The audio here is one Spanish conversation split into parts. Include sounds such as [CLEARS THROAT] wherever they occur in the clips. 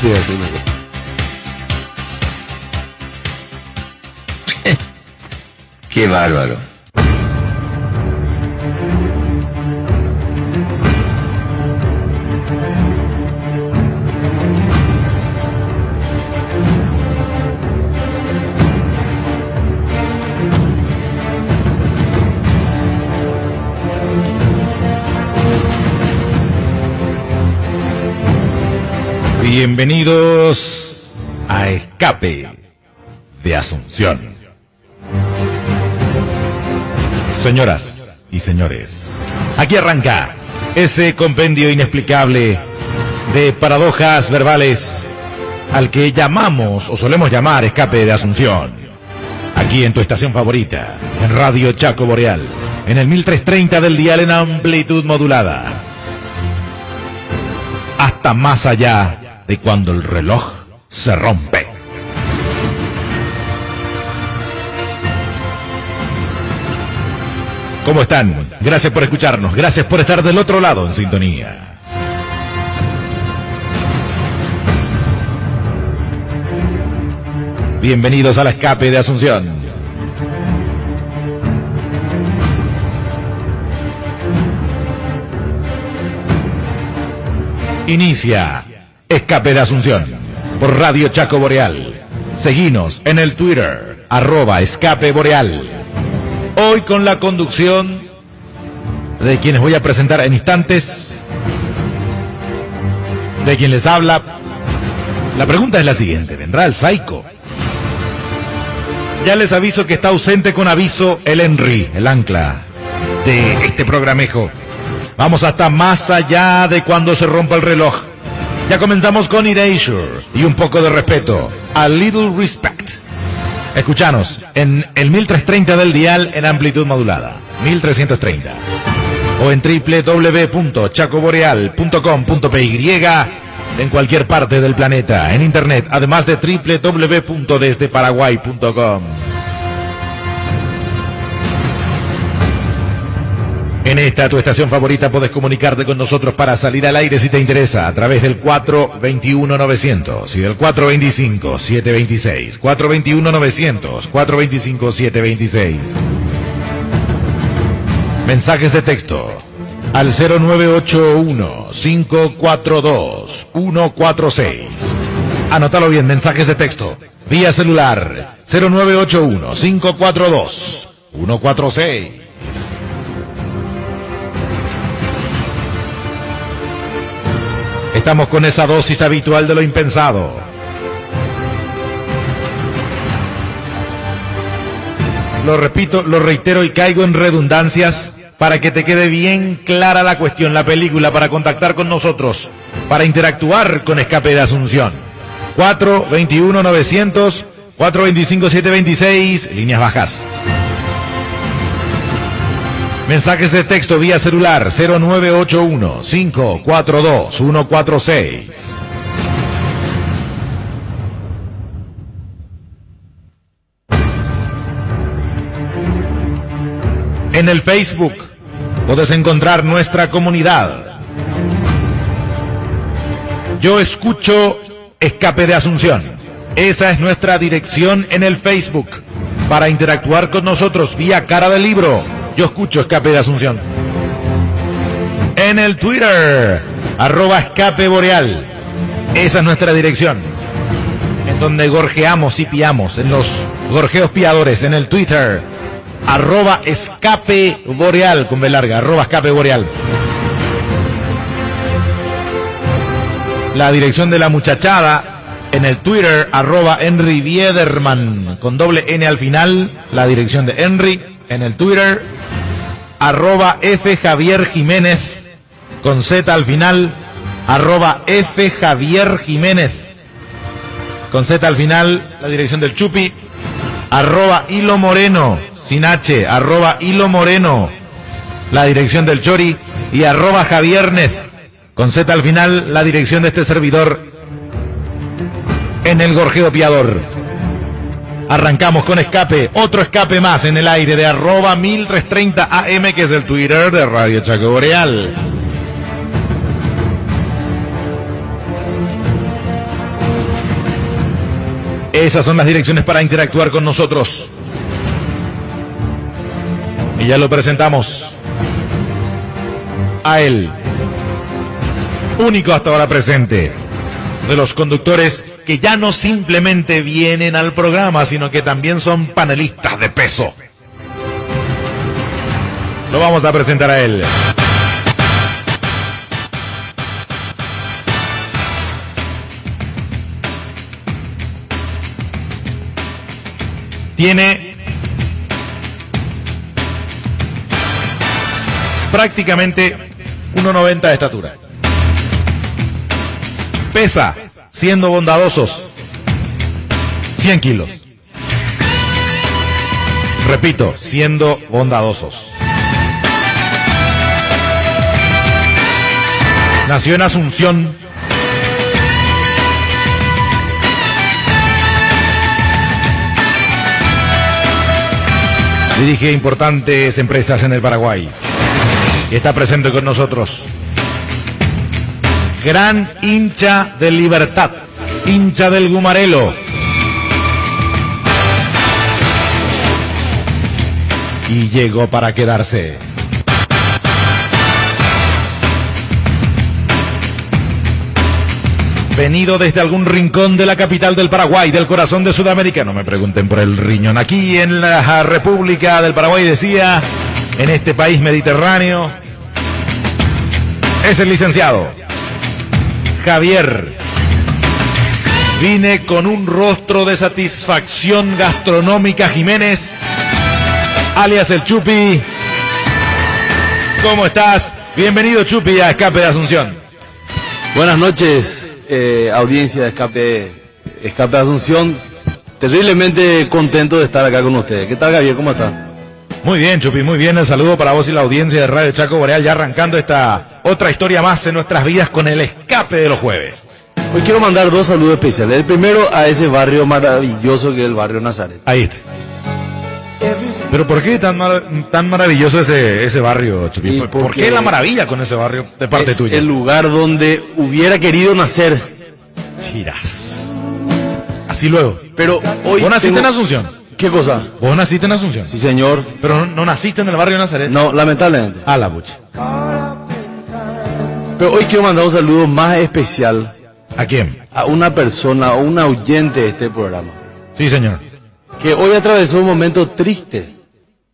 Qué Escape de Asunción. Señoras y señores, aquí arranca ese compendio inexplicable de paradojas verbales al que llamamos o solemos llamar escape de Asunción. Aquí en tu estación favorita, en Radio Chaco Boreal, en el 1330 del dial en amplitud modulada. Hasta más allá de cuando el reloj se rompe. ¿Cómo están? Gracias por escucharnos, gracias por estar del otro lado en sintonía. Bienvenidos al escape de Asunción. Inicia Escape de Asunción por Radio Chaco Boreal. Seguinos en el Twitter, arroba Escape Boreal. Hoy con la conducción de quienes voy a presentar en instantes, de quien les habla. La pregunta es la siguiente, ¿vendrá el Saico? Ya les aviso que está ausente con aviso el Henry, el ancla de este programejo. Vamos hasta más allá de cuando se rompa el reloj. Ya comenzamos con Erasure y un poco de respeto. A little respect. Escuchanos en el 1330 del dial en amplitud modulada. 1330. O en www.chacoboreal.com.py en cualquier parte del planeta, en internet, además de www.desdeparaguay.com. En esta tu estación favorita puedes comunicarte con nosotros para salir al aire si te interesa a través del 421-900 y del 425-726. 421-900, 425-726. Mensajes de texto al 0981-542-146. Anótalo bien, mensajes de texto. Vía celular 0981-542-146. Estamos con esa dosis habitual de lo impensado. Lo repito, lo reitero y caigo en redundancias para que te quede bien clara la cuestión, la película, para contactar con nosotros, para interactuar con Escape de Asunción. 421-900, 425-726, líneas bajas. Mensajes de texto vía celular 0981-542-146. En el Facebook puedes encontrar nuestra comunidad. Yo escucho Escape de Asunción. Esa es nuestra dirección en el Facebook para interactuar con nosotros vía cara del libro. Yo escucho Escape de Asunción. En el Twitter, arroba escape boreal. Esa es nuestra dirección. En donde gorjeamos y piamos, en los gorjeos piadores, en el Twitter, arroba escape boreal, con B larga, arroba escape boreal. La dirección de la muchachada en el Twitter, arroba Henry Biederman, con doble N al final, la dirección de Henry en el Twitter, arroba F Javier Jiménez, con Z al final, arroba F Javier Jiménez, con Z al final, la dirección del Chupi, arroba Hilo Moreno, sin H, arroba Hilo Moreno, la dirección del Chori, y arroba Javiernez, con Z al final, la dirección de este servidor en el Gorjeo Piador. Arrancamos con escape, otro escape más en el aire de arroba 1330 AM, que es el Twitter de Radio Chaco Boreal. Esas son las direcciones para interactuar con nosotros. Y ya lo presentamos a él, único hasta ahora presente, de los conductores que ya no simplemente vienen al programa, sino que también son panelistas de peso. Lo vamos a presentar a él. Tiene prácticamente 1,90 de estatura. Pesa, siendo bondadosos, 100 kilos. Repito, siendo bondadosos. Nació en Asunción. Dirige importantes empresas en el Paraguay. Y está presente con nosotros. Gran hincha de Libertad, hincha del Gumarelo. Y llegó para quedarse. Venido desde algún rincón de la capital del Paraguay, del corazón de Sudamérica. No me pregunten por el riñón. Aquí en la República del Paraguay decía, en este país mediterráneo, es el licenciado Javier. Vine con un rostro de satisfacción gastronómica Jiménez, alias el Chupi. ¿Cómo estás? Bienvenido Chupi a Escape de Asunción. Buenas noches, eh, audiencia de Escape, Escape de Asunción. Terriblemente contento de estar acá con ustedes. ¿Qué tal, Gabriel? ¿Cómo está? Muy bien, Chupi, muy bien. El saludo para vos y la audiencia de Radio Chaco Boreal, ya arrancando esta otra historia más en nuestras vidas con el escape de los jueves. Hoy quiero mandar dos saludos especiales. El primero a ese barrio maravilloso que es el barrio Nazaret. Ahí está. Pero ¿por qué tan, mar- tan maravilloso ese, ese barrio, Chupi? ¿Por, qué la maravilla con ese barrio de parte es tuya? el lugar donde hubiera querido nacer. Tiras. Así luego. Pero hoy ¿Vos naciste tengo- en Asunción? ¿Qué cosa? ¿Vos naciste en Asunción? Sí, señor. Pero no, no naciste en el barrio de Nazaret. No, lamentablemente. A la bucha. Pero hoy quiero mandar un saludo más especial ¿A quién? a una persona, a una oyente de este programa. Sí, señor. que hoy atravesó un momento triste.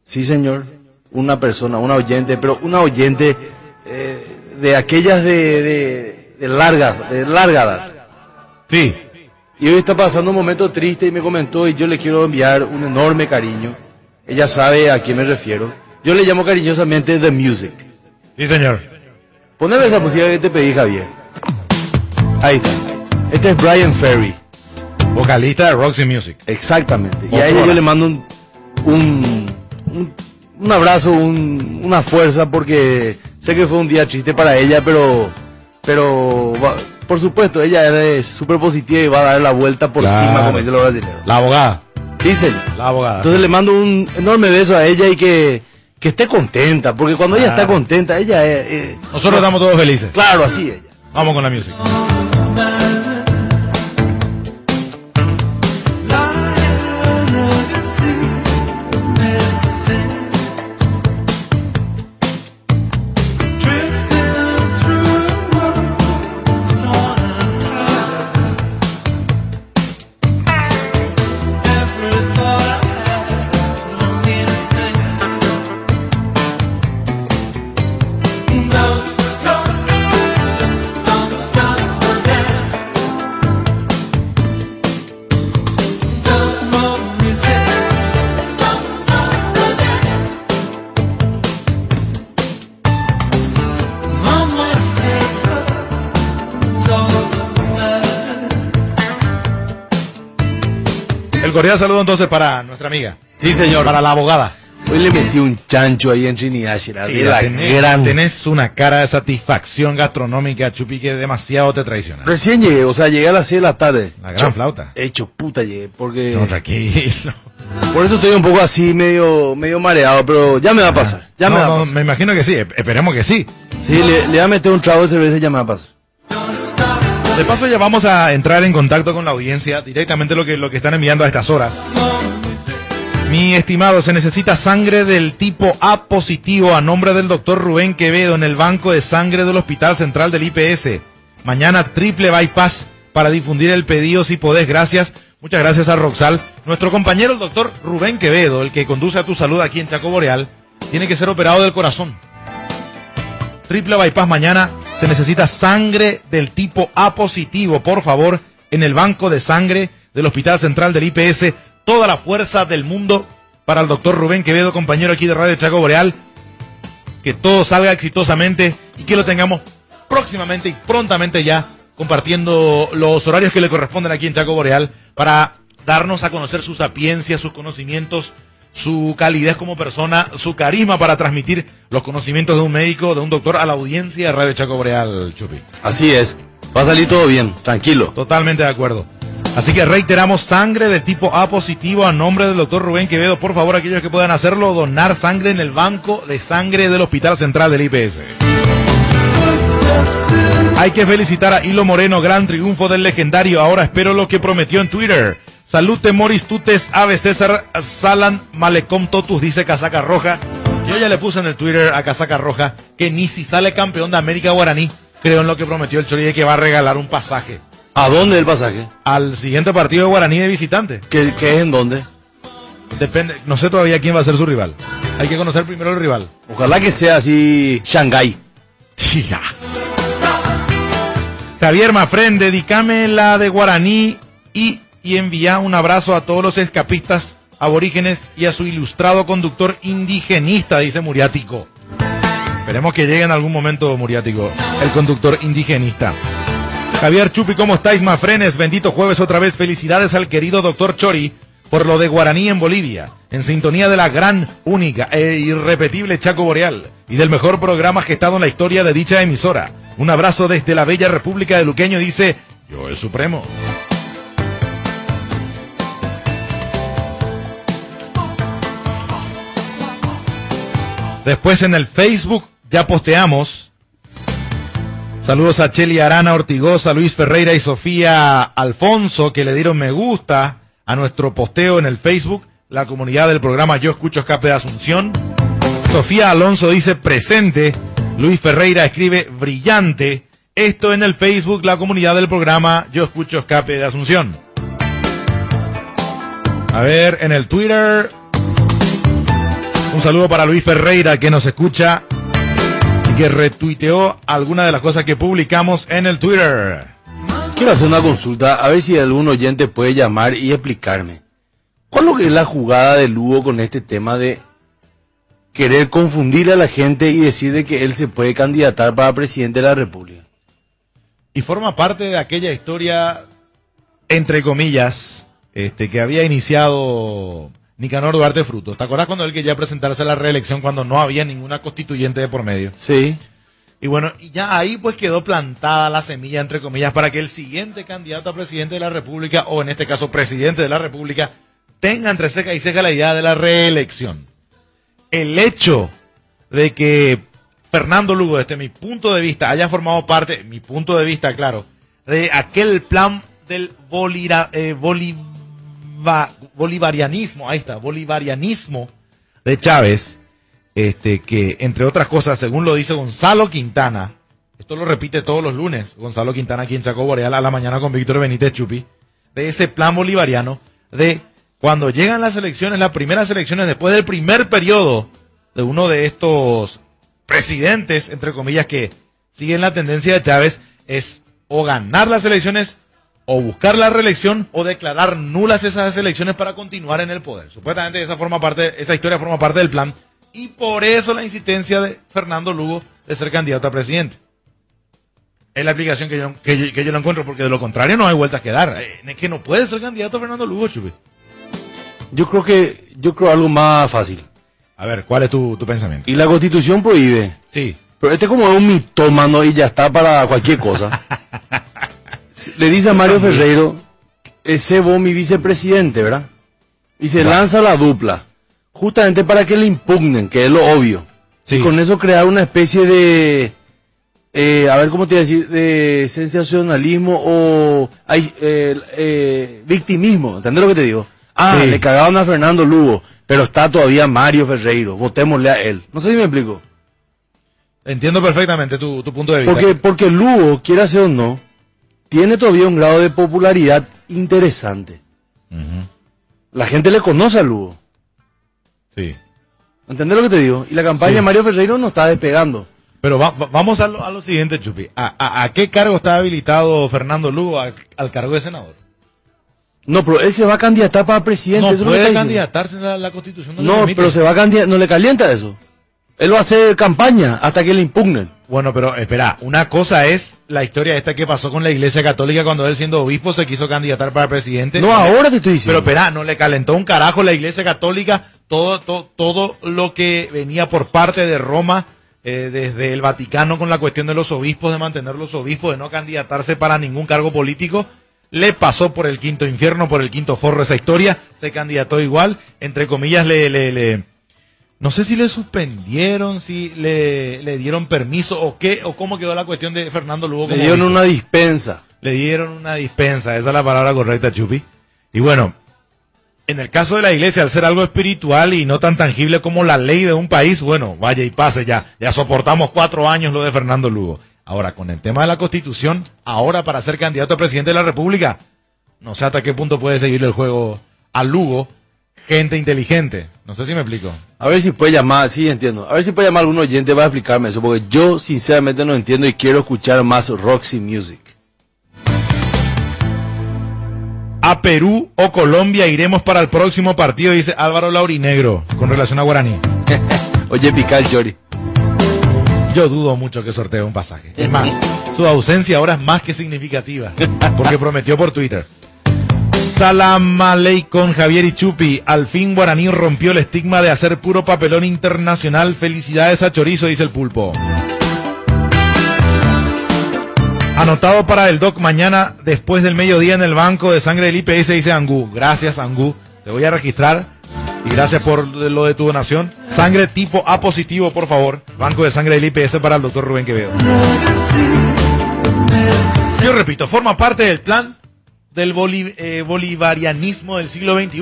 Sí, señor, una persona, una oyente, pero una oyente eh, de aquellas de, de, de larga, de larga edad. Sí. Y hoy está pasando un momento triste y me comentó y yo le quiero enviar un enorme cariño. Ella sabe a quién me refiero. Yo le llamo cariñosamente The Music. Sí, señor. Poneme esa música que te pedí, Javier. Ahí está. Este es Brian Ferry. Vocalista de Roxy Music. Exactamente. Y a ella yo le mando un, un, un, un abrazo, un- una fuerza, porque sé que fue un día triste para ella, pero, pero va- por supuesto, ella es súper positiva y va a dar la vuelta por Claro. cima, como dicen los brasileños. La abogada. Dicen. La abogada. Entonces le mando un enorme beso a ella y que, que esté contenta, porque cuando ella está contenta, ella es... eh, Nosotros estamos todos felices. Claro, así ella. Vamos con la music. Cordial saludo entonces para nuestra amiga. Sí, señor. Para la abogada. Hoy le metí un chancho ahí en Trinidad, Shira, Sí, la tenés, gran- tenés una cara de satisfacción gastronómica, Chupi, que demasiado te traiciona. Recién llegué, o sea, llegué a las 6 de la tarde. La gran flauta. Hecho puta llegué, porque... No, tranquilo. Por eso estoy un poco así, medio medio mareado, pero ya me va a pasar. Ya me va a no, pasar. me imagino que sí. e- Esperemos que sí. Sí, le, le voy a meter un trago de cerveza y ya me va a pasar. De paso ya vamos a entrar en contacto con la audiencia, directamente lo que, lo que están enviando a estas horas. Mi estimado, se necesita sangre del tipo A positivo a nombre del doctor Rubén Quevedo en el banco de sangre del Hospital Central del IPS. Mañana triple bypass para difundir el pedido si podés. Gracias. Muchas gracias a Roxal. Nuestro compañero el doctor Rubén Quevedo, el que conduce a tu salud aquí en Chaco Boreal, tiene que ser operado del corazón. Triple bypass mañana. Se necesita sangre del tipo A positivo, por favor, en el banco de sangre del Hospital Central del IPS. Toda la fuerza del mundo para el doctor Rubén Quevedo, compañero aquí de Radio Chaco Boreal. Que todo salga exitosamente y que lo tengamos próximamente y prontamente ya compartiendo los horarios que le corresponden aquí en Chaco Boreal para darnos a conocer su sapiencia, sus conocimientos, su calidez como persona, su carisma para transmitir los conocimientos de un médico, de un doctor a la audiencia de Radio Chaco Boreal, Chupi. Así es. Va a salir todo bien, tranquilo. Totalmente de acuerdo. Así que reiteramos sangre de tipo A positivo a nombre del doctor Rubén Quevedo. Por favor, aquellos que puedan hacerlo, donar sangre en el banco de sangre del Hospital Central del IPS. Hay que felicitar a Hilo Moreno, gran triunfo del legendario. Ahora espero lo que prometió en Twitter. Salute Moris Tutes, Ave César, Salan, Malecom Totus, dice Casaca Roja. Yo ya le puse en el Twitter a Casaca Roja que ni si sale campeón de América Guaraní, creo en lo que prometió el Chori de que va a regalar un pasaje ¿A dónde el pasaje? al siguiente partido de Guaraní de visitante. ¿Qué, qué es en dónde? Depende, no sé todavía quién va a ser su rival. Hay que conocer primero el rival. Ojalá que sea así Shanghái. [LAUGHS] Javier Mafren, dedícame la de Guaraní y, y envía un abrazo a todos los escapistas aborígenes y a su ilustrado conductor indigenista, dice Muriático. Esperemos que llegue en algún momento Muriático, el conductor indigenista. Javier Chupi, ¿cómo estáis, Mafrenes? Bendito jueves otra vez. Felicidades al querido doctor Chori por lo de Guaraní en Bolivia, en sintonía de la gran, única e irrepetible Chaco Boreal y del mejor programa gestado en la historia de dicha emisora. Un abrazo desde la bella República de Luqueño, dice Yo el Supremo. Después en el Facebook ya posteamos. Saludos a Cheli Arana Ortigosa, Luis Ferreira y Sofía Alfonso que le dieron me gusta a nuestro posteo en el Facebook, la comunidad del programa Yo Escucho Escape de Asunción. Sofía Alonso dice presente, Luis Ferreira escribe brillante. Esto en el Facebook, la comunidad del programa Yo Escucho Escape de Asunción. A ver, en el Twitter, un saludo para Luis Ferreira que nos escucha y que retuiteó algunas de las cosas que publicamos en el Twitter. Quiero hacer una consulta, a ver si algún oyente puede llamar y explicarme. ¿Cuál es la jugada de Lugo con este tema de querer confundir a la gente y decir que él se puede candidatar para presidente de la República? Y forma parte de aquella historia, entre comillas, este, que había iniciado Nicanor Duarte Frutos. ¿Te acuerdas cuando él quería presentarse a la reelección cuando no había ninguna constituyente de por medio? Sí. Y bueno, y ya ahí pues quedó plantada la semilla, entre comillas, para que el siguiente candidato a presidente de la República, o en este caso presidente de la República, tenga entre ceja y ceja la idea de la reelección. El hecho de que Fernando Lugo, desde mi punto de vista, haya formado parte, mi punto de vista, claro, de aquel plan del eh, bolivarianismo, ahí está, bolivarianismo de Chávez, este, que entre otras cosas, según lo dice Gonzalo Quintana, esto lo repite todos los lunes, Gonzalo Quintana aquí en Chaco Boreal a la mañana con Víctor Benítez Chupi, de ese plan bolivariano de cuando llegan las elecciones, las primeras elecciones después del primer periodo de uno de estos presidentes, entre comillas, que siguen la tendencia de Chávez, es o ganar las elecciones o buscar la reelección o declarar nulas esas elecciones para continuar en el poder. Supuestamente esa forma parte, esa historia forma parte del plan y por eso la insistencia de Fernando Lugo de ser candidato a presidente. Es la explicación que yo, que yo, no encuentro, porque de lo contrario no hay vueltas que dar. Eh, es que no puede ser candidato Fernando Lugo, Chupi. Yo creo que, yo creo algo más fácil. A ver, ¿cuál es tu, tu pensamiento? Y la constitución prohíbe. Sí. Pero este como es un mitómano y ya está para cualquier cosa. [LAUGHS] Le dice a Mario Ferreiro, ese vos mi vicepresidente, ¿verdad? Y se lanza la dupla justamente para que le impugnen, que es lo obvio. Y con eso crear una especie de, eh, a ver cómo te iba a decir, de sensacionalismo o eh, eh, victimismo, ¿entendés lo que te digo? Ah, le cagaron a Fernando Lugo, pero está todavía Mario Ferreiro, votémosle a él. No sé si me explico. Entiendo perfectamente tu, punto de vista. Porque, porque Lugo, quiera ser o no, tiene todavía un grado de popularidad interesante. La gente le conoce a Lugo. Sí. ¿Entendés lo que te digo? Y la campaña de Mario Ferreiro no está despegando. Pero vamos a lo, siguiente, Chupi. ¿A, qué cargo está habilitado Fernando Lugo al cargo de senador? No, pero él se va a candidatar para presidente. No puede candidatarse a la, Constitución. No, pero se va a candidatar, no le calienta eso. Él va a hacer campaña hasta que le impugnen. Bueno, pero espera, una cosa es la historia esta que pasó con la Iglesia Católica cuando él siendo obispo se quiso candidatar para presidente. No, ahora te estoy diciendo. Pero espera, no le calentó un carajo la Iglesia Católica todo, todo, todo lo que venía por parte de Roma, eh, desde el Vaticano con la cuestión de los obispos, de mantener los obispos, de no candidatarse para ningún cargo político, le pasó por el quinto infierno, por el quinto forro esa historia, se candidató igual, entre comillas le, le, le no sé si le suspendieron, si le, le dieron permiso o qué, o cómo quedó la cuestión de Fernando Lugo. Le dieron una dispensa. Le dieron una dispensa, esa es la palabra correcta, Chupi. Y bueno, en el caso de la iglesia, al ser algo espiritual y no tan tangible como la ley de un país, bueno, vaya y pase ya. Ya soportamos cuatro años lo de Fernando Lugo. Ahora, con el tema de la constitución, ahora para ser candidato a presidente de la República, no sé hasta qué punto puede seguir el juego a Lugo, gente inteligente. No sé si me explico. A ver si puede llamar, sí entiendo. A ver si puede llamar algún oyente va a explicarme eso, porque yo sinceramente no entiendo y quiero escuchar más Roxy Music. a Perú o Colombia iremos para el próximo partido, dice Álvaro Laurinegro, con relación a Guaraní. [LAUGHS] Oye, pica el chori. Yo dudo mucho que sortee un pasaje. Es [LAUGHS] más, su ausencia ahora es más que significativa, porque prometió por Twitter. Salam aleikum Javier y Chupi. Al fin Guaraní rompió el estigma de hacer puro papelón internacional. Felicidades a Chorizo, dice el pulpo. Anotado para el doc mañana después del mediodía en el banco de sangre del IPS, dice Angú. Gracias, Angú. Te voy a registrar. Y gracias por lo de tu donación. Sangre tipo A positivo, por favor. Banco de sangre del IPS para el doctor Rubén Quevedo. Yo repito, forma parte del plan del eh, bolivarianismo del siglo XXI.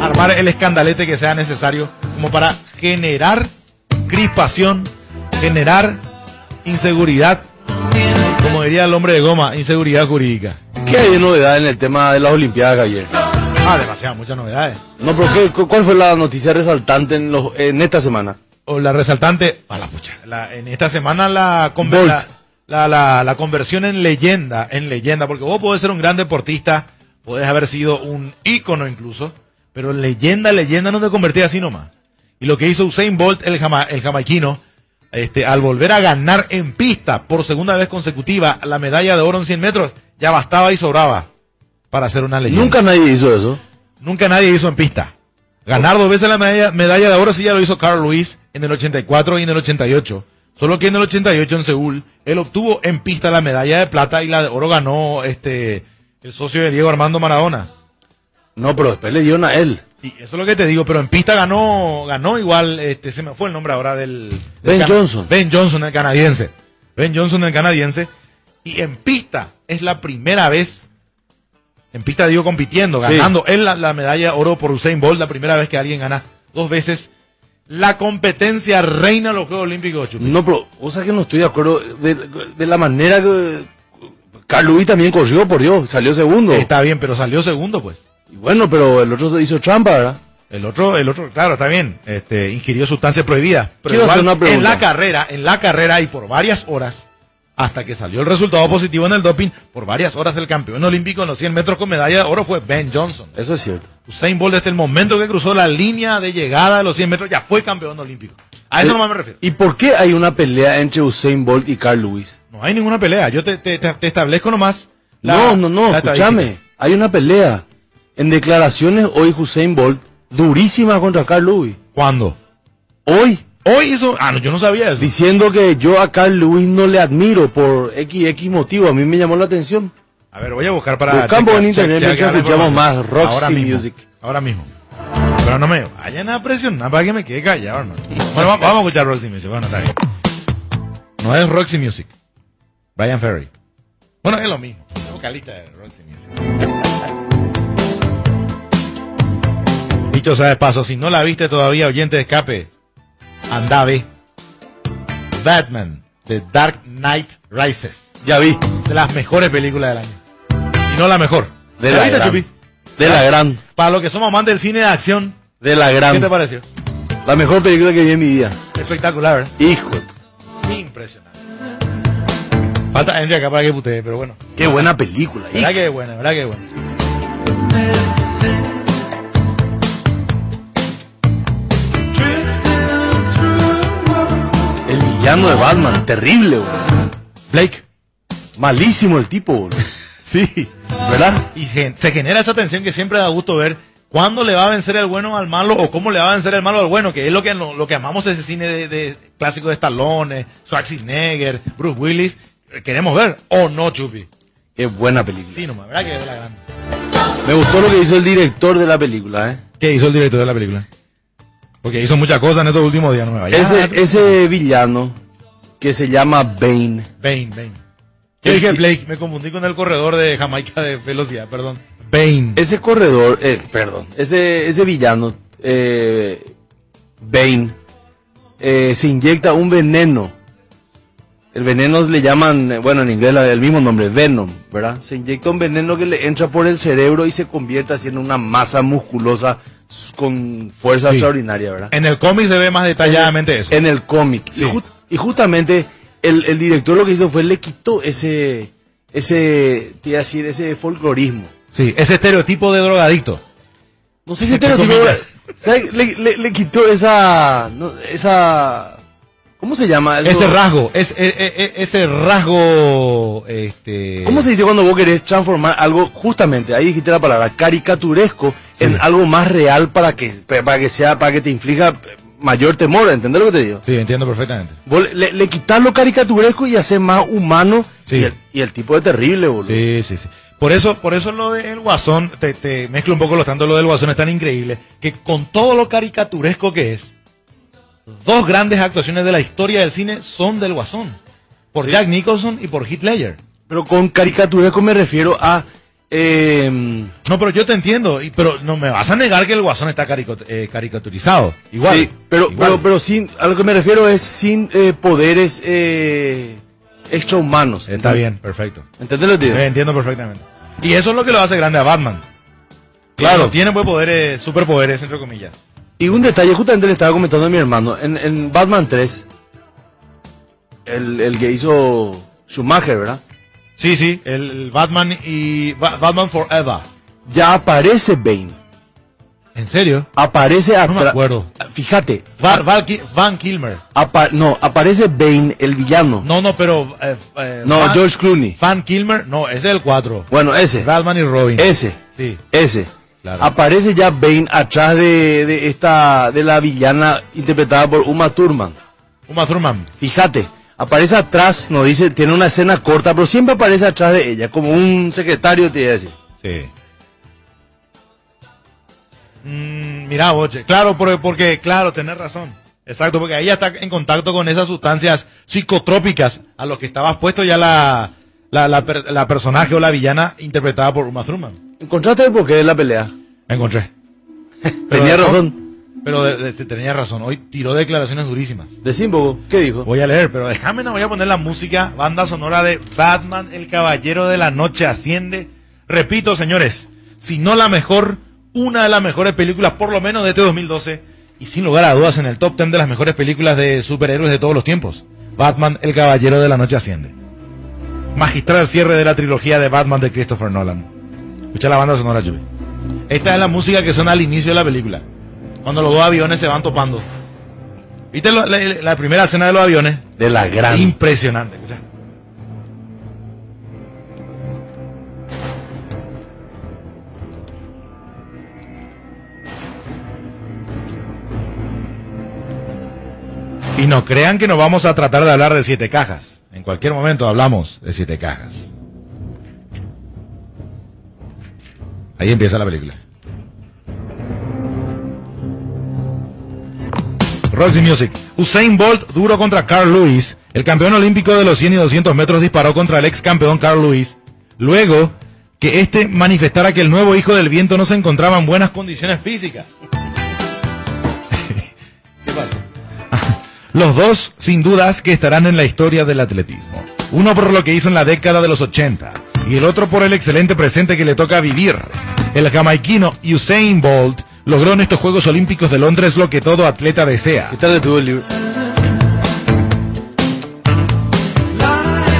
Armar el escandalete que sea necesario como para generar crispación, generar inseguridad, como diría el hombre de goma, inseguridad jurídica. ¿Qué hay de novedad en el tema de las Olimpiadas, Javier? Ah, demasiadas, muchas novedades. No, pero ¿qué- cu- ¿cuál fue la noticia resaltante en, los, en esta semana? O la resaltante, a la pucha, la- en esta semana la, Bolt. la, la, la- la conversión en leyenda, en leyenda, porque vos podés ser un gran deportista, podés haber sido un ícono incluso, pero en leyenda, leyenda no te convertís así nomás. Y lo que hizo Usain Bolt, el, jama- el jamaiquino, este, al volver a ganar en pista por segunda vez consecutiva la medalla de oro en 100 metros, ya bastaba y sobraba para ser una leyenda. Nunca nadie hizo eso. Nunca nadie hizo en pista. Ganar dos veces la medalla, medalla de oro sí ya lo hizo Carl Lewis en el 84 y en el 88. Solo que en el 88 en Seúl, él obtuvo en pista la medalla de plata y la de oro ganó este el socio de Diego Armando Maradona. No, pero después le dieron a él. Y eso es lo que te digo, pero en pista ganó ganó igual, este se me fue el nombre ahora del... del Ben cana- Johnson. Ben Johnson, el canadiense. Ben Johnson, el canadiense. Y en pista es la primera vez, en pista digo compitiendo, Sí. ganando él la, la medalla de oro por Usain Bolt, la primera vez que alguien gana dos veces la competencia reina de los Juegos Olímpicos, Chupi. No, pero, o sea que no estoy de acuerdo de, de la manera que... Carl Lewis también corrió, por Dios, salió segundo. Está bien, pero salió segundo, pues. Y bueno, pero el otro hizo trampa, ¿verdad? El otro, el otro, claro, está bien, este, ingirió sustancias prohibidas. Pero Quiero igual, hacer una pregunta. en la carrera, en la carrera y por varias horas, hasta que salió el resultado positivo en el doping, por varias horas el campeón olímpico en los 100 metros con medalla de oro fue Ben Johnson. Eso es cierto. Usain Bolt desde el momento que cruzó la línea de llegada de los 100 metros ya fue campeón olímpico. A eso nomás me refiero. ¿Y por qué hay una pelea entre Usain Bolt y Carl Lewis? No hay ninguna pelea. Yo te, te, te- te establezco nomás. la- no, no, no, escúchame. Hay una pelea. En declaraciones hoy Usain Bolt, durísima contra Carl Lewis. ¿Cuándo? Hoy, Hoy hizo. Ah, no, yo no sabía eso. diciendo que yo a Carl Lewis no le admiro por XX motivo. A mí me llamó la atención. A ver, voy a buscar para. Buscamos en internet mientras escuchamos más Roxy Ahora mismo, Music. Ahora mismo. Pero no me vayan a presionar para que me quede callado, hermano. Bueno, va- vamos a escuchar Roxy Music. Bueno, está bien. No es Roxy Music. Brian Ferry. Bueno, es lo mismo. Es vocalista de Roxy Music. Dicho sea de paso, si no la viste todavía, oyente de escape, anda ve. Batman, The Dark Knight Rises. Ya vi. De las mejores películas del año. Y no la mejor. De ¿La la viste, gran. Chupi? De la gran. Para los que somos amantes del cine de acción, De la ¿qué te gran. pareció? La mejor película que vi en mi vida. Espectacular, ¿verdad? Hijo. Impresionante. Falta Henry acá para que putee, pero bueno. Qué buena película. ¿Verdad hijo. que buena? ¿Verdad que buena? Villano de Batman. Terrible, boludo. Blake. Malísimo el tipo, boludo. [LAUGHS] Sí. ¿Verdad? Y se, se genera esa tensión que siempre da gusto ver cuándo le va a vencer el bueno al malo o cómo le va a vencer el malo al bueno, que es lo que lo, lo que amamos de ese cine de, de clásico de Stallone, Schwarzenegger, Bruce Willis. eh, Queremos ver, o no, Chupi. Qué buena película. Sí, nomás, ¿verdad que es la grande? Me gustó lo que hizo el director de la película, ¿eh? ¿Qué hizo el director de la película? Porque hizo muchas cosas en estos últimos días, no me vayas. Ese, ese villano que se llama Bane. Bane, Bane. Yo dije Blake, me confundí con el corredor de Jamaica de velocidad, perdón. Bane. Ese corredor, eh, perdón, ese, ese villano, eh, Bane, eh, se inyecta un veneno. El veneno le llaman, bueno, en inglés el mismo nombre, Venom, ¿verdad? Se inyecta un veneno que le entra por el cerebro y se convierte así en una masa musculosa con fuerza Sí. extraordinaria, ¿verdad? En el cómic se ve más detalladamente eso. En el cómic. Sí. Y, ju- y justamente el, el director lo que hizo fue le quitó ese, ese, te iba a decir, ese folclorismo. Sí, ese estereotipo de drogadicto. No sé si estereotipo. Le, le, le quitó esa, no, esa, ¿Cómo se llama eso? Ese rasgo, es, e- e- e- ese rasgo, este... ¿Cómo se dice cuando vos querés transformar algo, justamente, ahí dijiste la palabra, caricaturesco, Sí. en algo más real para que, para que sea, para que te inflija mayor temor, ¿entendés lo que te digo? Sí, entiendo perfectamente. Vos le, le, quitas lo caricaturesco y haces más humano Sí. y, el, y el tipo es terrible, boludo. Sí, sí, sí. Por eso, por eso lo del Guasón, te, te mezclo un poco los tanto lo del Guasón es tan increíble, que con todo lo caricaturesco que es, dos grandes actuaciones de la historia del cine son del Guasón. Por Sí. Jack Nicholson y por Heath Ledger. Pero con caricaturesco me refiero a... Eh, No, pero yo te entiendo, y, pero no me vas a negar que el Guasón está eh, caricaturizado. Igual. Sí, pero, igual. pero, pero sin, a lo que me refiero es sin eh, poderes eh, extrahumanos. Está bien, perfecto. ¿Entendés lo que digo? Entiendo perfectamente. Y eso es lo que lo hace grande a Batman. Claro. Claro. Tiene pues, poderes, superpoderes, entre comillas. Y un detalle, justamente le estaba comentando a mi hermano, en, en Batman 3, el, el que hizo Schumacher, ¿verdad? Sí, sí, el, Batman y Ba- Batman Forever. Ya aparece Bane. ¿En serio? Aparece No me acuerdo. Fíjate. Va- Val Van Kilmer. apa- no, aparece Bane, el villano. No, no, pero... eh, eh, No, Van, George Clooney. Van Kilmer, no, ese es el 4. Bueno, ese. Batman y Robin. Ese. Sí, Ese. Claro. Aparece ya Bane atrás de, de esta de la villana interpretada por Uma Thurman. Uma Thurman. Fíjate, aparece atrás, no dice, tiene una escena corta, pero siempre aparece atrás de ella, como un secretario, te iba a decir. Sí. Mm, mira, Boche, claro, porque, porque, claro, tenés razón. Exacto, porque ahí ya está en contacto con esas sustancias psicotrópicas a los que estaba expuesto ya la, la, la, la personaje o la villana interpretada por Uma Thurman. ¿Encontraste el porqué de la pelea? Encontré. [LAUGHS] Tenía razón. Pero de- de- tenía razón, hoy tiró declaraciones durísimas. Poco, ¿qué dijo? Voy a leer, pero déjame, no voy a poner la música, banda sonora de Batman, el Caballero de la Noche Asciende. Repito, señores, si no la mejor, una de las mejores películas, por lo menos de este 2012, y sin lugar a dudas en el top 10 de las mejores películas de superhéroes de todos los tiempos. Batman, el Caballero de la Noche Asciende. Magistral cierre de la trilogía de Batman de Christopher Nolan. Escucha la banda sonora, Chuy. Esta es la música que suena al inicio de la película, cuando los dos aviones se van topando. ¿Viste lo- la, la primera escena de los aviones? De la gran. Impresionante. escucha. Y no crean que nos vamos a tratar de hablar de siete cajas. En cualquier momento hablamos de siete cajas. Ahí empieza la película. Roxy Music. Usain Bolt duro contra Carl Lewis. El campeón olímpico de los 100 y 200 metros disparó contra el ex campeón Carl Lewis. Luego que este manifestara que el nuevo hijo del viento no se encontraba en buenas condiciones físicas. [LAUGHS] ¿Qué pasó? [LAUGHS] Los dos, sin dudas, que estarán en la historia del atletismo. Uno por lo que hizo en la década de los 80 y el otro por el excelente presente que le toca vivir. El jamaiquino Usain Bolt logró en estos Juegos Olímpicos de Londres lo que todo atleta desea. ¿Qué tal el libro?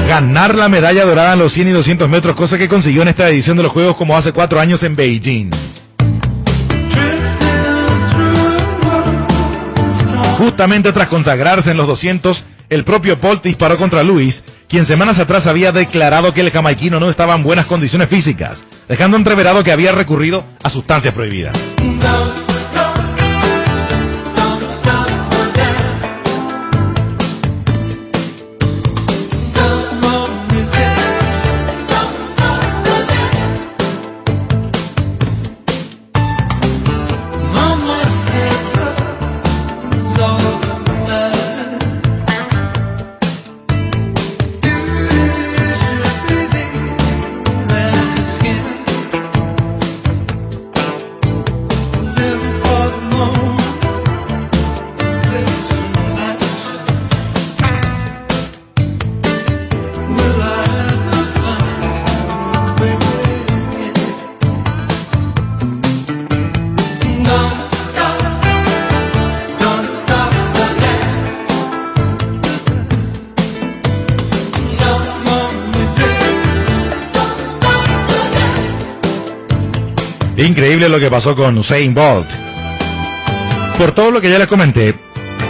Ganar la medalla dorada en los 100 y 200 metros, cosa que consiguió en esta edición de los Juegos como hace cuatro años en Beijing. Justamente tras consagrarse en los 200, el propio Bolt disparó contra Luis, quien semanas atrás había declarado que el jamaiquino no estaba en buenas condiciones físicas, dejando entreverado que había recurrido a sustancias prohibidas. Lo que pasó con Usain Bolt. Por todo lo que ya les comenté,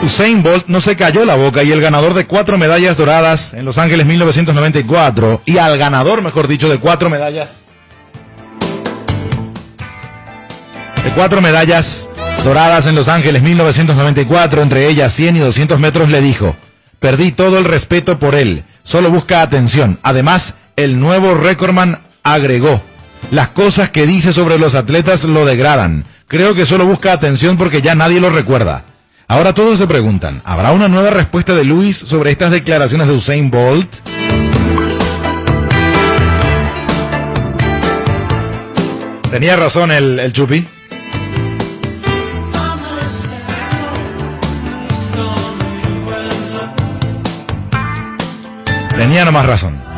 Usain Bolt no se cayó la boca y el ganador de cuatro medallas doradas en Los Ángeles 1994 y al ganador, mejor dicho, de cuatro medallas de cuatro medallas doradas en Los Ángeles 1994, entre ellas 100 y 200 metros, le dijo, perdí todo el respeto por él, solo busca atención. Además, el nuevo recordman agregó, las cosas que dice sobre los atletas lo degradan. Creo que solo busca atención porque ya nadie lo recuerda. Ahora todos se preguntan, ¿habrá una nueva respuesta de Luis sobre estas declaraciones de Usain Bolt? Tenía razón el, el Chupi. Tenía nomás razón.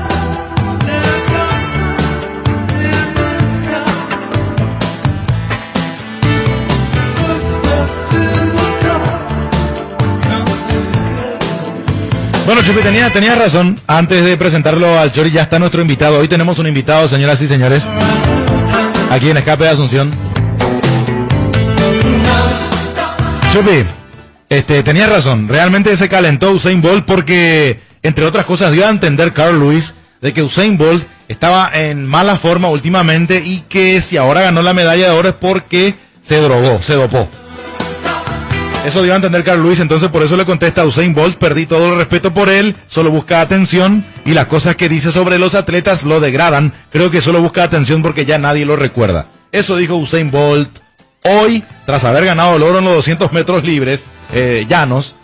Bueno, Chupi, tenía, tenía razón. Antes de presentarlo al Chori, ya está nuestro invitado. Hoy tenemos un invitado, señoras y señores, aquí en Escape de Asunción. Chupi, este, tenía razón. Realmente se calentó Usain Bolt porque, entre otras cosas, dio a entender Carl Lewis de que Usain Bolt estaba en mala forma últimamente y que si ahora ganó la medalla de oro es porque se drogó, se dopó. Eso dio a entender Carl Luis, entonces por eso le contesta a Usain Bolt, perdí todo el respeto por él, solo busca atención y las cosas que dice sobre los atletas lo degradan, creo que solo busca atención porque ya nadie lo recuerda. Eso dijo Usain Bolt hoy, tras haber ganado el oro en los 200 metros libres, eh, llanos,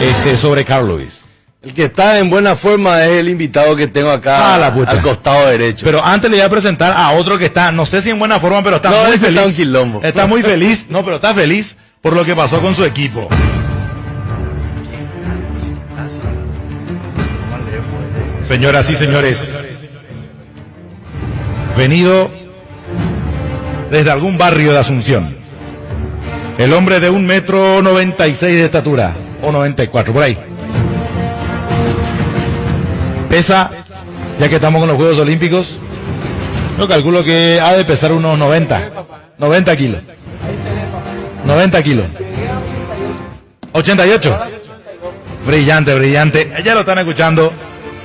este, sobre Carl Lewis. El que está en buena forma es el invitado que tengo acá Ah, la al costado derecho. Pero antes le voy a presentar a otro que está, no sé si en buena forma, pero está No, muy feliz. está un quilombo. Está muy feliz, no, pero está feliz por lo que pasó con su equipo. Señoras y señores, venido desde algún barrio de Asunción, el hombre de un metro noventa y seis de estatura, o noventa y cuatro, por ahí. Pesa, ya que estamos con los Juegos Olímpicos, yo calculo que ha de pesar unos 90, 90 kilos. 90 kilos. 88. Brillante, brillante. Ya lo están escuchando.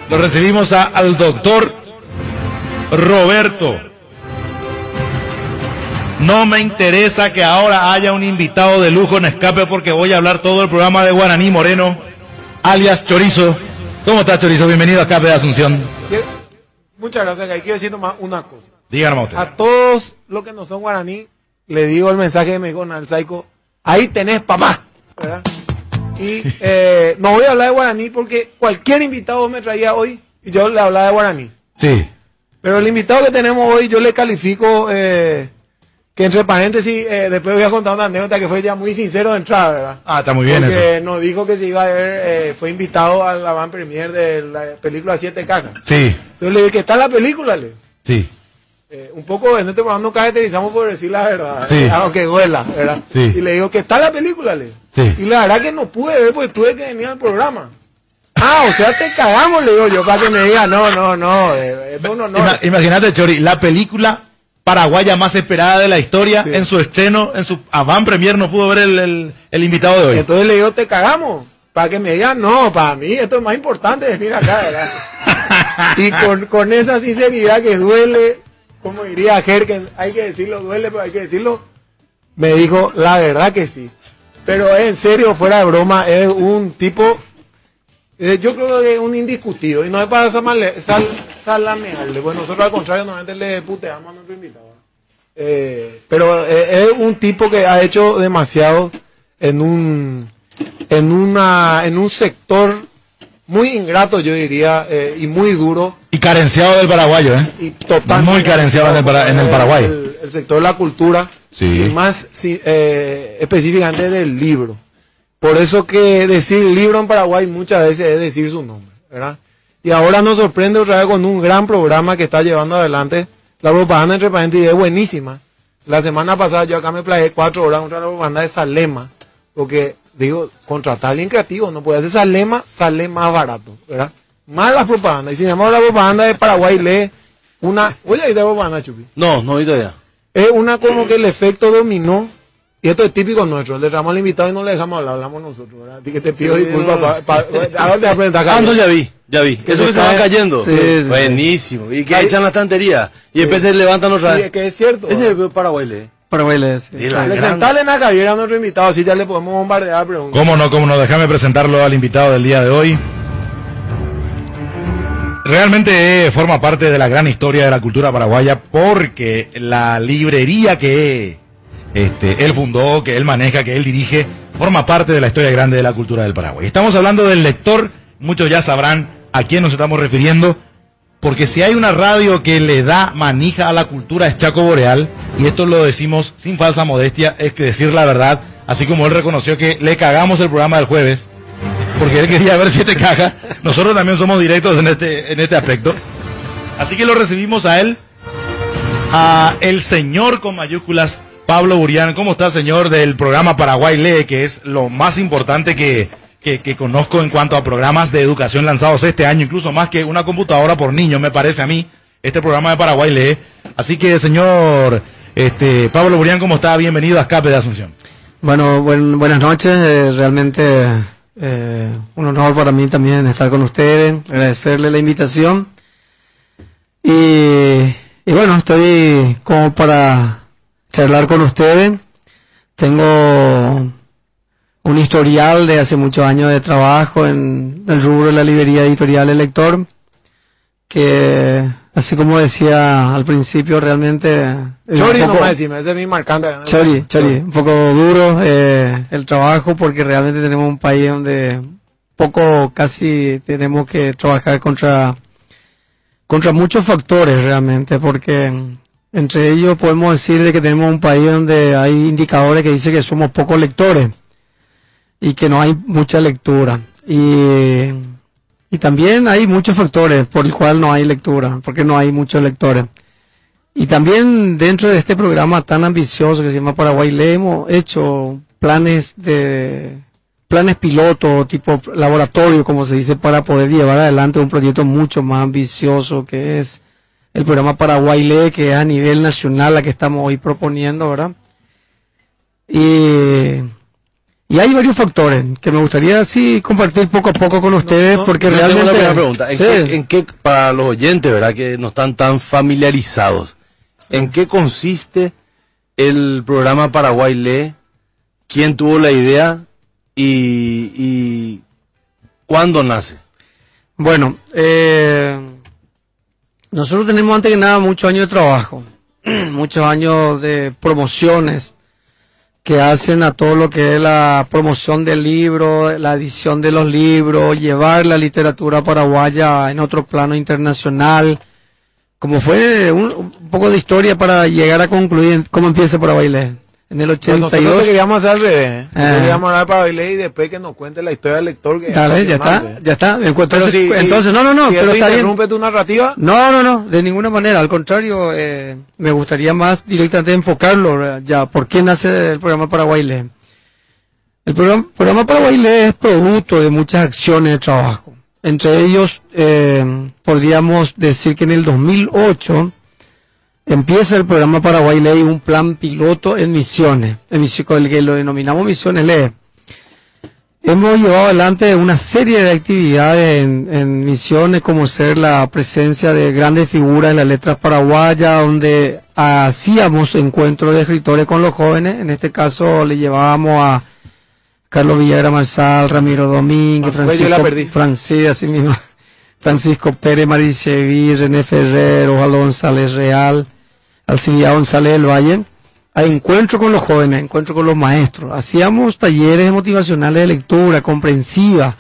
Lo recibimos a- al doctor Roberto. No me interesa que ahora haya un invitado de lujo en escape porque voy a hablar todo el programa de Guaraní Moreno, alias Chorizo. ¿Cómo estás, Chorizo? Bienvenido a Escape de Asunción. Muchas gracias. Quiero decir nomás una cosa. Díganos usted. A todos los que no son guaraní, le digo el mensaje que me dijo Nalsaico, ahí tenés papá, ¿verdad? Y [LAUGHS] eh, no voy a hablar de guaraní porque cualquier invitado me traía hoy y yo le hablaba de guaraní. Sí. Pero el invitado que tenemos hoy yo le califico eh, que entre paréntesis, eh, después voy a contar una anécdota que fue ya muy sincero de entrada, ¿verdad? Ah, está muy bien Porque eso. nos dijo que se iba a ver, eh, fue invitado a la van premier de la película Siete Cajas. Sí, Yo le dije, ¿qué está la película? Le? sí. Eh, un poco en este programa nos caracterizamos por decir la verdad, Sí. aunque duela, ¿verdad? Sí. Y le digo, ¿qué está la película? Le? Sí. Y la verdad que no pude ver porque tuve que venir al programa. Ah, o sea, te cagamos, le digo yo, para que me diga, no, no, no, eh, no, no. Ima- Imagínate, Chori, la película paraguaya más esperada de la historia, en su estreno, en su avant premier, no pudo ver el, el- el invitado de hoy. Entonces le digo, te cagamos. Para que me diga, no, para mí esto es más importante de venir acá, ¿verdad? [LAUGHS] y con, con esa sinceridad que duele, como diría Jerken, hay que decirlo, duele, pero hay que decirlo, me dijo, la verdad que sí. Pero en serio, fuera de broma, es un tipo, eh, yo creo que es un indiscutido, y no es para samale- sal, salamearle, pues nosotros al contrario, normalmente le puteamos a nuestro invitado. Eh, pero eh, es un tipo que ha hecho demasiado en un en una en un sector muy ingrato yo diría eh, y muy duro Y carenciado del paraguayo, ¿eh? y totalmente Muy carenciado en el para- en el Paraguay. el, el sector de la cultura Sí. y más sí, eh, específicamente del libro por eso que decir libro en Paraguay muchas veces es decir su nombre verdad y ahora nos sorprende otra vez con un gran programa que está llevando adelante la propaganda entre paréntesis es buenísima la semana pasada yo acá me plagué cuatro horas contra la propaganda de Salema porque digo contratar a alguien creativo no puede hacer Salema sale más barato verdad más la propaganda y sin embargo la propaganda de Paraguay lee una oye ahí de propaganda Chupi No, no oí todavía. es una como que el efecto dominó Y esto es típico nuestro, le damos al invitado y no le dejamos hablar, hablamos nosotros, ¿verdad? Así que te pido Sí, disculpas. no. pa-. Ah, no, ya vi, ya vi. Que Eso que se van cayendo. Sí, sí, sí. Buenísimo. Y que echan la estantería. Y después se levantan otra Sí, vez. es que es cierto. Ese es Paraguay, lee. Paraguay le sí. Sí, la- Le grande. sentale en la cabiera a nuestro invitado, así ya le podemos bombardear preguntas. Cómo no, cómo no, déjame presentarlo al invitado del día de hoy. Realmente eh, forma parte de la gran historia de la cultura paraguaya porque la librería que este, él fundó, que él maneja, que él dirige, forma parte de la historia grande de la cultura del Paraguay. Estamos hablando del lector, muchos ya sabrán a quién nos estamos refiriendo, porque si hay una radio que le da manija a la cultura es Chaco Boreal, y esto lo decimos sin falsa modestia, es que decir la verdad, así como él reconoció que le cagamos el programa del jueves, porque él quería ver si te caga, nosotros también somos directos en este, en este aspecto. Así que lo recibimos a él, a el señor con mayúsculas, Pablo Burián. ¿Cómo está, señor, del programa Paraguay Lee, que es lo más importante que, que, conozco en cuanto a programas de educación lanzados este año, incluso más que una computadora por niño, me parece a mí, este programa de Paraguay Lee. Así que, señor este, Pablo Burián, ¿cómo está? Bienvenido a Escape de Asunción. Bueno, buen- buenas noches. eh, realmente eh, un honor para mí también estar con ustedes, agradecerle la invitación. Y bueno, estoy como para charlar con ustedes. Tengo un historial de hace muchos años de trabajo en el rubro de la librería editorial El Lector, que así como decía al principio, realmente... Chori, poco- nomás decime, ese es mi marcante. Chori, Chori, un poco duro eh, el trabajo porque realmente tenemos un país donde poco casi tenemos que trabajar contra contra muchos factores realmente porque entre ellos podemos decir de que tenemos un país donde hay indicadores que dicen que somos pocos lectores y que no hay mucha lectura y y también hay muchos factores por el cual no hay lectura porque no hay muchos lectores y también dentro de este programa tan ambicioso que se llama Paraguay le hemos hecho planes de planes piloto tipo laboratorio como se dice para poder llevar adelante un proyecto mucho más ambicioso que es el programa Paraguay Lee que es a nivel nacional la que estamos hoy proponiendo, ¿verdad? Y y hay varios factores que me gustaría sí compartir poco a poco con ustedes no, porque Yo tengo realmente una pregunta. ¿En, Sí. qué, en qué- para los oyentes, verdad, que no están tan familiarizados, ¿en qué consiste el programa Paraguay Lee? ¿Quién tuvo la idea y, y cuándo nace? Bueno, eh, nosotros tenemos antes que nada muchos años de trabajo, [CLEARS THROAT] muchos años de promociones que hacen a todo lo que es la promoción del libro, la edición de los libros, llevar la literatura paraguaya en otro plano internacional, como fue un, poco de historia para llegar a concluir cómo empieza Paraguay Lee. En el Pues nosotros 82. queríamos hacer al revés. ¿eh? Ah. queríamos hablar para bailar y después que nos cuente la historia del lector. Que Dale, ya está, ya está. Entonces, si- si- entonces no, no, no, si pero está bien. interrumpe tu narrativa, No, no, no, de ninguna manera. Al contrario, eh, me gustaría más directamente enfocarlo eh, ya. ¿Por qué nace el programa Paraguay Lee? El programa, programa Paraguay Lee es producto de muchas acciones de trabajo. Entre ellos, eh, podríamos decir que en el 2008 empieza el programa Paraguay Lee un plan piloto en misiones, en misi- con el que lo denominamos Misiones Lee. Hemos llevado adelante una serie de actividades en, en misiones, como ser la presencia de grandes figuras en las letras paraguayas, donde hacíamos encuentros de escritores con los jóvenes. En este caso le llevábamos a Carlos Villagra Marsal, Ramiro Domínguez, pues Francisco. Francis, así mismo, [LAUGHS] Francisco Pérez Mariceví, René Ferrer, Osvaldo González Real, Alcibia González del Valle, a encuentro con los jóvenes, encuentro con los maestros. Hacíamos talleres motivacionales de lectura comprensiva,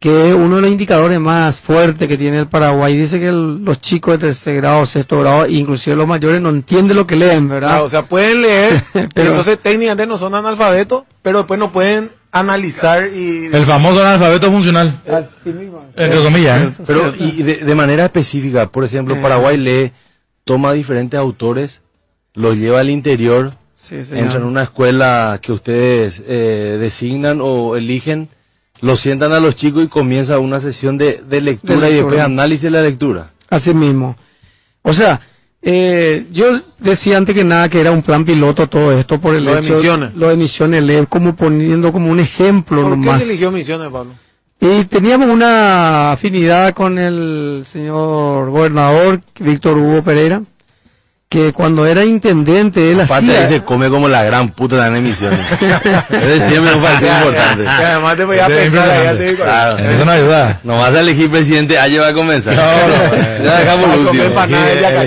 que es uno de los indicadores más fuertes que tiene el Paraguay. Dice que el- los chicos de tercer grado, sexto grado, inclusive los mayores, no entienden lo que leen, ¿verdad? O sea, pueden leer, [LAUGHS] Pero- pero entonces técnicamente no son analfabetos, pero después no pueden analizar y... El famoso analfabeto funcional, Así mismo. entre comillas. ¿eh? Pero, y de, de manera específica, por ejemplo, Eh. Paraguay Lee toma diferentes autores, los lleva al interior, Sí, entra en una escuela que ustedes eh, designan o eligen, los sientan a los chicos y comienza una sesión de, de lectura De y después análisis de la lectura. Así mismo. O sea, Eh, yo decía antes que nada que era un plan piloto todo esto por el Lo de hecho Misiones. lo de misiones LED, como poniendo como un ejemplo ¿Por qué nomás. eligió Misiones, Pablo? Y teníamos una afinidad con el señor gobernador Víctor Hugo Pereira, que cuando era intendente él Aparte hacía ahí se come como la gran puta de las emisiones. Ese siempre es un partido [LAUGHS] importante. Además te voy a pensar, ya te digo. Claro. Eso no ayuda. No vas a elegir presidente, allí va a comenzar. No, no, [LAUGHS] ya dejamos el último.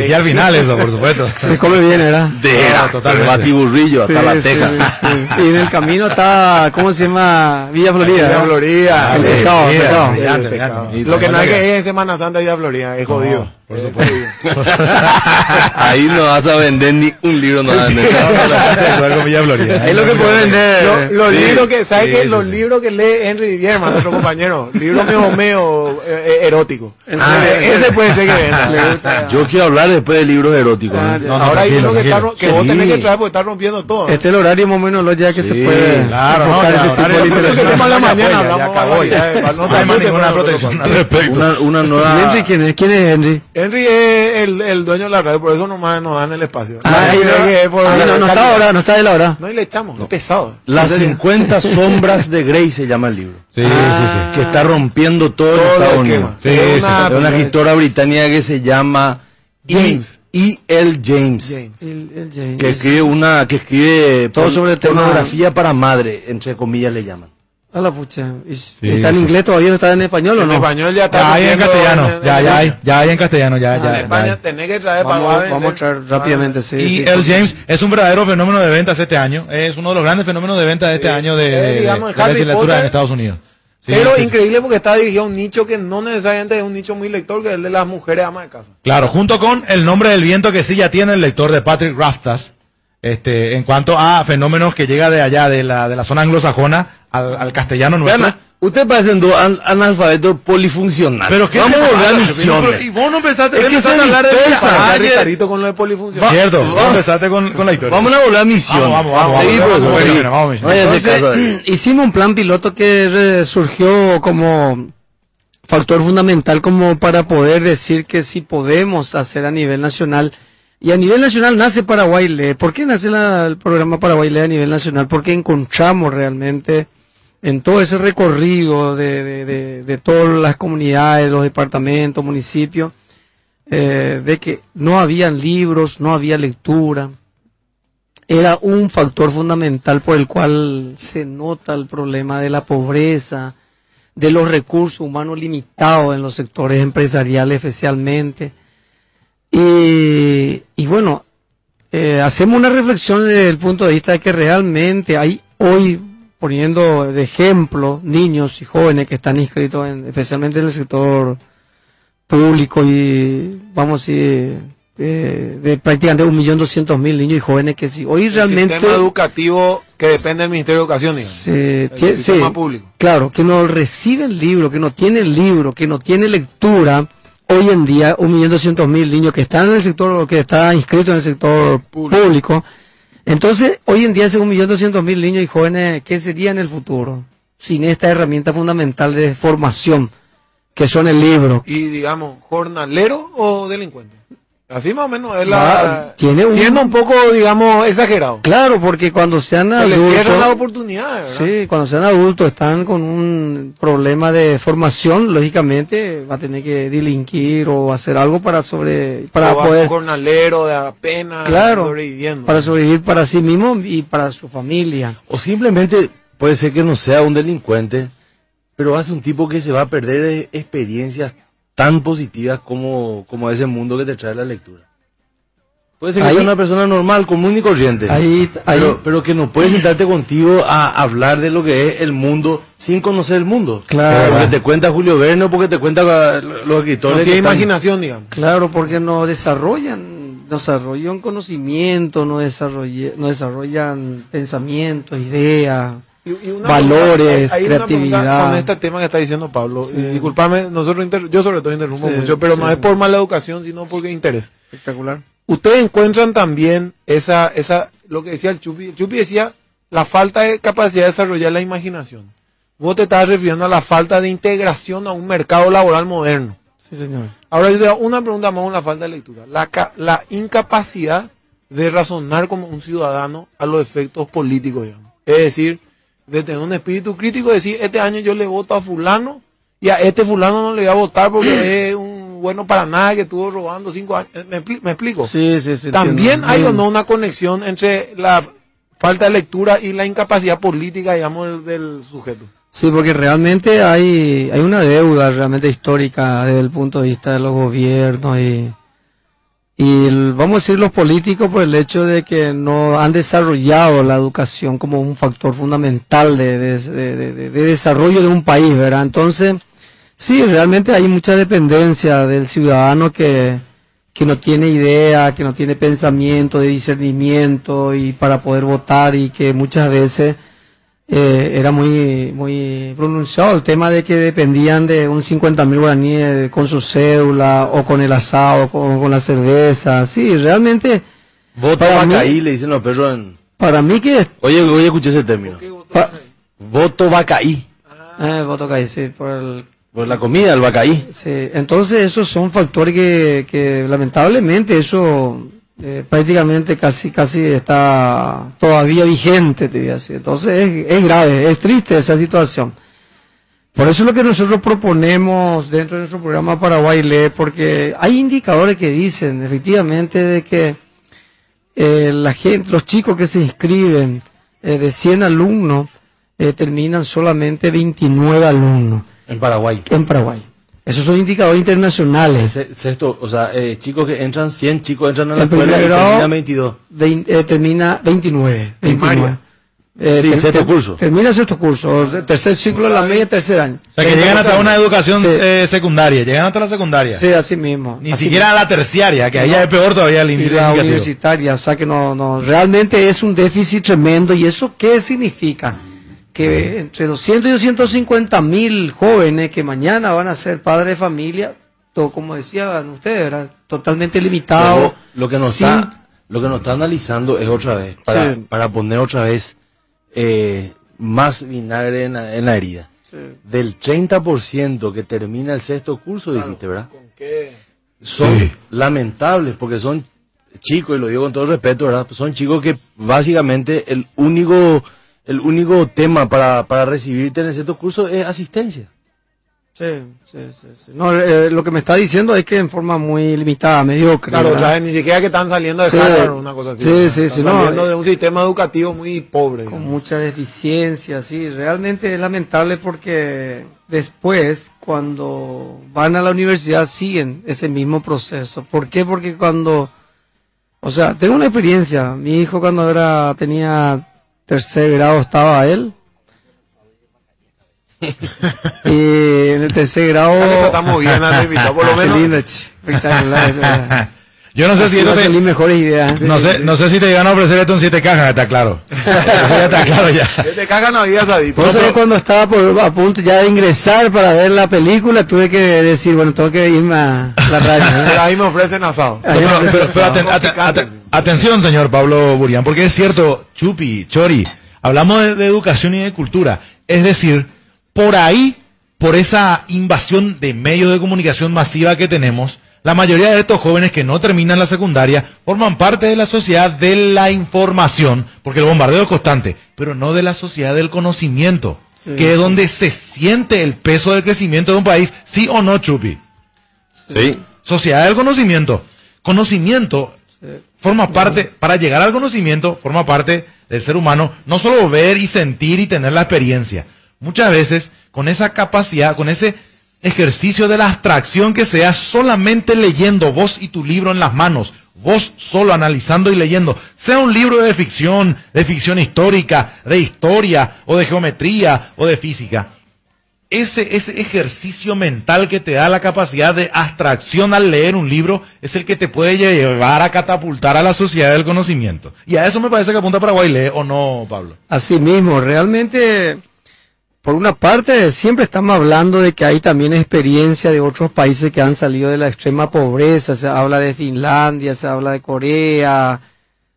y al final eso, por supuesto. [LAUGHS] se come bien, ¿verdad? De No, totalmente. Batiburrillo hasta Sí, la teja. sí. Y en el camino está, ¿cómo se llama? Villa Florida. Villa. Florida. El pescado. Lo que no hay que ir en Semana Santa Villa Florida, es jodido. Por Es supuesto. jodido. [LAUGHS] Ahí no vas a vender ni un libro, no vas a vender. [LAUGHS] No, la gente de Eduardo Villa Florida. Es lo que puede vender. Lo- los Sí, libros que, ¿sabes sí, qué? sí, Los sí. libros que lee Henry Vivierma, nuestro compañero. Libros medio, medio eh, eh, eróticos. ¿En Ah, ese puede ser que venda. Yo quiero hablar después de libros eróticos. Ah, ¿eh? ya. No, no, Ahora hay uno que, está, que vos tenés que traer porque está rompiendo todo. Este es el horario más o menos lo ya que Sí, se puede claro, no, ese tipo horario de de literatura. la Ya mañana hablamos no asuste, ninguna protección al respecto. Una, una ¿Y nueva... ¿Quién es Henry? Henry es el, el dueño de la radio, por eso nomás nos dan el espacio. Ah, No, no, es por- ah, no, no está ahora, no está él ahora. No, y le echamos, es pesado. Las ¿En serio? 50 [LAUGHS] sombras de Grey se llama el libro. Sí, Ah. sí, Que está rompiendo todo, Todo Estados Unidos. Sí, Es sí, una- Es una escritora británica que se llama James. E. L. James. James. El- el James. Que escribe una, que escribe Todo sobre pornografía para madre, entre comillas le llaman. A la pucha. ¿Y Sí, ¿Está en sí. inglés todavía? ¿No está en español o En no? español ya está. Ya hay en castellano, en- ya, en- ya hay, ya hay en castellano, ya, Ah, ya. en ya España hay. tenés que traer para Vamos, vender. vamos a traer rápidamente, sí. Y sí, el James es un verdadero fenómeno de ventas este año. Es uno de los grandes fenómenos de ventas de este Sí. año de, Eh, de- digamos, de la literatura Potter, en Estados Unidos. Sí, Pero sí. increíble porque está dirigido a un nicho que no necesariamente es un nicho muy lector, que es el de las mujeres amas de casa. Claro, junto con El nombre del viento que sí ya tiene el lector de Patrick Raftas, este, en cuanto a fenómenos que llega de allá, de la, de la zona anglosajona al, al castellano nuestro. Vean, ustedes parecen dos an- analfabetos polifuncionales. Pero ¿qué Vamos a volver a pasa? misiones. Y vos no empezaste, Es que empezaste a hablar de. Ricardito con lo de polifunción. Cierto, Va- vos empezaste con, con la historia. Vamos a volver a misiones. Vamos, vamos, vamos, Sí, vamos, vamos, vamos, vamos, Entonces, [CLEARS THROAT] hicimos un plan piloto que surgió como factor fundamental como para poder decir que sí podemos hacer a nivel nacional. Y a nivel nacional nace Paraguay Lee. ¿Por qué nace la- el programa Paraguay Lee a nivel nacional? Porque encontramos realmente en todo ese recorrido de, de- de- de todas las comunidades, los departamentos, municipios, eh, de que no habían libros, no había lectura, era un factor fundamental por el cual se nota el problema de la pobreza, de los recursos humanos limitados en los sectores empresariales especialmente. Y, y bueno, eh, hacemos una reflexión desde el punto de vista de que realmente hay hoy, poniendo de ejemplo, niños y jóvenes que están inscritos en, especialmente en el sector público y vamos a decir, de, de prácticamente un millón doscientos mil niños y jóvenes que sí, hoy El realmente sistema educativo que depende del Ministerio de Educación, digamos. El sistema sí, público. claro, que no recibe el libro, que no tiene el libro, que no tiene lectura, hoy en día un millón doscientos mil niños que están en el sector, que está inscrito en el sector Público. público. entonces hoy en día ese un millón doscientos mil niños y jóvenes, ¿qué sería en el futuro? Sin esta herramienta fundamental de formación, que son el libro. Y digamos, jornalero o delincuente. Así más o menos es Ah, la... tiene un- Siendo un poco, digamos, exagerado. Claro, porque cuando sean Se cierran las adultos, oportunidades, ¿verdad? sí, cuando sean adultos están con un problema de formación, lógicamente va a tener que delinquir o hacer algo para sobre, para O poder, jornalero de apenas claro, sobreviviendo. para sobrevivir para sí mismo y para su familia. O simplemente puede ser que no sea un delincuente, pero hace un tipo que se va a perder de experiencias tan positivas como, como ese mundo que te trae la lectura. Puede ser que Ahí- sea una persona normal, común y corriente. Ahí, ahí, pero, pero que no puedes sentarte contigo a hablar de lo que es el mundo sin conocer el mundo. Claro. Porque te cuenta Julio Verne o porque te cuenta uh, los escritores. No que tiene están- imaginación, digamos. claro, porque no desarrollan, no desarrollan conocimiento, no desarrollan, no desarrollan pensamientos, ideas. Y- y una Valores, hay- hay una creatividad. Con este tema que está diciendo Pablo, Sí. y disculpame, nosotros inter- yo sobre todo interrumpo Sí, mucho, pero no es por mala educación, sino porque interés. Espectacular. Ustedes encuentran también esa, esa, lo que decía el Chupi, el Chupi decía la falta de capacidad de desarrollar la imaginación. Vos te estás refiriendo a la falta de integración a un mercado laboral moderno. Sí, señor. Ahora yo te hago una pregunta más, una falta de lectura. La, la incapacidad de razonar como un ciudadano a los efectos políticos, digamos. Es decir, de tener un espíritu crítico, decir, este año yo le voto a fulano y a este fulano no le voy a votar porque [CLEARS THROAT] es un bueno para nada que estuvo robando cinco años. ¿Me, expli- me explico? Sí, sí, sí. También entiendo. hay o no una conexión entre la falta de lectura y la incapacidad política, digamos, del, del sujeto. Sí, porque realmente hay, hay una deuda realmente histórica desde el punto de vista de los gobiernos y, y vamos a decir los políticos por el hecho de que no han desarrollado la educación como un factor fundamental de- de desarrollo de un país, ¿verdad? Entonces, sí, realmente hay mucha dependencia del ciudadano que, que no tiene idea, que no tiene pensamiento de discernimiento y para poder votar y que muchas veces eh, era muy muy pronunciado el tema de que dependían de un 50 mil guaraníes con su cédula o con el asado, con, con la cerveza. Sí, realmente Voto Para mí- vacaí, le dicen los perros en... para mí que... Oye, oye, escuché ese término. pa- Voto vacaí. eh, voto que sí, por el, Por la comida, el vacaí. Sí, entonces esos son factores que, que lamentablemente eso eh, prácticamente casi casi está todavía vigente, te así. Entonces es, es grave, es triste esa situación. Por eso es lo que nosotros proponemos dentro de nuestro programa Paraguay Lee, porque hay indicadores que dicen efectivamente de que eh, la gente, los chicos que se inscriben eh, de 100 alumnos eh, terminan solamente 29 alumnos En Paraguay. en Paraguay. Esos son indicadores internacionales. Sexto, o sea, eh, chicos que entran 100, chicos entran a la escuela y grado, terminan 22. Vein- eh, termina 29. 29. Primaria. Eh, Sí, sexto curso. Termina sexto curso, de- tercer ciclo, la media, tercer año. O sea, que llegan hasta una educación Sí. eh, secundaria, llegan hasta la secundaria. Sí, así mismo. Ni Así siquiera a la terciaria, que ahí ya es peor todavía el y la indicativo. universitaria, o sea que no, no, realmente es un déficit tremendo. ¿Y eso qué significa? Que entre 200 y 250 mil jóvenes que mañana van a ser padres de familia, todo como decían ustedes, ¿verdad? totalmente limitado. Pero lo que nos sin- está lo que nos está analizando es otra vez para, Sí. para poner otra vez eh, más vinagre en la, en la herida. Sí. Del 30% que termina el sexto curso, dijiste, ¿verdad? ¿Con qué? Son Sí. lamentables porque son chicos, y lo digo con todo respeto, ¿verdad? Son chicos que básicamente el único el único tema para, para recibirte en el sexto curso es asistencia. Sí, sí, sí, sí. No, eh, lo que me está diciendo es que en forma muy limitada, mediocre. Claro, ¿verdad? ¿sabes? Ni siquiera que están saliendo de Sí. Harvard o una cosa así. Sí, ¿no? sí, Están sí, no, saliendo eh. de un sistema educativo muy pobre. con mucha deficiencia, sí, realmente es lamentable porque después cuando van a la universidad siguen ese mismo proceso. ¿Por qué? Porque cuando, o sea, tengo una experiencia, mi hijo cuando era tenía tercer grado estaba él [LAUGHS] y en el tercer grado le tratamos bien [LAUGHS] por lo Qué menos. espectacular. Yo no sé si Así esto a te, mejores ideas. no sé, no sé si te llegan a ofrecer esto en siete cajas, está claro. [LAUGHS] ya está claro ya. Que te cagan a vida, Sadito. Por eso que cuando estaba por, a punto ya de ingresar para ver la película, tuve que decir, bueno, tengo que irme a la radio. Pero ahí me ofrecen asado. Pero, me- pero- pero aten- aten- aten- atención, señor Pablo Burián, porque es cierto, Chupi, Chori, hablamos de, de educación y de cultura. Es decir, por ahí, por esa invasión de medios de comunicación masiva que tenemos, la mayoría de estos jóvenes que no terminan la secundaria forman parte de la sociedad de la información, porque el bombardeo es constante, pero no de la sociedad del conocimiento, Sí, que es sí. donde se siente el peso del crecimiento de un país, sí o no, Chupi. Sí. Sociedad del conocimiento. Conocimiento Sí. forma parte, para llegar al conocimiento, forma parte del ser humano, no solo ver y sentir y tener la experiencia. Muchas veces, con esa capacidad, con ese ejercicio de la abstracción que sea solamente leyendo vos y tu libro en las manos, vos solo analizando y leyendo, sea un libro de ficción, de ficción histórica, de historia, o de geometría, o de física, ese, ese ejercicio mental que te da la capacidad de abstracción al leer un libro es el que te puede llevar a catapultar a la sociedad del conocimiento. Y a eso me parece que apunta Paraguay, lee o no, Pablo. Así mismo, realmente, por una parte, siempre estamos hablando de que hay también experiencia de otros países que han salido de la extrema pobreza, se habla de Finlandia, se habla de Corea,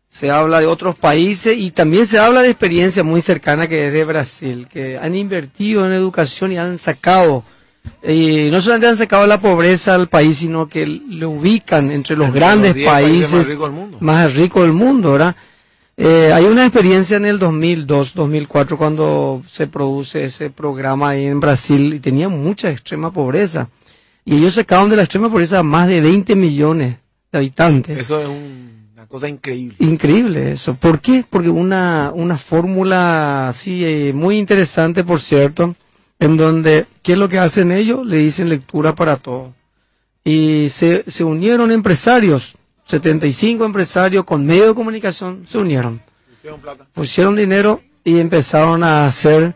se habla de otros países y también se habla de experiencia muy cercana que es de Brasil, que han invertido en educación y han sacado Y no solamente han sacado la pobreza al país, sino que lo ubican entre los grandes países, más ricos del mundo, más rico del mundo ¿verdad? Eh, hay una experiencia en el 2002, 2004, cuando se produce ese programa ahí en Brasil y tenía mucha extrema pobreza. Y ellos sacaron de la extrema pobreza más de 20 millones de habitantes. Eso es una cosa increíble. Increíble eso. ¿Por qué? Porque una, una fórmula así eh, muy interesante, por cierto, en donde, ¿qué es lo que hacen ellos? Le dicen lectura para todo. Y se, se unieron empresarios, 75 empresarios con medio de comunicación se unieron. Pusieron, plata. pusieron dinero y empezaron a hacer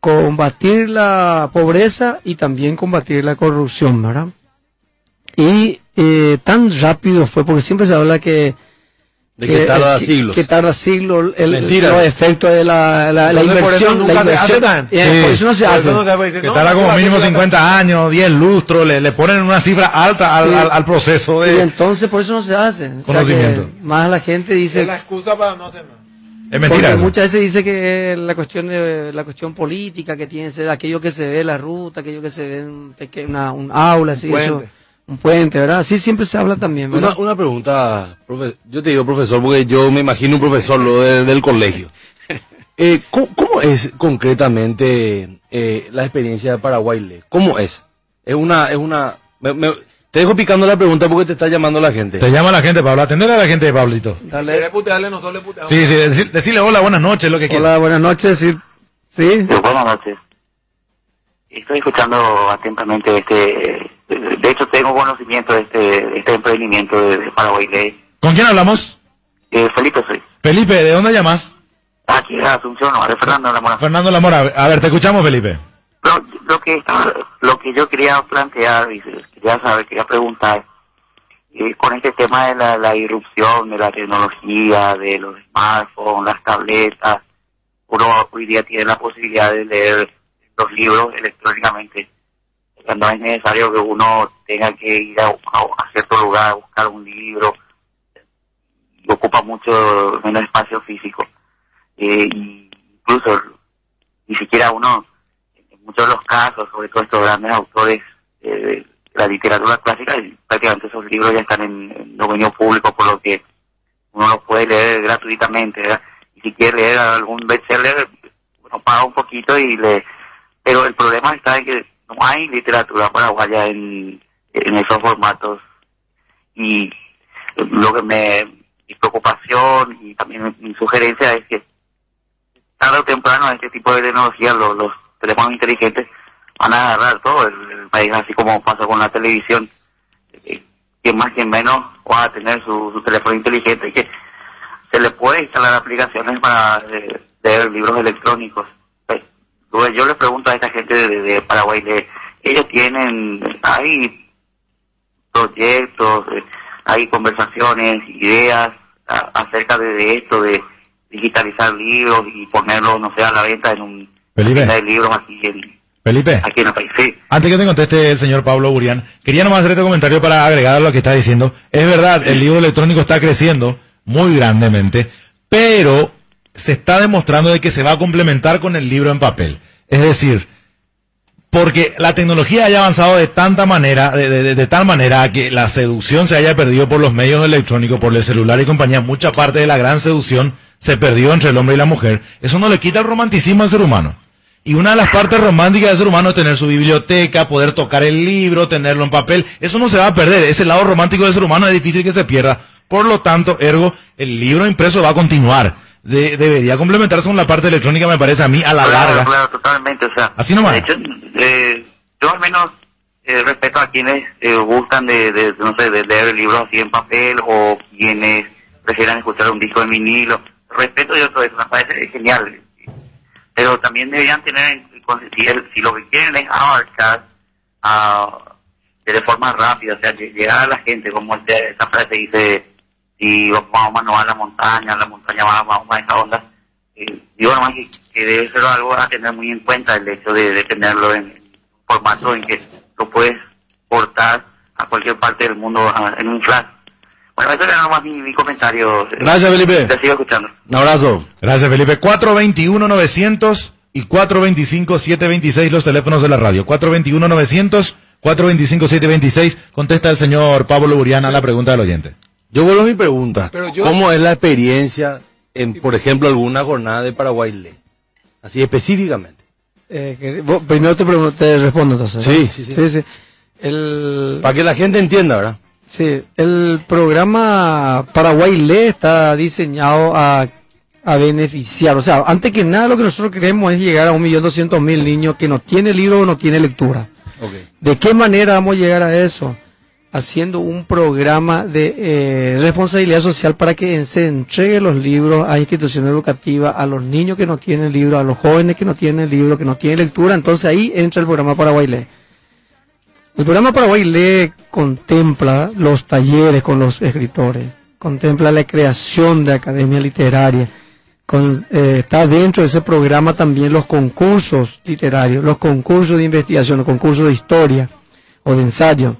combatir la pobreza y también combatir la corrupción, ¿verdad? Y eh, tan rápido fue, porque siempre se habla que de que, tarda siglos. Que, tarda siglos el, los efectos de la, la, la inversión. Por eso nunca se hace eh, Por eso no se hace. que tarda como mínimo 50 años, 10 lustros, le, le ponen una cifra alta al, al, proceso de... Y entonces por eso no se hace. Conocimiento. más la gente dice... Es la excusa para no hacer nada. Es mentira. Porque muchas veces dice que la cuestión de, la cuestión política que tiene ser aquello que se ve la ruta, aquello que se ve en una, un aula, así, eso, un puente, ¿verdad? Así siempre se habla también, Una, una pregunta, yo te digo profesor, porque yo me imagino un profesor lo del colegio. [LAUGHS] Eh, ¿cómo, es concretamente eh, la experiencia de Paraguay? ¿Cómo es? Es una, es una, te dejo picando la pregunta porque te está llamando la gente. Te llama la gente, Pablo. Atender a la gente, Pablito. Dale. putearle, nosotros le puteamos. Sí, sí, decirle hola, buenas noches, lo que quieras. Hola, buenas noches, sí. Sí. buenas noches. Estoy escuchando atentamente este... De hecho, tengo conocimiento de este, este emprendimiento de, Paraguay. ¿Con quién hablamos? Eh, Felipe soy. Felipe, ¿de dónde llamas? Aquí de Asunción, de Fernando Lamora. Fernando Lamora. A ver, te escuchamos, Felipe. Lo, lo que lo que yo quería plantear y quería saber, quería preguntar, eh, con este tema de la, la, irrupción de la tecnología, de los smartphones, las tabletas, uno hoy día tiene la posibilidad de leer los libros electrónicamente. No es necesario que uno tenga que ir a, a, cierto lugar a buscar un libro, ocupa mucho menos espacio físico. Eh, incluso ni siquiera uno muchos de los casos, sobre todo estos grandes autores de la literatura clásica, prácticamente esos libros ya están en, dominio público, por lo que uno los puede leer gratuitamente, Y si quiere leer algún bestseller, bueno, paga un poquito y le... Pero el problema está en que no hay literatura paraguaya en, esos formatos. Y lo que me... Mi preocupación y también mi sugerencia es que tarde o temprano este tipo de tecnología los, teléfonos inteligentes van a agarrar todo el, país, así como pasa con la televisión. Eh, quien más, quien menos va a tener su, teléfono inteligente y que se le puede instalar aplicaciones para eh, leer libros electrónicos. Yo le pregunto a esta gente de, Paraguay, de, ellos tienen, hay proyectos, eh, hay conversaciones, ideas acerca de, esto, de digitalizar libros y ponerlos, no sé, a la venta en un Felipe. Felipe. Antes que te conteste el señor Pablo Burián, quería nomás hacer este comentario para agregar a lo que está diciendo. Es verdad, el libro electrónico está creciendo muy grandemente, pero se está demostrando de que se va a complementar con el libro en papel. Es decir, porque la tecnología haya avanzado de tanta manera, de, de, tal manera que la seducción se haya perdido por los medios electrónicos, por el celular y compañía, mucha parte de la gran seducción se perdió entre el hombre y la mujer. Eso no le quita el romanticismo al ser humano. Y una de las partes románticas del ser humano es tener su biblioteca, poder tocar el libro, tenerlo en papel. Eso no se va a perder. Ese lado romántico del ser humano es difícil que se pierda. Por lo tanto, ergo, el libro impreso va a continuar. Debería complementarse con la parte electrónica, me parece a mí, a la larga. Claro, totalmente. O sea, Así nomás. De hecho, eh, yo al menos eh, respeto a quienes eh, gustan de, de, no sé, de leer libros así en papel o quienes prefieran escuchar un disco en vinilo. Respeto yo todo eso, me parece genial pero también deberían tener, si, si lo que quieren es abarcar uh, de forma rápida, o sea, llegar a la gente, como esta frase dice, si vamos a a la montaña, a la montaña vamos a esa onda, eh, digo nomás que, debe ser algo a tener muy en cuenta el hecho de, tenerlo en, formato en que lo puedes portar a cualquier parte del mundo en un flash. Bueno, eso era nomás mi, comentario. Gracias, Felipe. Te sigo escuchando. Un abrazo. Gracias, Felipe. 421-900, y 425-726 los teléfonos de la radio. 421-900, 425-726. Contesta el señor Pablo Buriana la pregunta del oyente. Yo vuelvo a mi pregunta. Pero yo- ¿Cómo es la experiencia en, por ejemplo, alguna jornada de Paraguay Le? Así específicamente. Eh, que- vos- primero te, te respondo entonces. ¿no? Sí, sí, sí. sí, sí. El, Para que la gente entienda, ¿verdad? sí, el programa Paraguay Lee está diseñado a, a beneficiar. O sea, antes que nada lo que nosotros queremos es llegar a un millón doscientos mil niños que no tienen libro o no tienen lectura. ¿De qué manera vamos a llegar a eso? Haciendo un programa de eh, responsabilidad social para que se entregue los libros a instituciones educativas, a los niños que no tienen libro, a los jóvenes que no tienen libro, que no tienen lectura. Entonces ahí entra el programa Paraguay Lee. El programa Paraguay Lee contempla los talleres con los escritores, contempla la creación de academia literaria, eh, está dentro de ese programa también los concursos literarios, los concursos de investigación, los concursos de historia o de ensayo.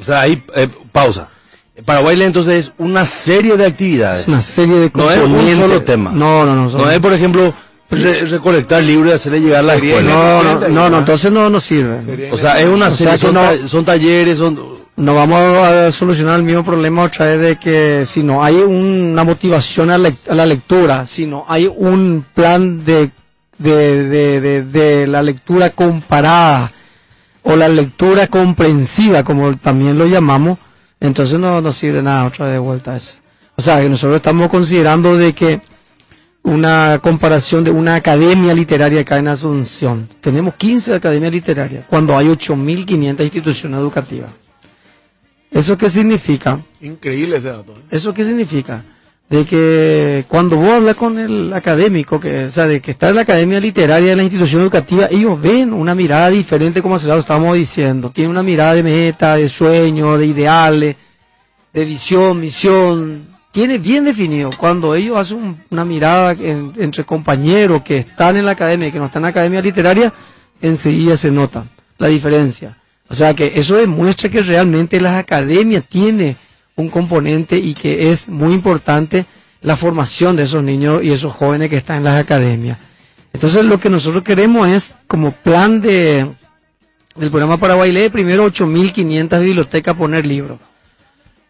O sea, ahí, eh, pausa. Paraguay Le entonces es una serie de actividades. Es una serie de No es un componentes. solo tema. No, no, no. No es, por ejemplo, re- recolectar libros y hacerle llegar la escuela. no, no, no, no, entonces no nos sirve. Sería O sea, es una O serie, sea que son, no- ta- son talleres, son... no vamos a solucionar el mismo problema otra vez de que si no hay una motivación a, lec- a la lectura, si no hay un plan de, de, de, de- de la lectura comparada o la lectura comprensiva, como también lo llamamos, entonces no nos sirve nada otra vez de vuelta eso. O sea, que nosotros estamos considerando de que una comparación de una academia literaria acá en Asunción. Tenemos 15 academias literarias, cuando hay 8.500 instituciones educativas. ¿Eso qué significa? Increíble ese dato. ¿eh? ¿Eso qué significa? De que cuando vos hablas con el académico, que, o sea, de que está en la academia literaria de la institución educativa, ellos ven una mirada diferente, como se lo estamos diciendo. Tienen una mirada de meta, de sueño, de ideales, de visión, misión. Tiene bien definido. Cuando ellos hacen un- una mirada en- entre compañeros que están en la academia y que no están en la academia literaria, enseguida se nota la diferencia. O sea que eso demuestra que realmente las academias tienen un componente y que es muy importante la formación de esos niños y esos jóvenes que están en las academias. Entonces lo que nosotros queremos es, como plan de del programa Paraguay Lee, primero 8.500 bibliotecas poner libros.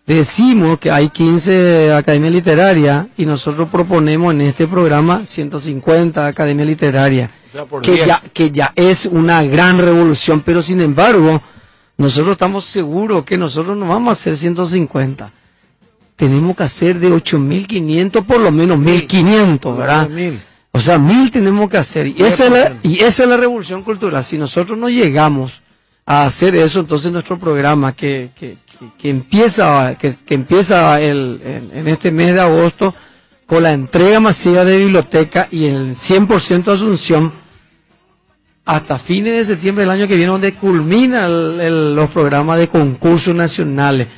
Decimos que hay 15 academias literarias y nosotros proponemos en este programa 150 academias literarias O sea, que 10. ya, que ya es una gran revolución, pero sin embargo, nosotros estamos seguros que nosotros no vamos a hacer 150. Tenemos que hacer de 8.500 por lo menos 1.500, ¿verdad? O sea, mil tenemos que hacer. Y esa, es la, y esa es la revolución cultural. Si nosotros no llegamos a hacer eso, entonces nuestro programa que, que, que, que empieza, que, que empieza el, en, en este mes de agosto con la entrega masiva de biblioteca y el 100% de Asunción, hasta fines de septiembre del año que viene, donde culmina el- el- los programas de concursos nacionales,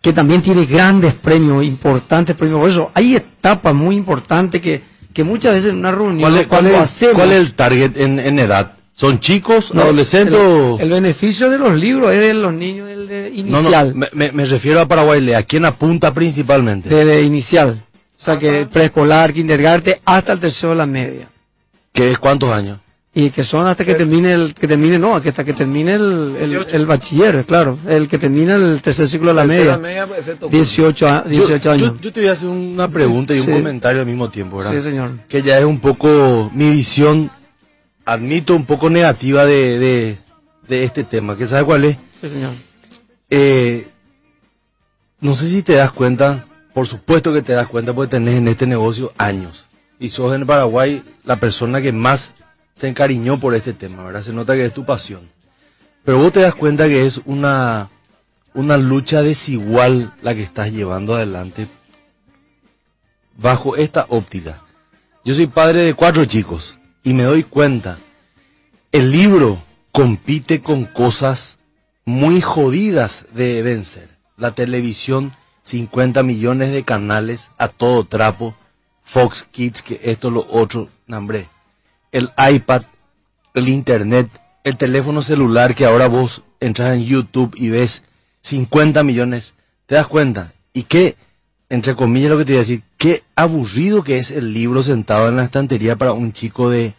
que también tiene grandes premios, importantes premios. Por eso hay etapas muy importantes que, que muchas veces en una reunión, ¿Cuál es, cuál es- hacemos, cuál es el target en, en edad? ¿Son chicos, No, adolescentes el, beneficio de los libros es de los niños el de No, no, inicial. me, refiero a Paraguay Le. ¿A quién apunta principalmente? de, de inicial. O sea que preescolar, kindergarten, hasta el tercero de la media. ¿Qué es cuántos años? Y que son hasta que termine el, que termine, no, hasta que termine el, el, el bachiller, claro. El que termine el tercer ciclo de la media. media, pues, se tocó. 18, a- 18 yo, años. yo- yo te voy a hacer una pregunta y un Sí. comentario al mismo tiempo, ¿verdad? Sí, señor. Que ya es un poco mi visión, admito, un poco negativa de, de, de este tema. ¿Que sabe cuál es? Sí, señor. Eh, no sé si te das cuenta, por supuesto que te das cuenta porque tenés en este negocio años. Y sos en Paraguay la persona que más se encariñó por este tema, ¿verdad? Se nota que es tu pasión. Pero vos te das cuenta que es una, una lucha desigual la que estás llevando adelante bajo esta óptica. Yo soy padre de cuatro chicos y me doy cuenta, el libro compite con cosas muy jodidas de vencer. La televisión, 50 millones de canales a todo trapo, Fox Kids, que esto, lo otro, nombre. El iPad, el Internet, el teléfono celular que ahora vos entras en YouTube y ves 50 millones, te das cuenta. Y qué, entre comillas lo que te voy a decir, qué aburrido que es el libro sentado en la estantería para un chico de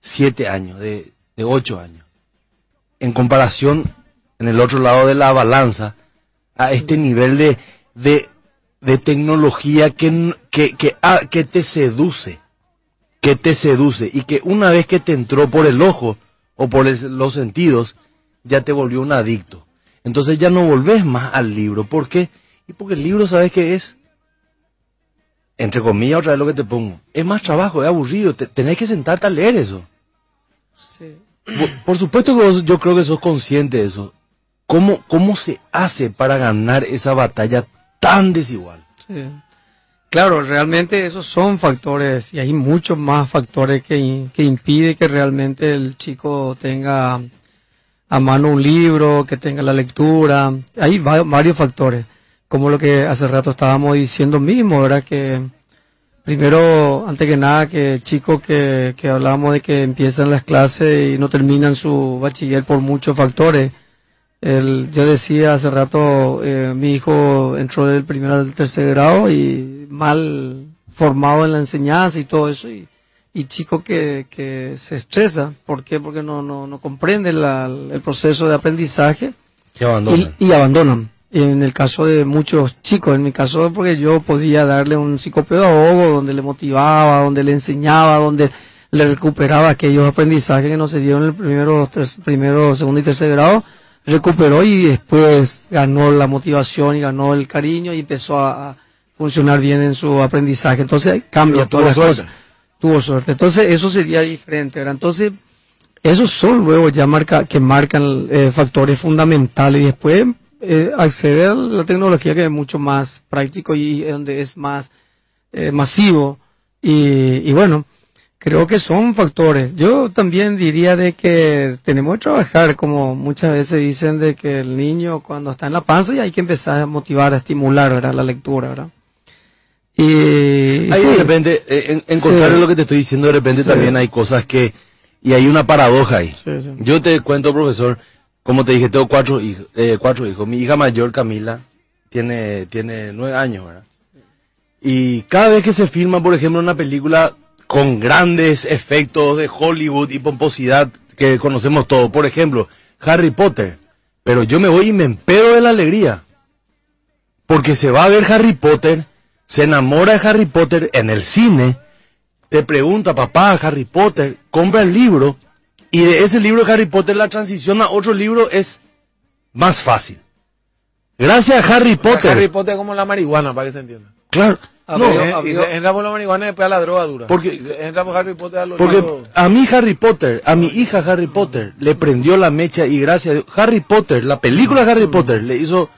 siete años, de, de ocho años. En comparación, en el otro lado de la balanza, a este nivel de, de, de tecnología que, que, que, ah, que te seduce, que te seduce y que una vez que te entró por el ojo o por los sentidos, ya te volvió un adicto. Entonces ya no volvés más al libro. ¿Por qué? Y porque el libro, ¿sabes qué es? Entre comillas, otra vez lo que te pongo. Es más trabajo, es aburrido. te- tenés que sentarte a leer eso. Sí. Por, por supuesto que vos, yo creo que sos consciente de eso. ¿Cómo, ¿Cómo se hace para ganar esa batalla tan desigual? Sí. Claro, realmente esos son factores y hay muchos más factores que, que impide que realmente el chico tenga a mano un libro, que tenga la lectura. Hay va- varios factores, como lo que hace rato estábamos diciendo mismo, ¿verdad? Que primero, antes que nada, que chicos que, que hablábamos de que empiezan las clases y no terminan su bachiller por muchos factores. El, yo decía hace rato, eh, mi hijo entró del primer al tercer grado y mal formado en la enseñanza y todo eso y, y chico que, que se estresa. ¿Por qué? Porque no, no, no comprende la- el proceso de aprendizaje Que abandonan. y, y abandonan. En el caso de muchos chicos, en mi caso porque yo podía darle un psicopedagogo donde le motivaba, donde le enseñaba, donde le recuperaba aquellos aprendizajes que no se dieron en el primero, tres- primero, segundo y tercer grado, recuperó y después ganó la motivación y ganó el cariño y empezó a funcionar bien en su aprendizaje. Entonces cambia todas las suerte. cosas. Tuvo suerte. Entonces eso sería diferente, ¿verdad? Entonces esos son luego ya marca, que marcan eh, factores fundamentales y después eh, acceder a la tecnología que es mucho más práctico y donde es más eh, masivo y, y bueno creo que son factores yo también diría de que tenemos que trabajar como muchas veces dicen de que el niño cuando está en la panza y hay que empezar a motivar a estimular ¿verdad? la lectura ¿verdad? Y Ahí sí, de repente, eh, en, Sí. contrario a lo que te estoy diciendo, de repente Sí. también hay cosas que... Y hay una paradoja ahí. Yo te cuento, profesor, como te dije, tengo cuatro hijos. Eh, cuatro hijos. Mi hija mayor, Camila, tiene, tiene nueve años, ¿verdad? Y cada vez que se filma, por ejemplo, una película con grandes efectos de Hollywood y pomposidad que conocemos todos, por ejemplo, Harry Potter, pero yo me voy y me empedo de la alegría. Porque se va a ver Harry Potter, se enamora de Harry Potter en el cine, te pregunta, papá, Harry Potter, compra el libro, y de ese libro de Harry Potter la transición a otro libro es más fácil. Gracias a Harry Potter. Harry Potter es como la marihuana, para que se entienda. Claro. Ah, No, Eh, y se entra por la marihuana y después a la droga dura. Porque- entra por Harry Potter a los porque a mí Harry Potter, a mi hija Harry Potter, le prendió la mecha y gracias a Dios, Harry Potter, la película Harry Potter, le hizo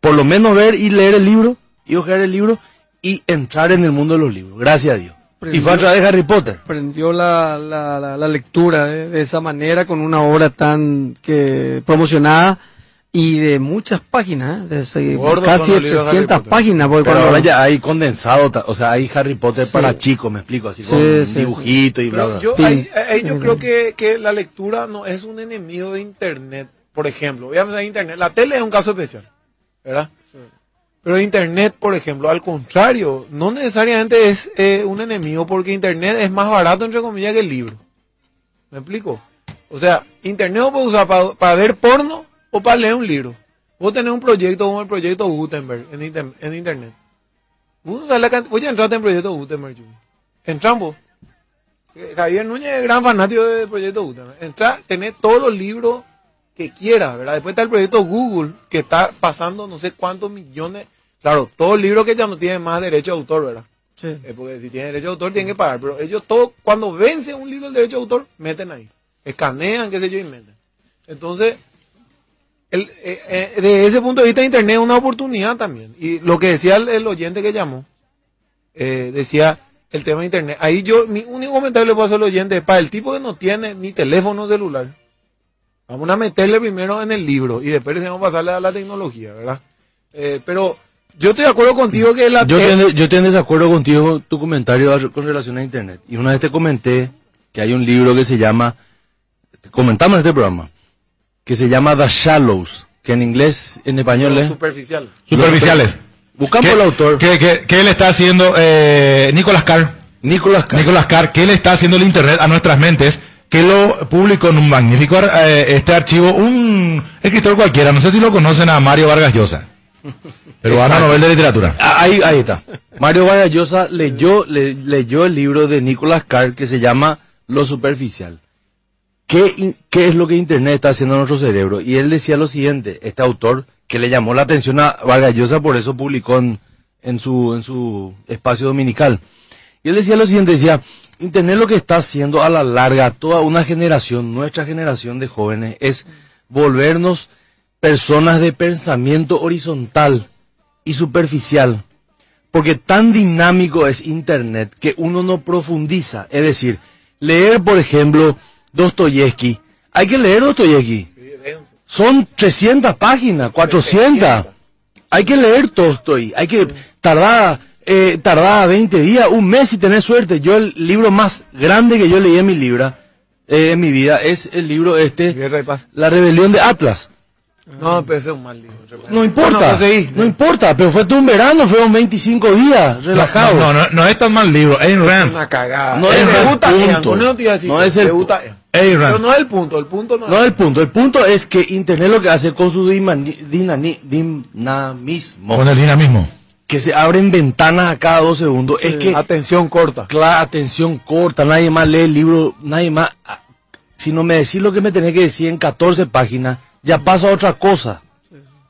por lo menos ver y leer el libro, y ojear el libro, y entrar en el mundo de los libros. Gracias a Dios. Y fue a través de Harry Potter. aprendió la, la, la, la lectura de, de esa manera con una obra tan que promocionada y de muchas páginas, ¿eh? de casi son los libros de Harry 300 Potter. páginas. Porque Pero cuando- ahora ya hay condensado, o sea, hay Harry Potter Sí. para chicos, me explico, así Sí, con sí, dibujito y bla, Pero bla. yo, Sí. ahí- ahí yo Sí. creo que, que la lectura no es un enemigo de Internet, por ejemplo. Voy a pensar en Internet. La tele es un caso especial, ¿verdad? Pero Internet, por ejemplo, al contrario, no necesariamente es eh, un enemigo porque Internet es más barato, entre comillas, que el libro. ¿Me explico? O sea, Internet lo puedes usar para ver porno o para leer un libro. Vos tenés un proyecto como el proyecto Gutenberg en, inter- en Internet. Vos la cant- Voy a entrar en proyecto Gutenberg, Chuy. Entramos. Eh, Javier Núñez es gran fanático del proyecto Gutenberg. Entra, tenés todos los libros que quieras, ¿verdad? Después está el proyecto Google, que está pasando no sé cuántos millones. Claro, todos los libros que ya no tienen más derecho de autor, ¿verdad? Sí. Eh, porque si tienen derecho de autor tienen que pagar. Pero ellos todos, cuando vence un libro del derecho de autor, meten ahí. Escanean, qué sé yo, y meten. Entonces, el, eh, eh, de ese punto de vista, Internet es una oportunidad también. Y lo que decía el, el oyente que llamó, eh, decía el tema de Internet. Ahí yo, mi único comentario le puedo hacer al oyente es para el tipo que no tiene ni teléfono celular. Vamos a meterle primero en el libro y después le vamos a pasarle a la tecnología, ¿verdad? Eh, pero yo estoy de acuerdo contigo que la Yo estoy, yo estoy en desacuerdo contigo tu comentario a- con relación a Internet. Y una vez te comenté que hay un libro que se llama, comentamos en este programa, que se llama The Shallows, que en inglés, en español es... superficial. Superficiales. Buscamos ¿Qué- el autor, ¿Qué, qué, qué él está haciendo eh, Nicolás Carr? Nicolás Carr. Nicolás Carr, ¿qué le está haciendo el Internet a nuestras mentes? Que lo publicó en un magnífico eh, este archivo un escritor cualquiera, no sé si lo conocen a Mario Vargas Llosa, peruano Nobel de Literatura. Ah, Ahí, ahí está. Mario Vargas Llosa leyó, le- leyó el libro de Nicolas Carr que se llama Lo Superficial. ¿Qué, ¿Qué es lo que Internet está haciendo a nuestro cerebro? Y él decía lo siguiente, este autor, que le llamó la atención a Vargas Llosa, por eso publicó en, en, su, en su espacio dominical. Y él decía lo siguiente, decía, Internet lo que está haciendo a la larga toda una generación, nuestra generación de jóvenes, es volvernos personas de pensamiento horizontal y superficial. Porque tan dinámico es Internet que uno no profundiza. Es decir, leer, por ejemplo, Dostoyevsky. Hay que leer Dostoyevsky. Son 300 páginas, 400. Hay que leer Tolstoy. Hay que tardar, eh, tardar 20 días, un mes si tenés suerte. Yo el libro más grande que yo leí en mi libra, eh, en mi vida, es el libro este, Guerra y paz. La rebelión de Atlas. No, pero ese es un mal libro. No importa, Bueno, pues seguí. no importa, pero fue todo un verano, fueron 25 días, relajado. No, no, no, no es tan mal libro, Ayn Es Rand. una cagada. No es el gusta punto. Ian, con eso te iba a decir, No es el gusta pu- Ian. Ayn Pero Rand. no es el punto, el punto no, No es el punto, el punto es que Internet lo que hace con su dinamismo, Con el dinamismo. Que se abren ventanas a cada dos segundos, es que Atención corta. la atención corta, nadie más lee el libro, nadie más... ah, Si no me decís lo que me tenés que decir en 14 páginas, ya pasa a otra cosa.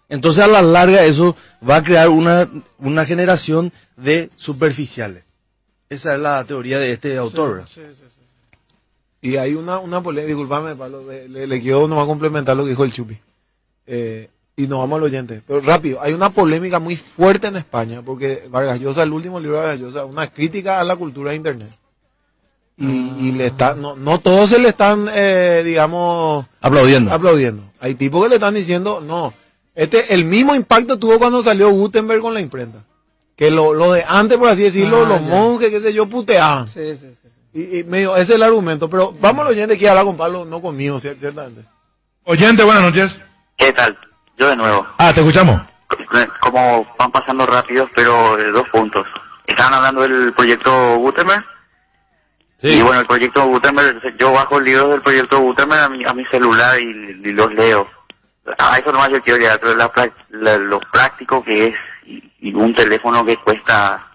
Entonces a la larga eso va a crear una, una generación de superficiales. Esa es la teoría de este autor. Y hay una, una polémica, disculpame, Pablo, le, le, le quiero nomás complementar lo que dijo el Chupi. Eh, y nos vamos al oyente. Pero rápido, hay una polémica muy fuerte en España, porque Vargas Llosa, el último libro de Vargas Llosa, una crítica a la cultura de Internet. Y, y le está, no, no todos se le están, eh, digamos, Aplaudiendo. aplaudiendo. Hay tipos que le están diciendo, no, este, el mismo impacto tuvo cuando salió Gutenberg con la imprenta. Que lo, lo de antes, por así decirlo, Ah, los ya. monjes, qué sé yo, puteaban. Sí, sí, sí. Y, y medio, ese es el argumento. Pero vamos al oyente que habla con Pablo, no conmigo, cier- ciertamente. Oyente, buenas noches. ¿Qué tal? Yo de nuevo. Ah, te escuchamos. Como van pasando rápidos, pero eh, dos puntos. Estaban hablando del proyecto Gutenberg. Y bueno, el proyecto Gutenberg, yo bajo libros del proyecto Gutenberg a mi, a mi celular y, y los leo. A eso nomás yo quiero llegar, pero la, la- lo práctico que es y, y un teléfono que cuesta,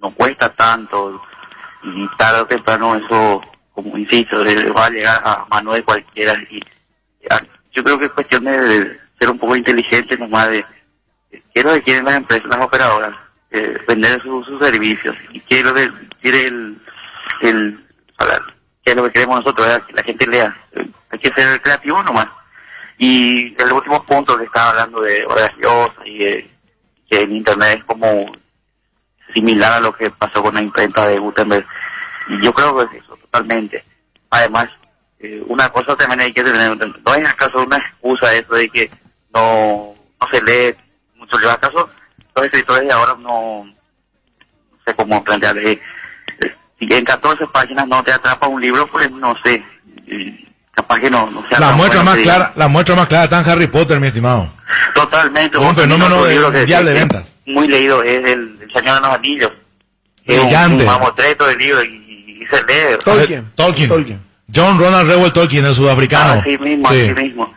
no cuesta tanto y tarde o temprano eso, como insisto, le va a llegar a mano de cualquiera y yo creo que es cuestión de ser un poco inteligente nomás de qué es lo que quieren las empresas, las operadoras, eh, vender su- sus servicios y qué es lo que quiere el, el qué es lo que queremos nosotros, que la gente lea. Eh, Hay que ser creativo nomás. Y el último punto que estaba hablando de horas Llosa y de que el Internet es como similar a lo que pasó con la imprenta de Gutenberg. Y yo creo que es eso, totalmente. Además, eh, una cosa también hay que tener, no es acaso una excusa eso de que no, no se lee mucho libro. ¿Acaso los escritores de ahora no, no sé cómo plantear? eh, si en 14 páginas no te atrapa un libro, pues no sé. y capaz que no, no sea La muestra más clara, la muestra más clara está en Harry Potter, mi estimado. Totalmente. Un fenómeno de- libro que- mundial de ventas. Muy leído es el, el Señor de los Anillos. Brillante. mamotreto de libro y, y se lee. Tolkien. Tolkien. Tolkien. John Ronald Reuel Tolkien, el sudafricano. Así mismo, Sí. así mismo.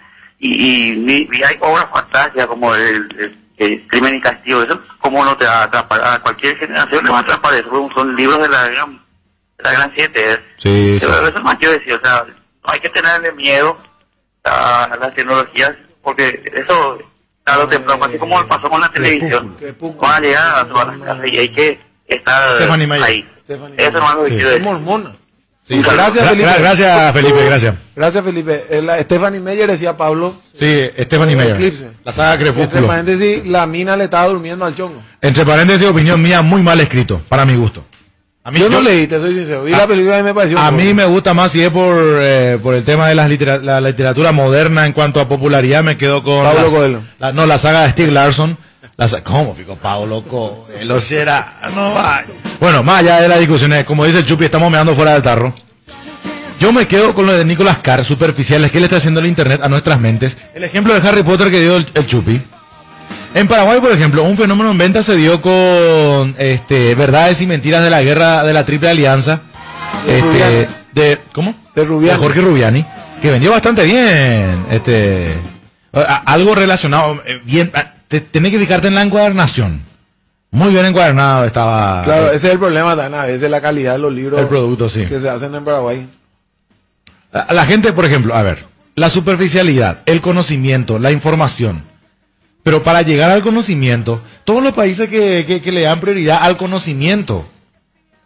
Y, y, hay obras fantásticas como el, el- el Crimen y Castigo. Eso, ¿cómo no te va a atrapar? A cualquier generación le va a atrapar. Eso son, libros de la gran, de la gran siete. ¿eh? Sí, sí. Pero eso es más quiero decir. O sea, no hay que tenerle miedo a las tecnologías porque eso, tarde o temprano, así como pasó con la televisión, van a llegar a todas las casas y hay que estar ahí. Stephanie Eso no es lo que Sí. decir. mormona. Sí, Gracias, Gra- Felipe. gra- Gracias, Felipe, gracias. Gracias, Felipe. Eh, la- Stephanie Meyer decía Pablo. Sí, Stephanie Meyer. Eclipse. La saga Entre Crepúsculo. paréntesis, la mina le estaba durmiendo al chongo. Entre paréntesis, opinión mía, muy mal escrito, para mi gusto. A mí, Yo no leí, te soy sincero. Vi A- la película y me pareció. A mí me gusta más si es por, eh, por el tema de las litera- la literatura moderna en cuanto a popularidad, me quedo con... Pablo las- Coelho. la- no, la saga de Steve Larson. La ¿Cómo, fico? Pablo Coelho, [LAUGHS] si era- no va. Bueno, más allá de las discusiones, como dice el Chupi, estamos meando fuera del tarro. Yo me quedo con lo de Nicolas Carr, superficiales, que le está haciendo el Internet a nuestras mentes. El ejemplo de Harry Potter que dio el, el Chupi. En Paraguay, por ejemplo, un fenómeno en venta se dio con este, verdades y mentiras de la guerra de la Triple Alianza. De Este, de ¿cómo? De Rubiani. Jorge Rubiani, que vendió bastante bien, este a- algo relacionado eh, bien, te, tenés que fijarte en la encuadernación. Muy bien encuadernado estaba Claro, eh, ese es el problema también a veces la calidad de los libros el producto, sí. que se hacen en Paraguay. A La gente, por ejemplo, a ver, la superficialidad, el conocimiento, la información. Pero para llegar al conocimiento, todos los países que, que- que le dan prioridad al conocimiento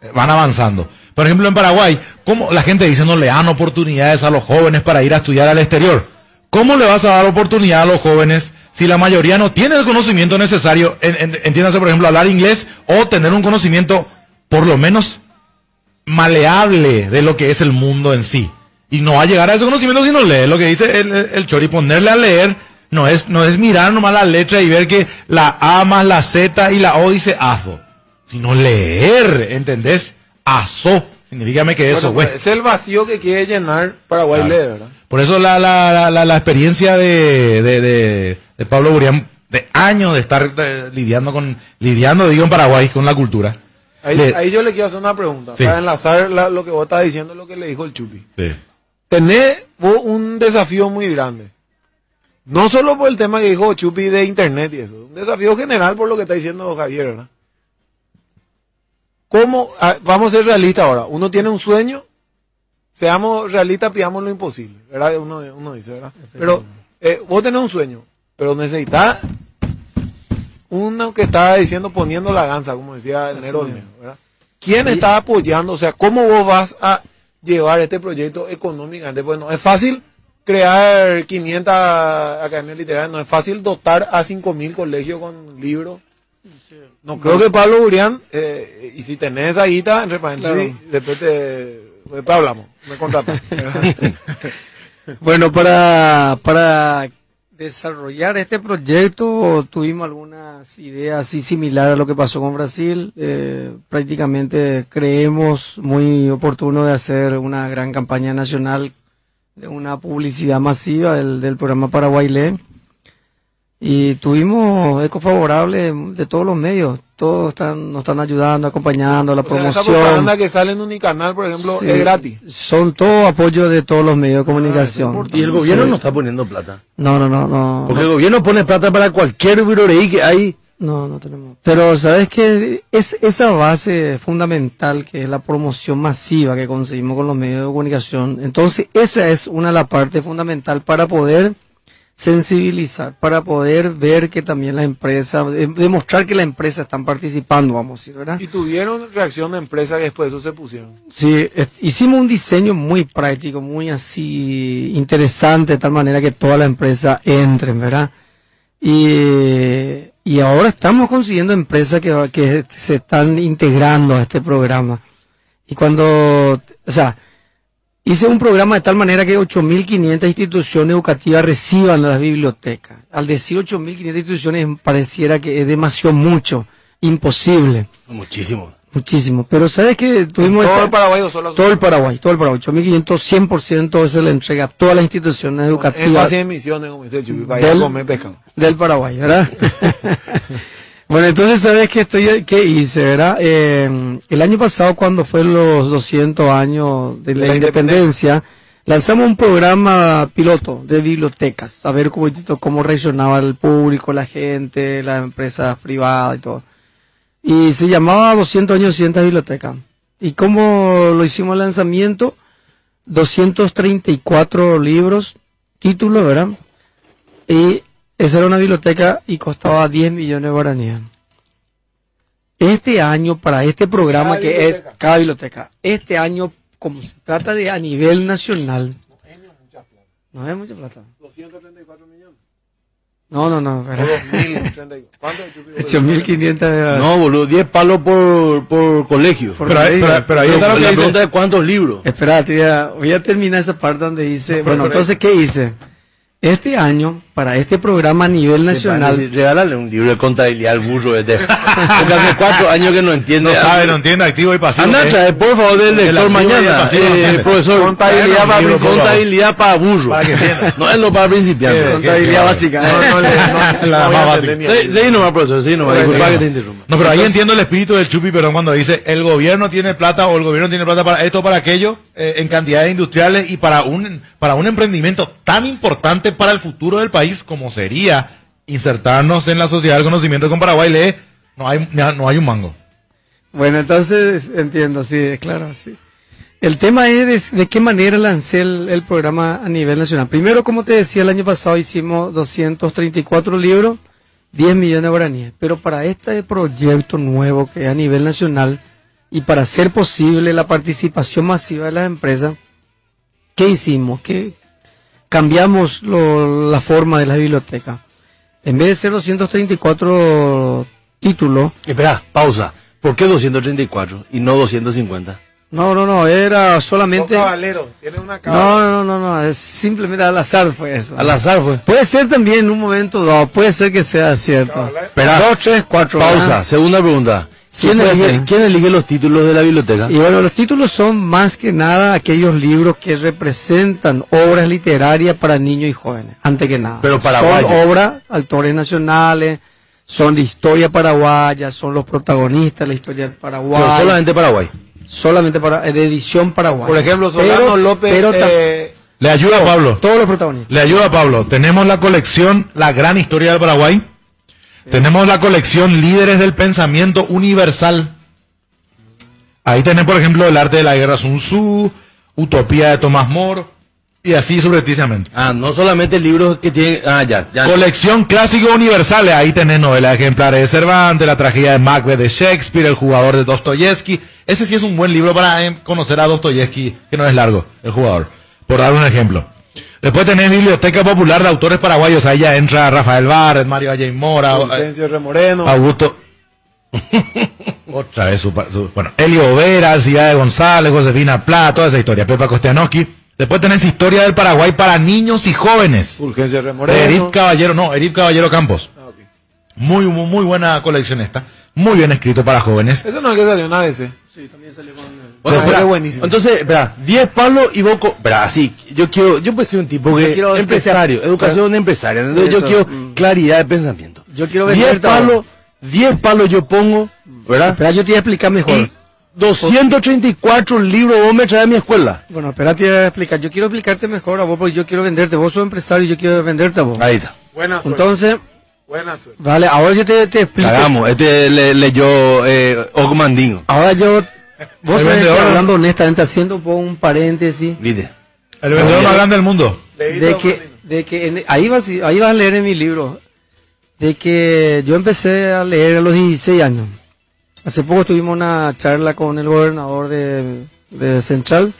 eh, van avanzando. Por ejemplo, en Paraguay, ¿cómo la gente dice no le dan oportunidades a los jóvenes para ir a estudiar al exterior? ¿Cómo le vas a dar oportunidad a los jóvenes si la mayoría no tiene el conocimiento necesario, en- en- entiéndase, por ejemplo, hablar inglés o tener un conocimiento por lo menos maleable de lo que es el mundo en sí. Y no va a llegar a ese conocimiento si no lee lo que dice el, el, Chori. Ponerle a leer no es, no es mirar nomás la letra y ver que la A más la Z y la O dice azo. Sino leer, ¿entendés? Azo. Significa que eso, Bueno, güey. pues, es el vacío que quiere llenar Paraguay Claro. lee, ¿verdad? Por eso la, la, la, la, experiencia de, de, de, de Pablo Burián, de años de estar eh, lidiando con, lidiando, digo, en Paraguay con la cultura. Ahí, Le- ahí yo le quiero hacer una pregunta, Sí. para enlazar la- lo que vos estás diciendo, lo que le dijo el Chupi. Sí. Tenés vos un desafío muy grande. No solo por el tema que dijo Chupi de internet y eso, un desafío general por lo que está diciendo Javier, ¿verdad? ¿Cómo? ah, vamos a ser realistas ahora. Uno tiene un sueño, seamos realistas, pidamos lo imposible, ¿verdad? Uno, uno dice, ¿verdad? Pero eh, vos tenés un sueño, pero necesitas uno que está diciendo poniendo la ganza, como decía Nero ¿verdad? ¿Quién está apoyando? O sea, ¿cómo vos vas a llevar este proyecto económicamente? Pues no es fácil crear 500 academias literarias, no es fácil dotar a 5.000 colegios con libros. No creo que Pablo Urián, eh, y si tenés esa guita, paréntesis, después, te, después hablamos, me contratas. [LAUGHS] Bueno, para, para desarrollar este proyecto tuvimos algunas ideas así similares a lo que pasó con Brasil. Eh, prácticamente creemos muy oportuno de hacer una gran campaña nacional de una publicidad masiva del, del programa Paraguay. Y tuvimos eco favorable de todos los medios. Todos están, nos están ayudando, acompañando la O sea, esa promoción. propaganda que sale en Unicanal, por ejemplo, Sí. es gratis. Son todo apoyo de todos los medios de comunicación. importante. Y el gobierno Sí. no está poniendo plata. No, no, no, no. Porque el gobierno pone plata para cualquier viroreí que hay. No, no tenemos. Pero sabes que es esa base fundamental que es la promoción masiva que conseguimos con los medios de comunicación. Entonces esa es una de las partes fundamental para poder sensibilizar, para poder ver que también las empresas, demostrar que las empresas están participando, vamos a decir, ¿verdad? Y tuvieron reacción de empresa que después de eso se pusieron. Sí, hicimos un diseño muy práctico, muy así interesante, de tal manera que toda la empresa entren, ¿verdad? Y, y ahora estamos consiguiendo empresas que, que se están integrando a este programa. Y cuando, o sea, hice un programa de tal manera que 8.500 instituciones educativas reciban las bibliotecas. Al decir 8.500 instituciones pareciera que es demasiado mucho, imposible. Muchísimo. Muchísimo. Pero sabes que tuvimos todo el Paraguay o solo todo el Paraguay, todo el Paraguay, 8.500, 100% se le entrega a todas las instituciones educativas base de emisiones, como dice el Chupi, para ir a Del- del Paraguay, ¿verdad? [LAUGHS] bueno, entonces, ¿sabes qué, estoy, qué hice, verdad? Eh, el año pasado, cuando fue los 200 años de la, la independencia, lanzamos un programa piloto de bibliotecas, a ver cómo, cómo reaccionaba el público, la gente, las empresas privadas y todo. Y se llamaba 200 años, 200 bibliotecas. ¿Y cómo lo hicimos el lanzamiento? 234 libros, títulos, ¿verdad? Y esa era una biblioteca y costaba 10 millones de guaraníes. Este año, para este programa Cada que biblioteca. es cada biblioteca, este año, como se trata de a nivel nacional, no es mucha plata. 234 millones. No, no, no, O ¿verdad? 2034. ¿Cuánto es, Chupi? 8.500 de No, boludo, 10 palos por, por colegio. Por Pero, ahí- pero, pero ahí está la pregunta es cuántos libros. Espérate, ya, voy a terminar esa parte donde dice, pero bueno, entonces, ¿qué hice? Este año, para este programa a nivel nacional. Regálale un libro de contabilidad al burro este. Porque hace cuatro años que no entiende. No sabe, no entiende, activo y pasivo. Anda, ¿eh? trae, por favor, del El lector mañana. Eh, profesor, Contabilidad para libro, contabilidad para burro. Para que entienda. No es lo para principiantes. Contabilidad básica. No, no, le- no, [LAUGHS] La más básica. Sí, sí, nomás, profesor, sí, nomás. Disculpa que te interrumpa. No, pero ahí entiendo el espíritu del Chupi, perdón, cuando dice el gobierno tiene plata o el gobierno tiene plata para esto, para aquello, eh, en cantidades industriales y para un, para un emprendimiento tan importante para el futuro del país como sería insertarnos en la sociedad del conocimiento con Paraguay, lee, no hay, no hay un mango. Bueno, entonces entiendo, sí, claro, sí. El tema es de, qué manera lancé el, programa a nivel nacional. Primero, como te decía, el año pasado hicimos 234 libros, 10 millones de guaraníes. Pero para este proyecto nuevo que es a nivel nacional y para hacer posible la participación masiva de las empresas, ¿qué hicimos? Que cambiamos lo- la forma de la biblioteca. En vez de ser 234 títulos, Espera, pausa. ¿Por qué 234 y no 250? No, no, no, era Son solamente... No, caballeros, tienen una cabra. no, no, no, es simplemente al azar fue eso. Al azar fue. Puede ser también en un momento dado, puede ser que sea cierto. Espera. Dos, tres, cuatro. Pausa. ¿verdad? Segunda pregunta. ¿Quién elige, ser. ¿Quién elige los títulos de la biblioteca? Y bueno, los títulos son más que nada aquellos libros que representan obras literarias para niños y jóvenes, antes que nada. Pero Son paraguayos. obras, autores nacionales, son de historia paraguaya, son los protagonistas de la historia del Paraguay. Pero solamente Paraguay. solamente para, de edición paraguaya. Por ejemplo, Solano López. pero eh, Le ayuda a Pablo. todos los protagonistas. Le ayuda a Pablo. Tenemos la colección La Gran Historia del Paraguay. Tenemos la colección Líderes del Pensamiento Universal. Ahí tenés, por ejemplo, El Arte de la Guerra Sun Tzu, Utopía de Tomás More, y así subrepticiamente. Ah, no solamente libros que tienen... Ah, ya. ya. Colección Clásicos Universales. Ahí tenés novelas ejemplares de Cervantes, La Tragedia de Macbeth de Shakespeare, El Jugador de Dostoyevsky. Ese sí es un buen libro para eh, conocer a Dostoyevsky, que no es largo, El Jugador. Por dar un ejemplo. Después tenés Biblioteca Popular de Autores Paraguayos. Ahí ya entra Rafael Barret, Mario Valle Mora, Fulgencio Remoreno. Augusto. [LAUGHS] Otra vez su, su- bueno, Elio Vera, Ciudad de González, Josefina Pla, toda esa historia. Pepa Kostianowski. Después tenés Historia del Paraguay para niños y jóvenes. Fulgencio Remoreno. Erip Caballero, no, Erip Caballero Campos. Ah. Muy, muy, muy buena colección esta. Muy bien escrito para jóvenes. Eso no es que salió una vez. eh. Bueno, Ah, espera, es buenísimo. Entonces, espera, 10 palos y vos... co- Espera, así, yo quiero... Yo pues soy un tipo que... Yo quiero empresario, educación empresaria. Entonces yo Eso, quiero mm. claridad de pensamiento. Yo quiero 10 venderte ahora. palos, 10 palos yo pongo, ¿verdad? Espera, yo te voy a explicar mejor. Y 234 libros vos me traes a mi escuela. Bueno, espera, te voy a explicar. Yo quiero explicarte mejor a vos porque yo quiero venderte. Vos sos empresario y yo quiero venderte a vos. Ahí está. Buena suerte. Buena suerte. vale, ahora yo te, te explico. Cagamos, este le, leyó eh, Ogmandino. Ahora yo, vos sabés que hablando honestamente, haciendo un poco un paréntesis, ¿Viste? El vendedor más grande del mundo. De que, de que en- ahí, vas, ahí vas a leer en mi libro, de que yo empecé a leer a los 16 años. Hace poco tuvimos una charla con el gobernador de, de Central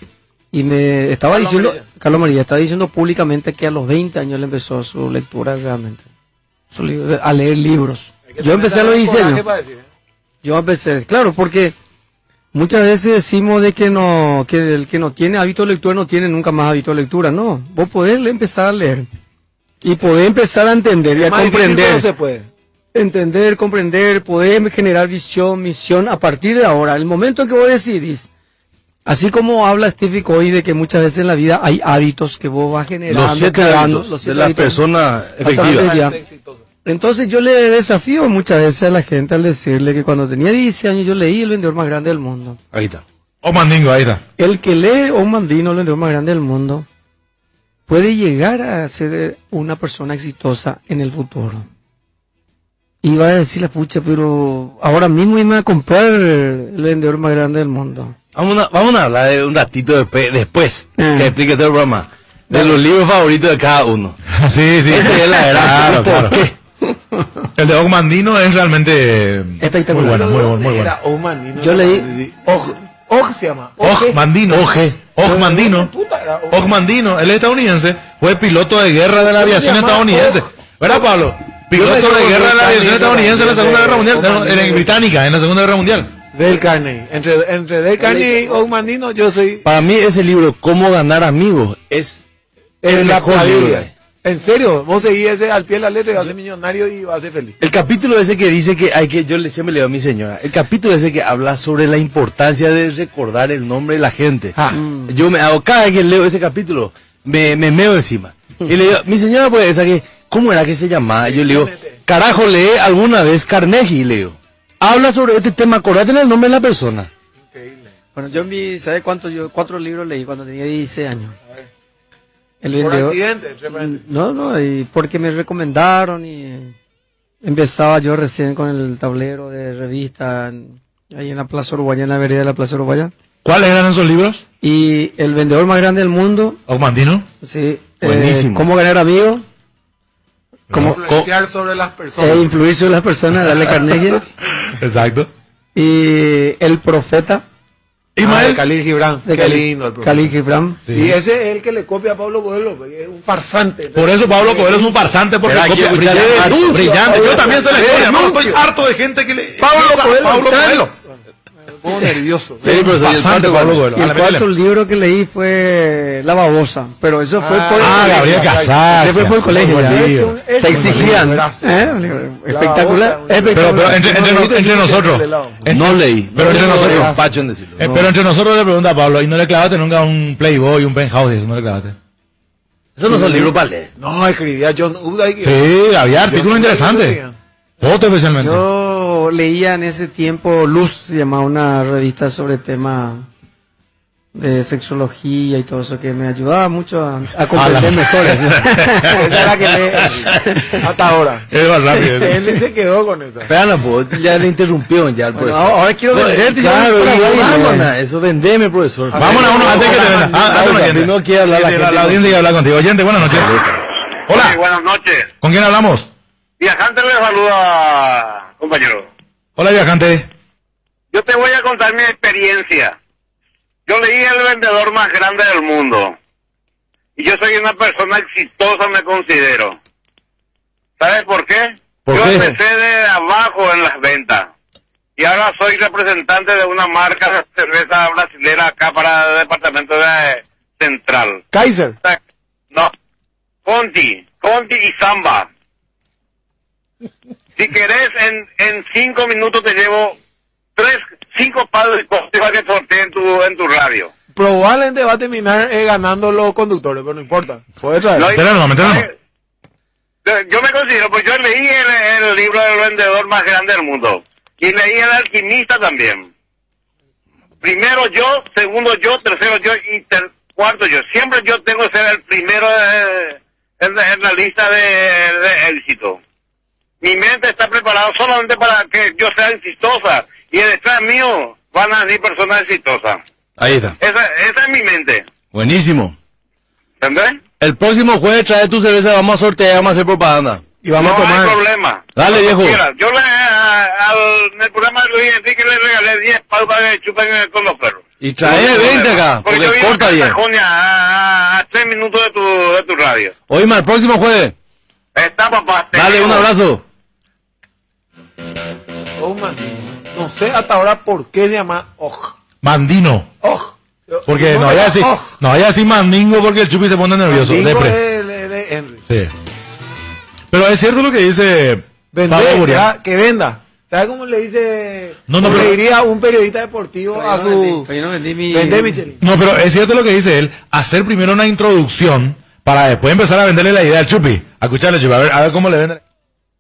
y me estaba Carlos diciendo, María. Carlos María, estaba diciendo públicamente que a los 20 años le empezó su lectura realmente, a leer libros. Yo empecé a los algo de 16 coraje años. para decir, eh. Yo empecé, claro, porque muchas veces decimos de que no, que el que no tiene hábito de lectura no tiene nunca más hábito de lectura. No, vos podés empezar a leer y podés empezar a entender y a comprender. pero se puede. Entender, comprender, poder generar visión, misión a partir de ahora. El momento que vos decidís, así como habla Stevie Covey de que muchas veces en la vida hay hábitos que vos vas generando, Los siete creando, hábitos los de siete la hábitos. persona efectiva. Entonces yo le desafío muchas veces a la gente al decirle que cuando tenía 10 años yo leí El vendedor más grande del mundo. Ahí está. O Mandingo, ahí está. El que lee Un Mandino, el vendedor más grande del mundo, puede llegar a ser una persona exitosa en el futuro. Y va a decir la pucha, pero ahora mismo me a comprar el vendedor más grande del mundo. Vamos a, vamos a hablar de un ratito después, después Mm. que explique todo el programa. De los libros favoritos de cada uno. [LAUGHS] sí, sí. Esa es la [LAUGHS] Claro, verdad. claro. ¿Por qué? El de Ogmandino es realmente Espectacular. Muy bueno, muy bueno, muy bueno. Era Ogmandino. Yo leí- Og. Og se llama. Og. Ogmandino. Oje. Ogmandino. Ogmandino, él es estadounidense, fue piloto de guerra de la ¿Cómo se aviación estadounidense. ¿Verdad, Pablo? Piloto de guerra de la aviación estadounidense en la de- Segunda Guerra Mundial, en, británica, en la Segunda Guerra Mundial. Del Carnegie. Entre, entre Del Carnegie y Ogmandino, yo soy Para mí ese libro, Cómo ganar amigos, es el mejor libro. En serio, vos seguís ese al pie de la letra y vas a ser millonario y vas a ser feliz. El capítulo ese que dice que hay que, yo le, siempre le digo a mi señora, el capítulo ese que habla sobre la importancia de recordar el nombre de la gente. Ah. Yo me hago, cada vez que leo ese capítulo, me, me meo encima. Y le digo, mi señora pues esa que, ¿cómo era que se llamaba? Y yo le digo, carajo, lee alguna vez Carnegie, le digo. Habla sobre este tema, acordate el nombre de la persona. Bueno, yo vi, ¿sabe cuántos? Yo cuatro libros leí cuando tenía 16 años. El Por vendedor- accidente, entre paréntesis. No, no, y porque me recomendaron y empezaba yo recién con el tablero de revista en- ahí en la Plaza Uruguaya, en la vereda de la Plaza Uruguaya. ¿Cuáles eran esos libros? Y el vendedor más grande del mundo, Osmandino. sí, Buenísimo. eh, cómo ganar amigos, cómo Influenciar sobre las e personas. influir sobre las personas, darle Carnegie. [LAUGHS] Exacto. y el profeta Ah, de Ismael. Khalil Gibran. de Qué lindo el profesor. Khalil Gibran. Sí. Y ese es el que le copia a Pablo Coelho, es un farsante. Por eso Pablo Coelho es un farsante porque Pero copia brillante, brillante. Yo también la Coelho. historia, hermano. Estoy harto de gente que le Pablo Pablo Coelho, Pablo Coelho. Pongo nervioso. Sí, pero soy el Pasante santo Pablo. Y el cuarto libro que leí fue La babosa, pero eso fue Ah, por Ah, Gabriel Casar. Ese fue por el colegio, Se exigían. ¿Eh? Espectacular. babosa, un- espectacular. Pero, pero entre, entre, No, entre no, nosotros. No leí. Pero entre no nosotros. eh, pero entre nosotros le pregunta a Pablo, ¿y no le clavaste nunca un Playboy, un Penthouse? Eso no le clavaste. Esos no son libros para leer. No, escribía John Uday. Sí, había artículos interesantes. escribía. Foto especialmente. Yo leía en ese tiempo Luz, se llamaba una revista sobre tema de sexología y todo eso que me ayudaba mucho a, a comprender mejor. eso. [LAUGHS] Esa que lee hasta ahora. Es más rápido. [LAUGHS] Él se quedó con no, pues, ya le interrumpió ya el Bueno, profesor. ahora ahora quiero venderte. Claro, vámonos, eso vendeme, profesor. Vámonos a uno antes que te venda. Ah, primero quiere hablar la gente. la audiencia quiere hablar contigo. Oyente, buenas noches. Hola. buenas noches. ¿Con quién hablamos? Viajante le saluda, compañero. Hola, viajante. Yo te voy a contar mi experiencia. Yo leí El vendedor más grande del mundo. Y yo soy una persona exitosa, me considero. ¿Sabes por qué? ¿Por yo qué? empecé de abajo en las ventas. Y ahora soy representante de una marca de cerveza brasilera acá para el departamento de Central. Kaiser. No. Conti. Conti y Samba. Si querés, en, en cinco minutos te llevo tres, cinco palos de cosas que sorteé en tu, en tu radio. Probablemente va a terminar eh, ganando los conductores, pero no importa. Puede traer. No, nomás. Yo- me considero, pues yo leí el, el libro del vendedor más grande del mundo. Y leí el alquimista también. Primero yo, segundo yo, tercero yo y ter- cuarto yo. Siempre yo tengo que ser el primero de- en, la- en la lista de, de éxito. Mi mente está preparada solamente para que yo sea exitosa. Y detrás mío van a venir personas exitosas. Ahí está. Esa, esa es mi mente. Buenísimo. ¿Entendés? El próximo jueves trae tu cerveza, vamos a sortear, vamos a hacer propaganda. Y vamos no a tomar. hay problema. Dale, viejo. quiera. Yo le, a- al, en el programa de Luis Enrique le regalé 10 palos para que chupen con los perros. Y trae No hay 20 problema. acá, Porque yo porque corta bien. Sajonia, a, a, a tres minutos de tu, de tu radio. Oíme, el próximo jueves. Está, papá. Dale, un abrazo. Oh, man. No sé hasta ahora por qué se llama Oj. Mandino. Oj. Porque no vaya a decir, no vaya a decir mandingo porque el chupi se pone nervioso. Mandingo Depre. de, de- de Henry. Sí. Pero es cierto lo que dice Pablo Vender, ya, que venda. ¿Sabes cómo le dice? No, no, pero- le diría un periodista deportivo a su. No vendí mi... Vende, Michelin. No, pero es cierto lo que dice él, hacer primero una introducción para después empezar a venderle la idea al Chupi. A escucharle, Chupi, a ver, a ver cómo le vende,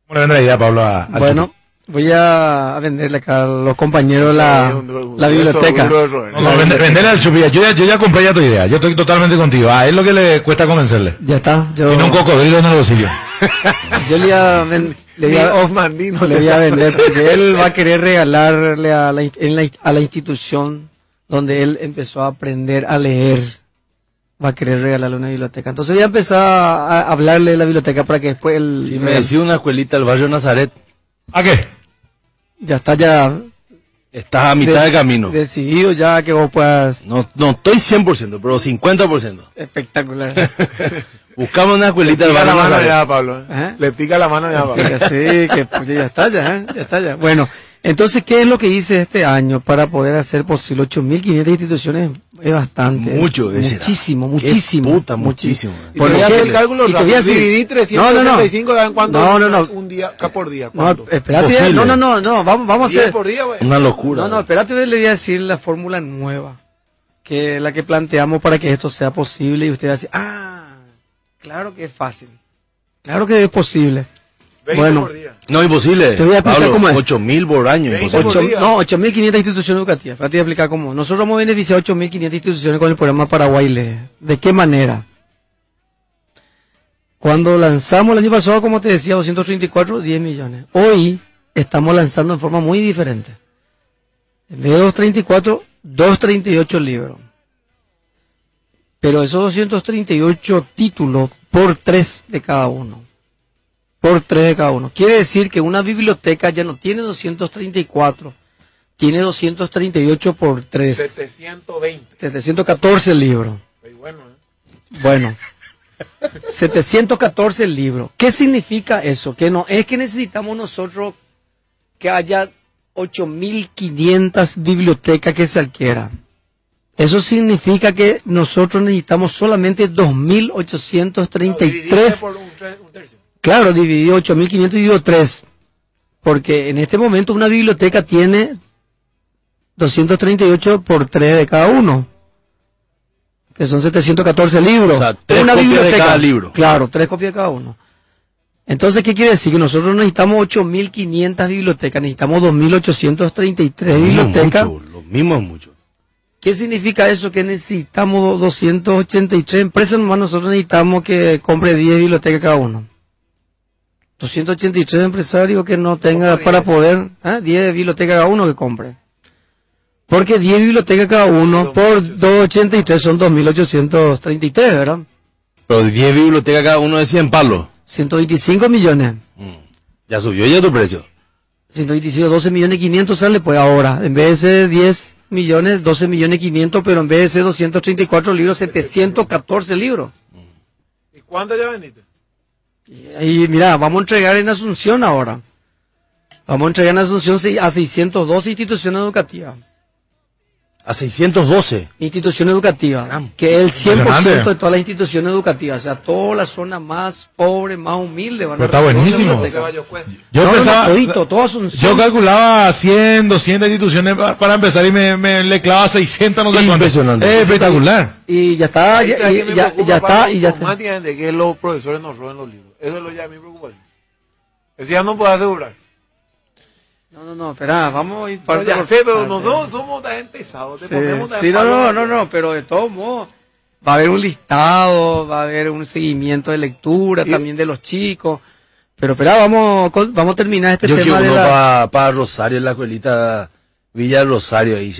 cómo le vende la idea a Pablo a, al Bueno, voy a venderle acá a los compañeros la, la biblioteca. No, no, vende- venderle al Chupi. Yo ya, yo ya compré ya tu idea, yo estoy totalmente contigo. A él lo que le cuesta convencerle. Ya está. Yo, Tiene un cocodrilo en el bolsillo. [LAUGHS] yo le voy a, ven- le voy a- Mandino. le voy a vender porque él va a querer regalarle a la, en la- a la institución donde él empezó a aprender a leer. Va a querer regalarle una biblioteca. Entonces voy a empezar a hablarle de la biblioteca para que después él... Si me decía una escuelita del barrio Nazaret, ¿A qué? Ya está ya... estás a mitad de de- camino. Decidido ya que vos puedas... No, no estoy 100%, pero 50%. Espectacular. [LAUGHS] Buscamos una escuelita pica la mano ya, Pablo. ¿eh? ¿Eh? Le pica la mano ya, Pablo. Sí, que pues, ya está ya, ¿eh? ya está ya. Bueno, Entonces, ¿qué es lo que hice este año para poder hacer posible 8.500 instituciones? Es bastante. Mucho, era. Muchísimo, Qué muchísimo. puta, muchísimo. Y ¿Por te voy a qué? hacer el cálculo Y rápido. Dividí No, no, no. 365, ¿dan cuánto? No, no, no. Un día, acá por día. No, ¿Cuánto? espérate. No, no, no, no. Vamos, vamos a 10 hacer. por día. Una locura. No, no, espérate, le voy a decir la fórmula nueva, que es la que planteamos para que esto sea posible y usted va a decir, ah, claro que es fácil, claro que es posible. 20 Bueno. por día. No, imposible. Te voy a explicar Pablo, cómo es. 8.000 por año. Veinte imposible. por Ocho- día. no, 8.500 instituciones educativas. Espérate, voy a explicar cómo. Nosotros hemos beneficiado 8.500 instituciones con el programa Paraguay Lee. ¿De qué manera? Cuando lanzamos el año pasado, como te decía, 234, 10 millones. Hoy estamos lanzando en forma muy diferente. En vez de 234, 238 libros. Pero esos 238 títulos por 3 de cada uno. Por 3 de cada uno. Quiere decir que una biblioteca ya no tiene 234, tiene 238 por 3. 720. 714 libros. Muy bueno, ¿eh? Bueno, 714 libros. ¿Qué significa eso? Que no es que necesitamos nosotros que haya 8.500 bibliotecas que se adquieran. Eso significa que nosotros necesitamos solamente No, dividiste 2.833. por un, tre- un tercio. Claro, dividido 8.500 dividido 3. Porque en este momento una biblioteca tiene 238 por 3 de cada uno. Que son 714 libros. O sea, tres una copias de biblioteca. cada libro. Claro, tres copias de cada uno. Entonces, ¿qué quiere decir? Que nosotros necesitamos 8.500 bibliotecas, necesitamos 2.833 Lo mismo es bibliotecas. mucho, Lo mismo es mucho. ¿Qué significa eso? Que necesitamos 283 empresas, nomás nosotros necesitamos que compre 10 bibliotecas cada uno. 283 empresarios que no tenga ¿Cómo para 10? poder, ¿eh? 10 bibliotecas cada uno que compre. Porque 10 bibliotecas cada uno por 283 son 2.833, ¿verdad? Pero 10 bibliotecas cada uno de 100 palos. 125 millones. Mm. Ya subió ya tu precio. 125, 12 millones 500 sale pues ahora. En vez de ser 10 millones, 12 millones 500, pero en vez de ser 234 libros, 714 libros. ¿Y cuánto ya vendiste? Y mira, vamos a entregar en Asunción ahora. Vamos a entregar en Asunción a 612 instituciones educativas. A 612. Instituciones educativas, que es el 100% Impresionante. de todas las instituciones educativas. O sea, toda la zona más pobre, más humilde van a Pero está buenísimo. Yo No, no, pensaba, todito, todo Asunción. yo calculaba 100, 200 instituciones pa- para empezar y me, me le clavaba 600, no sé cuánto. Impresionante. Es espectacular. Y ya está, ya, ya, preocupa, ya está, y ya está. automáticamente que los profesores nos roben los libros. Eso es lo ya mi preocupación. Eso ya no puedo asegurar. No, no, no, espera, vamos a ir No, parte ya por sé, pero parte. nosotros somos tan pesados. Te Sí, sí, no, no, no, no, pero de todos modos va a haber un listado, va a haber un seguimiento de lectura Y- también de los chicos. Pero espera, vamos, con- vamos a terminar este Yo quiero tema de uno la... para Rosario, en la escuelita Villa Rosario, ahí,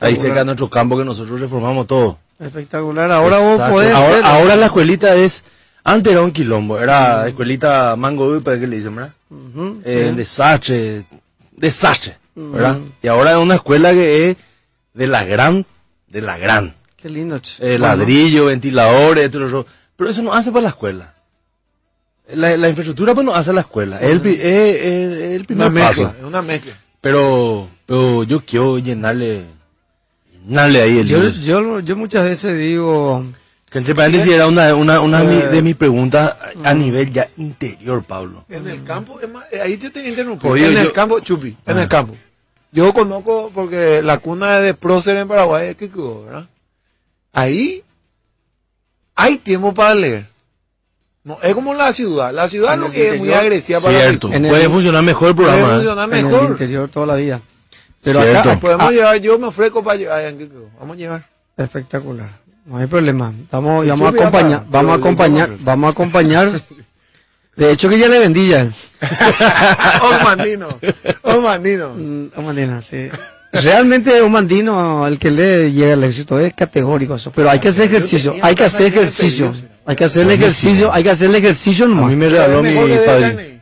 ahí cerca de nuestro campo que nosotros reformamos todo. Espectacular. Ahora vos Exacto. podés ahora, ahora la escuelita es, antes era un quilombo, era escuelita Mango ¿para qué le dicen, verdad? Ujú, Eh, sí. desastre, desastre, ¿verdad? Ujú. Y ahora es una escuela que es de la gran, de la gran. Qué lindo. che. Eh, ladrillo, ventiladores, todo eso. Pero eso no hace para la escuela. La, la infraestructura pues no hace la escuela. Es el, pri- es- es- es el primer Una mezcla, paso. es una mezcla. Pero, pero yo quiero llenarle, llenarle ahí el Yo, libro. yo, yo muchas veces digo... Que entre paréntesis era una, una, una de mi- Eh, de mis preguntas a mm. nivel ya interior, Pablo. En el campo, eh, ahí yo te interrumpí. Oye, en yo- el campo, Chupi, en Ah. el campo. Yo conozco, porque la cuna de prócer en Paraguay es que quedó, ¿verdad? Ahí hay tiempo para leer. No, es como la ciudad. La ciudad lo que es muy agresiva para Cierto, En el- puede funcionar mejor el Puede programa. ¿eh? funcionar En el mejor. interior toda la vida. Pero Cierto. acá, Podemos ah, llevar, yo me ofrezco para llevar. Vamos a llevar. Espectacular. No hay problema. Estamos, El vamos a acompañar, vamos a acompañar, vamos a acompañar. De hecho que ya le vendí ya. Osmandino. Mm, Omandino, sí. Realmente Omandino, el que le llega al éxito es categórico eso. Pero hay que hacer ejercicio, hay que hacer ejercicio, hay que hacer el ejercicio, hay que hacer el ejercicio A nomás. mí me regaló mi padre.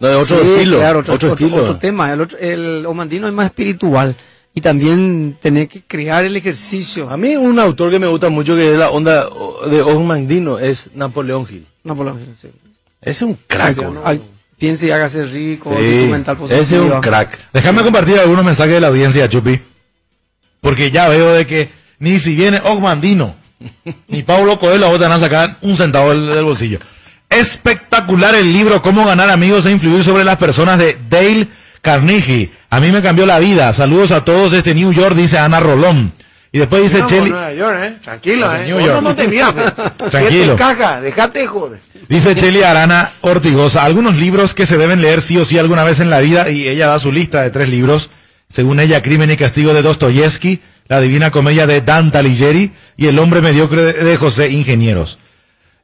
No, de otro Sí, estilo. claro, otro, otro, otro- estilo. otro tema. El, otro- el Omandino es más espiritual y también tener que crear el ejercicio. A mí un autor que me gusta mucho que es la onda de Osmandino es Napoleón Hill. Lo menos, sí. Es un crack. No- Ay, Piense y hágase rico, Sí, documental positivo. ese es un crack. Déjame compartir algunos mensajes de la audiencia, Chupi. Porque ya veo de que ni si viene Ogmandino, ni Pablo Coelho a van a sacar un centavo del, del bolsillo. Espectacular el libro Cómo ganar amigos e influir sobre las personas de Dale Carnegie. A mí me cambió la vida. Saludos a todos desde New York, dice Ana Rolón. Y después dice No, Cheli, Nueva York, ¿eh? Tranquilo, ¿eh? New Vos York. No, no te miras. Tranquilo. Dejate de joder. dice Cheli Arana Ortigosa, algunos libros que se deben leer sí o sí alguna vez en la vida, y ella da su lista de tres libros, según ella, Crimen y Castigo de Dostoyevsky, La Divina Comedia de Dante Alighieri y El Hombre Mediocre de José Ingenieros.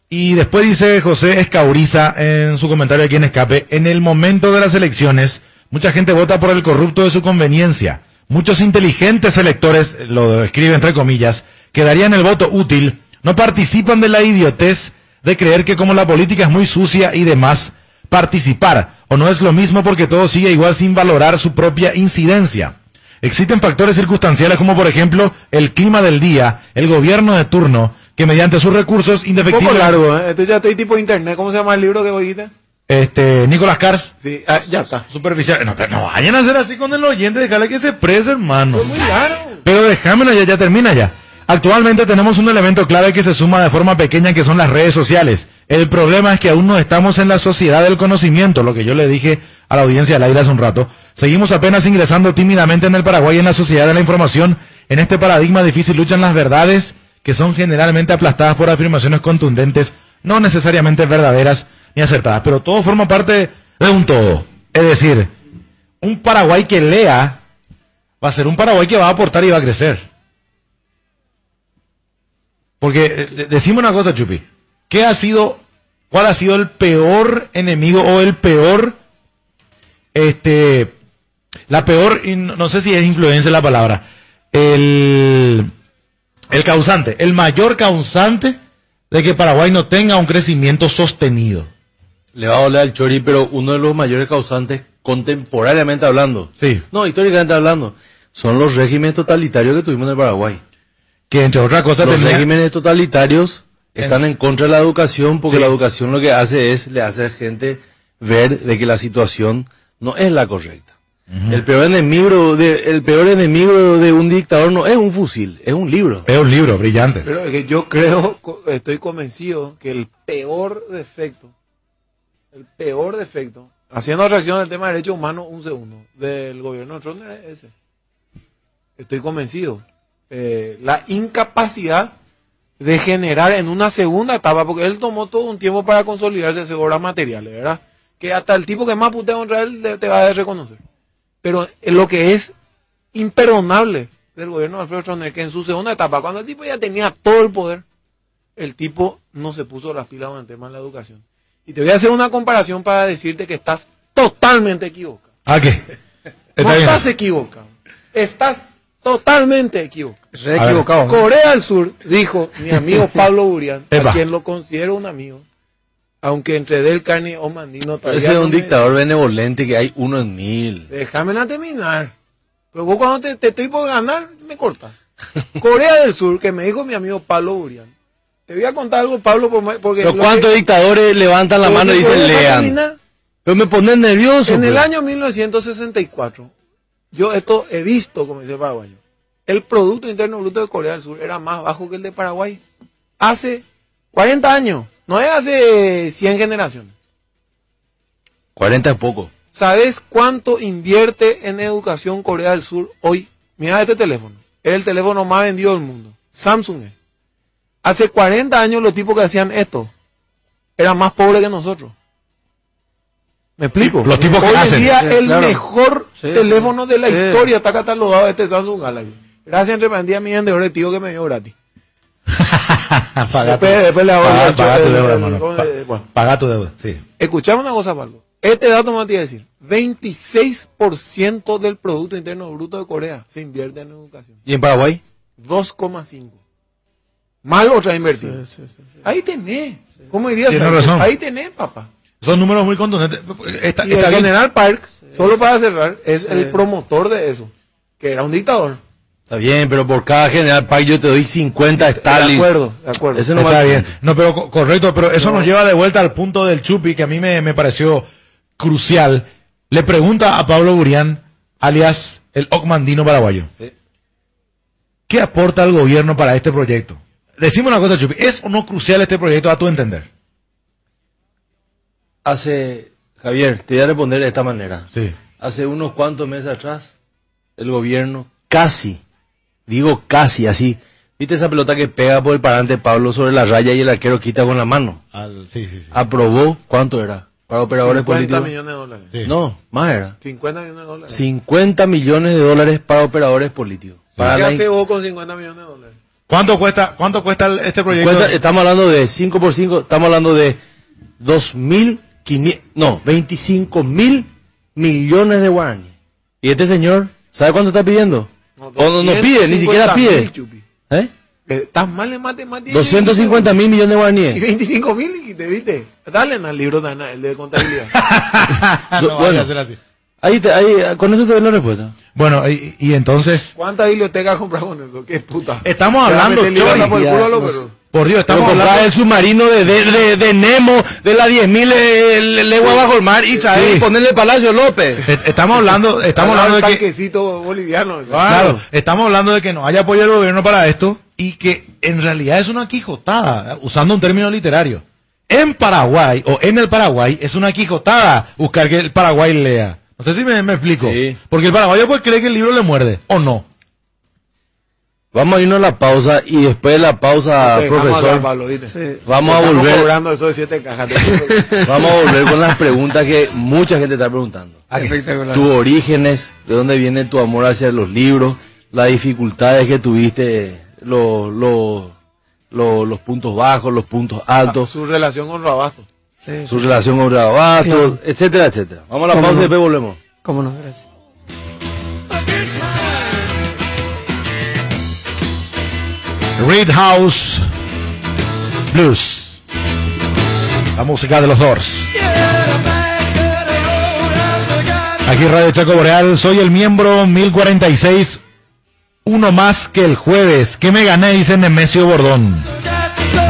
Y después dice José Escauriza en su comentario aquí en Escape, en el momento de las elecciones, mucha gente vota por el corrupto de su conveniencia. Muchos inteligentes electores, lo escribe entre comillas, que darían el voto útil, no participan de la idiotez de creer que como la política es muy sucia y demás, participar, o no es lo mismo porque todo sigue igual sin valorar su propia incidencia. Existen factores circunstanciales como por ejemplo el clima del día, el gobierno de turno, que mediante sus recursos Un poco indefectibles... largo, ¿eh? Esto ya estoy tipo internet. ¿Cómo se llama el libro que oíste? Este, Nicolás Cars, Sí, ah, ya está. superficial. No, no vayan a hacer así con el oyente, déjale que se prese, hermano. Muy largo. Pero déjamelo ya, ya termina ya. Actualmente tenemos un elemento clave que se suma de forma pequeña que son las redes sociales. El problema es que aún no estamos en la sociedad del conocimiento, lo que yo le dije a la audiencia al aire hace un rato. Seguimos apenas ingresando tímidamente en el Paraguay en la sociedad de la información. En este paradigma difícil luchan las verdades que son generalmente aplastadas por afirmaciones contundentes, no necesariamente verdaderas ni acertadas, pero todo forma parte de un todo. Es decir, un Paraguay que lea va a ser un Paraguay que va a aportar y va a crecer. Porque eh, de- decime una cosa, Chupi. ¿Qué ha sido, cuál ha sido el peor enemigo o el peor, este, la peor, no sé si es influencia la palabra, el causante, el mayor causante de que Paraguay no tenga un crecimiento sostenido? Le va a doler al Chori, pero uno de los mayores causantes contemporáneamente hablando, Sí. no, históricamente hablando, son los regímenes totalitarios que tuvimos en el Paraguay. Que entre otras cosas Los tenía- regímenes totalitarios están en contra de la educación porque Sí. la educación lo que hace es, le hace a gente ver de que la situación no es la correcta. El peor enemigo de, el peor enemigo de un dictador no es un fusil, es un libro. Es un libro brillante. Pero es que yo creo, estoy convencido que el peor defecto, el peor defecto, haciendo reacción al tema de derechos humanos, un segundo, del gobierno de Trump es ese. Estoy convencido. Eh, la incapacidad de generar en una segunda etapa, porque él tomó todo un tiempo para consolidarse sus obras materiales, ¿verdad? Que hasta el tipo que más putea contra él te- te va a reconocer. Pero eh, lo que es imperdonable del gobierno de Alfredo Stroessner, que en su segunda etapa, cuando el tipo ya tenía todo el poder, el tipo no se puso las pilas con el tema de la educación. Y te voy a hacer una comparación para decirte que estás totalmente equivocado. ¿Ah, qué? [LAUGHS] Está No bien. estás equivocado. Estás totalmente equivocado. Re A equivocado. Corea del Sur, dijo mi amigo [LAUGHS] Pablo Burian, a quien lo considero un amigo, aunque entre Del Carne y Omandino Ese es un dictador benevolente que hay uno en mil. Déjame la terminar. Pero vos cuando te, te estoy por ganar, me cortas. Corea del Sur, que me dijo mi amigo Pablo Burian. Te voy a contar algo, Pablo, porque... Pero ¿cuántos que- dictadores levantan la mano y dicen lean? Pero me ponen nervioso. En el pues. año 1964, yo esto he visto, como dice el paraguayo, el Producto Interno Bruto de Corea del Sur era más bajo que el de Paraguay. Hace 40 años, no es hace 100 generaciones. 40 es poco. ¿Sabes cuánto invierte en educación Corea del Sur hoy? Mira este teléfono. Es el teléfono más vendido del mundo. Samsung es. Hace 40 años los tipos que hacían esto eran más pobres que nosotros. ¿Me explico? Los tipos que hoy hacen. en día Sí, el claro. mejor Sí, teléfono de la sí. historia está catalogado este Samsung Galaxy. Gracias entre pandillas mi vendedor tío que me dio gratis. [LAUGHS] Paga tu- Después- después le hago paga- el- paga tu deuda, hermano. ¿cómo Pa- se- bueno. Paga tu deuda, sí. Escuchame una cosa, Pablo. Este dato me voy a decir. 26% del Producto Interno Bruto de Corea se invierte en educación. ¿Y en Paraguay? 2,5. Mal otra invertida. Ahí tenés. ¿Cómo dirías? Razón. Ahí tenés, papá. Son números muy contundentes. Está, Y está el bien. General Parks, solo para cerrar, es Sí. el promotor de eso. Que era un dictador. Está bien, pero por cada general Park yo te doy 50 De Stalin. acuerdo, de acuerdo. Ese no Está bien. No, pero co- correcto, pero eso nos lleva de vuelta al punto del Chupi que a mí me, me pareció crucial, le pregunta a Pablo Burián, alias el Ocmandino paraguayo, ¿qué aporta el gobierno para este proyecto? Decime una cosa, Chupi, ¿es o no crucial este proyecto a tu entender? Hace, Javier, te voy a responder de esta manera. Sí. Hace unos cuantos meses atrás, el gobierno casi, digo casi así, ¿viste esa pelota que pega por el parante Pablo sobre la raya y el arquero quita con la mano? Al- sí, sí, sí. Aprobó, ¿cuánto era? Para operadores 50 políticos. millones de dólares. Sí. No, más era. 50 millones de dólares. 50 millones de dólares para operadores políticos. Para ¿Qué la hace vos con 50 millones de dólares? ¿Cuánto cuesta, cuánto cuesta el- este proyecto? Cuenta- estamos hablando de 5 por 5, estamos hablando de 2.500, no, 25 mil millones de guaraníes. Y este señor, ¿sabe cuánto está pidiendo? O no, no pide, ni siquiera 250 pide. ¿Eh? Eh, Estás mal en matemáticas. 250 mil millones de Y guaraníes. 25 mil, y te viste. Dale al libro, el de contabilidad. [LAUGHS] [LAUGHS] no, Bueno. vaya a ser así. Ahí, te- ahí, con eso te doy la respuesta. Bueno, y, y entonces, ¿Cuántas bibliotecas compras con eso? ¿Qué puta? estamos hablando, por el culo no Dios, estamos hablando... el submarino de, de, de, de Nemo, de la 10.000 eh, le- leguas bajo el mar y traer Sí. y ponerle Palacio López. Eh, Estamos hablando, estamos hablando de que... tanquecito boliviano. Claro, estamos hablando de que no haya apoyo del gobierno para esto y que en realidad es una quijotada, usando un término literario. En Paraguay, o en el Paraguay, es una quijotada buscar que el Paraguay lea. No sé si me, me explico. Sí. Porque el paraguayo pues cree que el libro le muerde, o no. Vamos a irnos a la pausa y después de la pausa, profesor, Pablo. Sí. vamos a Estamos volver. cobrando eso de siete cajas. [LAUGHS] Vamos a volver con las preguntas que mucha gente está preguntando. Espectacular. Tus orígenes, de dónde viene tu amor hacia los libros, las dificultades que tuviste, lo- lo- lo- los puntos bajos, los puntos altos, Su relación con Rabasto. Sí, su relación con Rabato, etcétera, etcétera. Vamos a la ¿Cómo pausa no? y después volvemos. cómo no, gracias. Reed House Blues. La música de los Doors. Aquí Radio Chaco Boreal, soy el miembro 1046, uno más que el jueves. ¿Qué me gané? Dice Nemesio Bordón.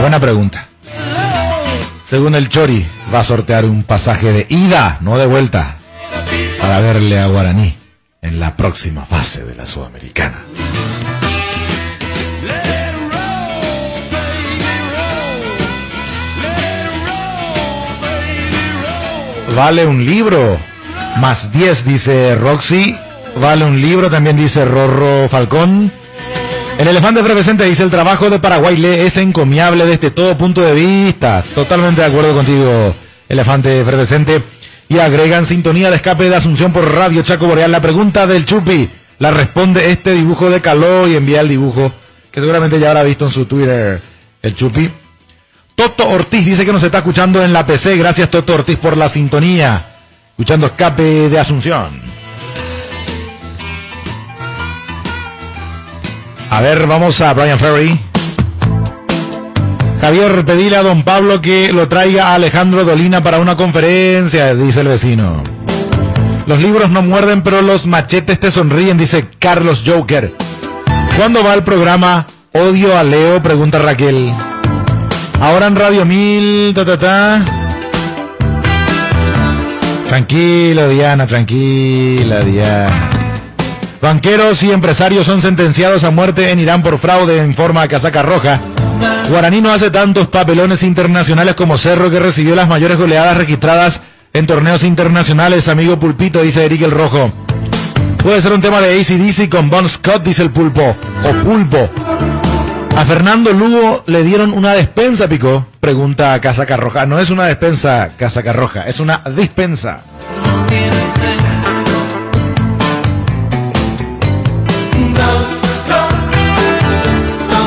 Buena pregunta. Según el Chori, va a sortear un pasaje de ida, no de vuelta, para verle a Guaraní en la próxima fase de la Sudamericana. Vale un libro. Más 10, dice Roxy. Vale un libro, también dice Rorro Falcón. El elefante efervescente dice el trabajo de Paraguay le es encomiable desde todo punto de vista. Totalmente de acuerdo contigo, elefante efervescente. Y agregan sintonía de escape de Asunción por Radio Chaco Boreal. La pregunta del Chupi la responde este dibujo de Caló y envía el dibujo que seguramente ya habrá visto en su Twitter el Chupi. Toto Ortiz dice que nos está escuchando en la PC. Gracias Toto Ortiz por la sintonía. Escuchando escape de Asunción. A ver, vamos a Brian Ferry. Javier, pedile a don Pablo que lo traiga a Alejandro Dolina para una conferencia, dice el vecino. Los libros no muerden, pero los machetes te sonríen, dice Carlos Joker. ¿Cuándo va el programa Odio a Leo? Pregunta Raquel. Ahora en Radio 1000, ta, ta, ta. Tranquila, Diana, tranquila, Diana. Banqueros y empresarios son sentenciados a muerte en Irán por fraude, informa Casaca Roja. Guaraní no hace tantos papelones internacionales como Cerro, que recibió las mayores goleadas registradas en torneos internacionales, amigo Pulpito, dice Eric el Rojo. Puede ser un tema de ACDC con Bon Scott, dice el Pulpo, o Pulpo. A Fernando Lugo le dieron una despensa, Pico, pregunta Casaca Roja. No es una despensa, Casaca Roja, es una dispensa.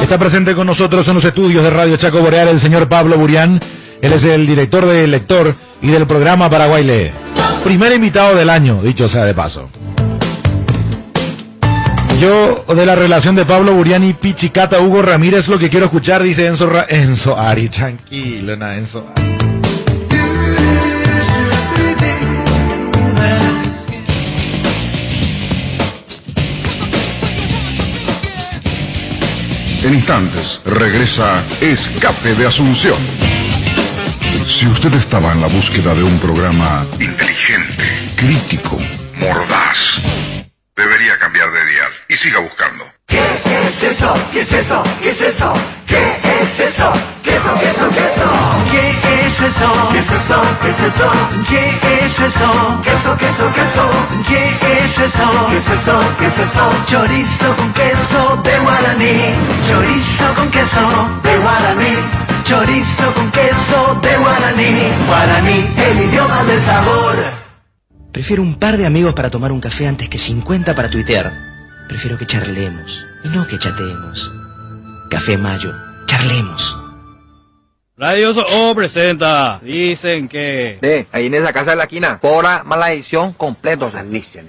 Está presente con nosotros en los estudios de Radio Chaco Boreal el señor Pablo Burián. Él es el director de Lector y del programa Paraguay Lee. Primer invitado del año, dicho sea de paso. Yo, de la relación de Pablo Burián y Pichicata Hugo Ramírez, lo que quiero escuchar, dice Enzo, Ra- Enzo Ari. Tranquilo, Enzo Ari. En instantes regresa Escape de Asunción. Si usted estaba en la búsqueda de un programa inteligente, crítico, mordaz, debería cambiar de dial y siga buscando. ¿Qué es eso? ¿Qué es eso? ¿Qué es eso? ¿Qué es eso? ¿Qué es eso? ¿Qué es eso? ¿Qué es eso? ¿Qué es eso? ¿Qué es eso? ¿Qué es eso? ¿Qué es eso? ¿Qué es eso? ¿Qué es eso? ¿Qué es eso? Chorizo con queso de guaraní. Chorizo con queso de guaraní. Chorizo con queso de guaraní. Guaraní, el idioma del sabor. Prefiero un par de amigos para tomar un café antes que 50 para tuitear. Prefiero que charlemos y no que chateemos. Café Mayo, charlemos. Radio O presenta. Dicen que. De, ahí en esa casa de la esquina, pora mala edición completo.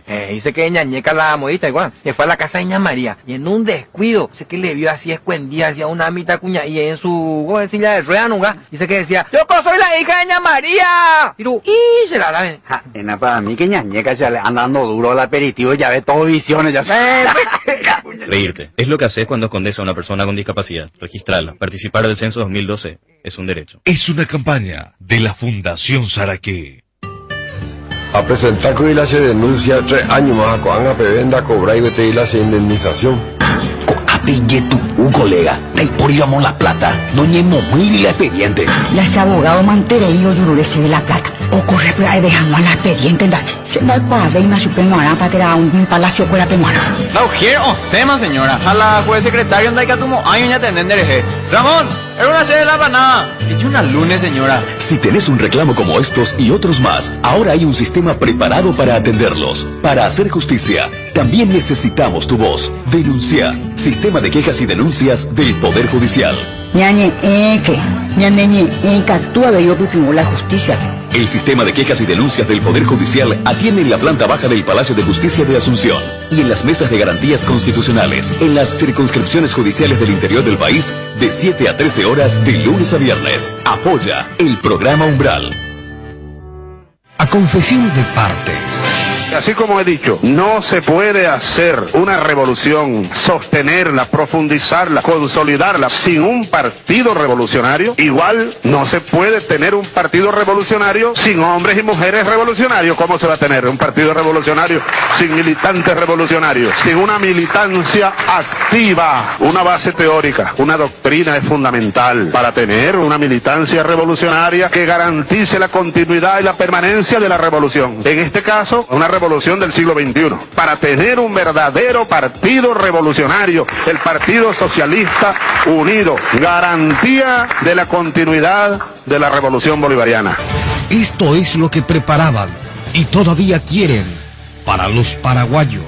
Eh, dice que ñañeca la modita igual. Que fue a la casa de ña María. Y en un descuido, sé que le vio así escondida hacia una mitad cuña. Y en su silla de rueda nuga, dice que decía, yo soy la hija de ña María. Y tú, y se la la Ja, Ena, para mí que ñañeca ya le anda dando duro al aperitivo, ya ve todo visiones, ya Eh, [LAUGHS] Reírte. Es lo que haces cuando escondes a una persona con discapacidad. Registrarla. Participar del censo 2012 es un derecho. Es una campaña de la Fundación Saraque. A presentar que la se denuncia tres años más a Coanga Pevenda cobrar y vete la indemnización. Apille tu un colega. Ahí por íbamos la plata. No ñemo muy la expediente. Las abogado mantere y yo de la plata. Ocurre pero ahí dejamos la expediente en dache. Se da para ver una suprema para tirar un palacio con la peruana. La ujier o sema señora. A la juez secretario anda que tumo año ya tender Ramón, era una serie de la banana. Que una lunes señora. Si tenés un reclamo como estos y otros más, ahora hay un sistema preparado para atenderlos. Para hacer justicia, también necesitamos tu voz. Denuncia. Sistema de quejas y denuncias del Poder Judicial. Ñañe, eh, que. Ñañe, eh, actúa de yo la justicia. El sistema de quejas y denuncias del Poder Judicial atiende en la planta baja del Palacio de Justicia de Asunción y en las mesas de garantías constitucionales, en las circunscripciones judiciales del interior del país, de 7 a 13 horas de lunes a viernes. Apoya el programa Umbral. A confesión de partes. Así como he dicho, no se puede hacer una revolución, sostenerla, profundizarla, consolidarla sin un partido revolucionario. Igual no se puede tener un partido revolucionario sin hombres y mujeres revolucionarios. ¿Cómo se va a tener un partido revolucionario sin militantes revolucionarios? Sin una militancia activa, una base teórica, una doctrina es fundamental para tener una militancia revolucionaria que garantice la continuidad y la permanencia de la revolución. En este caso, una revolución del siglo XXI, para tener un verdadero partido revolucionario, el Partido Socialista Unido, garantía de la continuidad de la revolución bolivariana. Esto es lo que preparaban y todavía quieren para los paraguayos.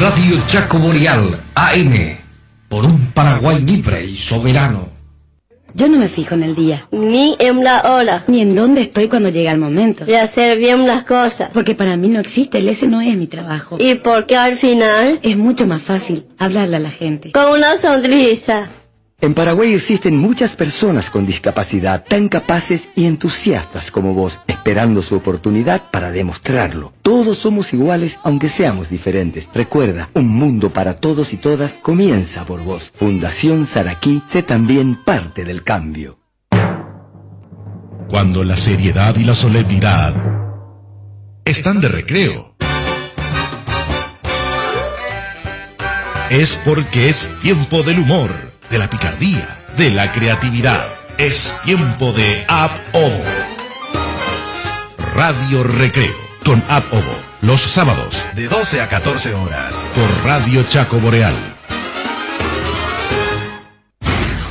Radio Chaco Boreal, AM, por un Paraguay libre y soberano. Yo no me fijo en el día. Ni en la hora. Ni en dónde estoy cuando llega el momento. De hacer bien las cosas. Porque para mí no existe, el ese no es mi trabajo. ¿Y porque al final? Es mucho más fácil hablarle a la gente. Con una sonrisa. En Paraguay existen muchas personas con discapacidad tan capaces y entusiastas como vos, esperando su oportunidad para demostrarlo. Todos somos iguales aunque seamos diferentes. Recuerda, un mundo para todos y todas comienza por vos. Fundación Saraquí, sé también parte del cambio. Cuando la seriedad y la solemnidad están de recreo. Es porque es tiempo del humor de la picardía, de la creatividad. Es tiempo de App Ovo. Radio Recreo con App Ovo. Los sábados de 12 a 14 horas por Radio Chaco Boreal.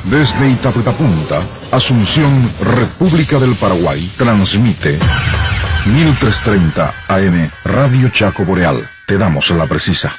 Desde Itapetapunta, Asunción, República del Paraguay, transmite 1330 AM Radio Chaco Boreal. Te damos la precisa.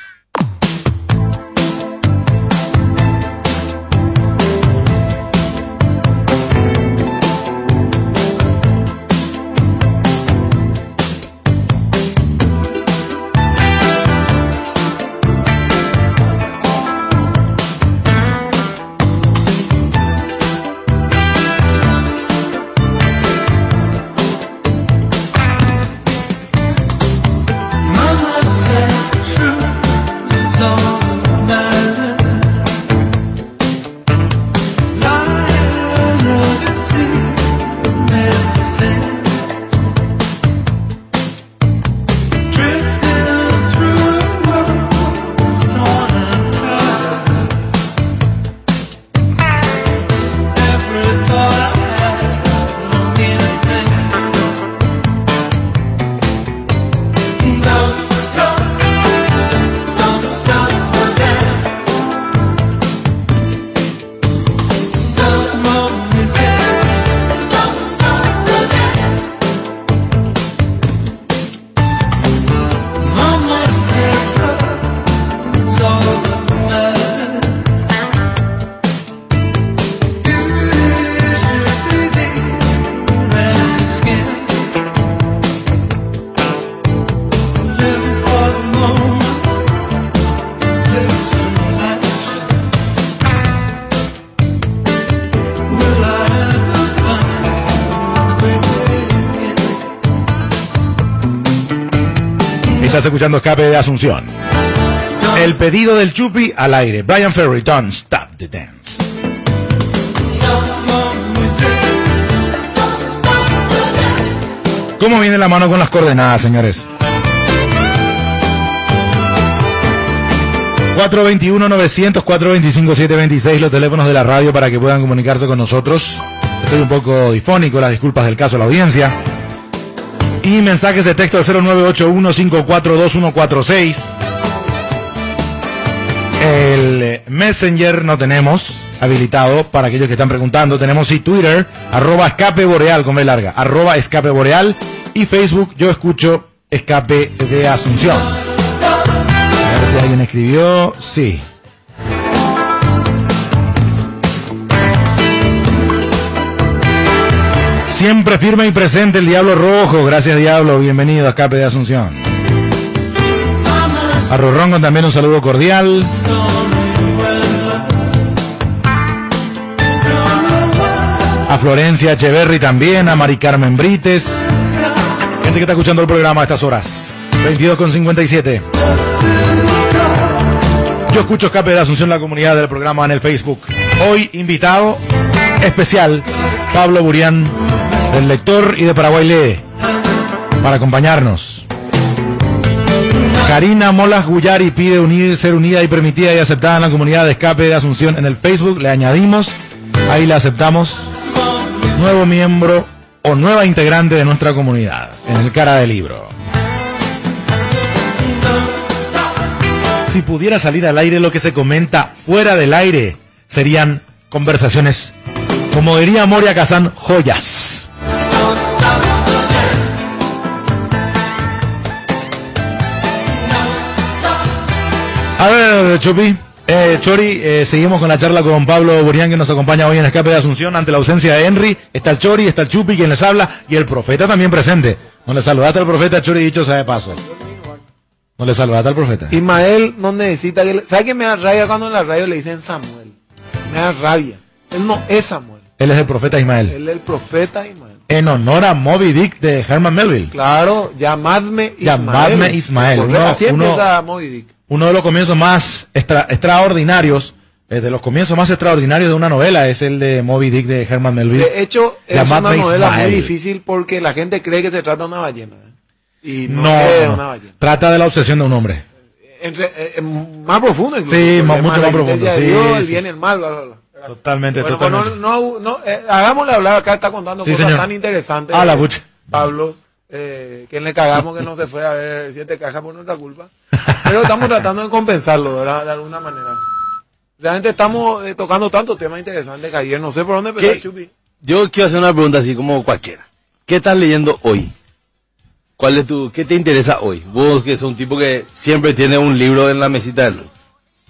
Escuchando Escape de Asunción. El pedido del Chupi al aire. Brian Ferry, Don't Stop the Dance. ¿Cómo viene la mano con las coordenadas, señores? 421-900, 425-726, los teléfonos de la radio para que puedan comunicarse con nosotros. Estoy un poco difónico, las disculpas del caso a la audiencia. Y mensajes de texto al 0981-542146. El eh, Messenger no tenemos habilitado para aquellos que están preguntando. Tenemos sí Twitter, arroba escape boreal, con B larga, arroba escape boreal. Y Facebook, yo escucho escape de Asunción. A ver si alguien escribió. Sí. Siempre firme y presente el Diablo Rojo. Gracias, Diablo. Bienvenido a Escape de Asunción. A Rorrongo también un saludo cordial. A Florencia Echeverry también. A Mari Carmen Brites. Gente que está escuchando el programa a estas horas. 22 con 57. Yo escucho Escape de Asunción, la comunidad del programa en el Facebook. Hoy invitado especial, Pablo Burián, del lector y de Paraguay Lee, para acompañarnos. Karina Molas Guyari pide unir, ser unida y permitida y aceptada en la comunidad de Escape de Asunción en el Facebook. Le añadimos, ahí la aceptamos, nuevo miembro o nueva integrante de nuestra comunidad, en el cara del libro. Si pudiera salir al aire lo que se comenta fuera del aire, serían conversaciones, como diría Moria Kazan, joyas. A ver, Chupi, eh, Chori, eh, seguimos con la charla con Pablo Burián que nos acompaña hoy en Escape de Asunción. Ante la ausencia de Henry, está el Chori, está el Chupi quien les habla y el profeta también presente. No le saludaste al profeta, Chori, dicho sea de paso. No le saludaste al profeta. Ismael no necesita que... le- ¿Sabe qué me da rabia cuando en la radio le dicen Samuel? Me da rabia. Él no es Samuel. Él es el profeta Ismael. Él es el profeta Ismael. En honor a Moby Dick de Herman Melville. Claro, llamadme Ismael. Llamadme Ismael. Uno- Así uno- empieza Moby Dick. Uno de los comienzos más extra- extraordinarios, eh, de los comienzos más extraordinarios de una novela es el de Moby Dick de Herman Melville. De hecho, es Llamadme una novela Ismael. muy difícil porque la gente cree que se trata de una ballena. ¿eh? Y no, No, es una ballena. trata de la obsesión de un hombre. Entre- eh, eh, más profundo incluso. Sí, más- mucho más profundo, sí, Dios, el sí. bien y el mal, bla, bla, bla. Totalmente, Bueno, totalmente. bueno, no, no, eh, hagámosle hablar acá, está contando Sí, cosas señor. tan interesantes. Ah, la bucha. Pablo, eh, que le cagamos que no se fue a ver siete cajas por nuestra culpa. Pero estamos tratando de compensarlo, ¿verdad? De alguna manera. Realmente estamos eh, tocando tantos temas interesantes que ayer no sé por dónde empezar, ¿Qué? Chupi. Yo quiero hacer una pregunta así como cualquiera. ¿Qué estás leyendo hoy? ¿Cuál es tu, qué te interesa hoy? Vos que sos un tipo que siempre tiene un libro en la mesita del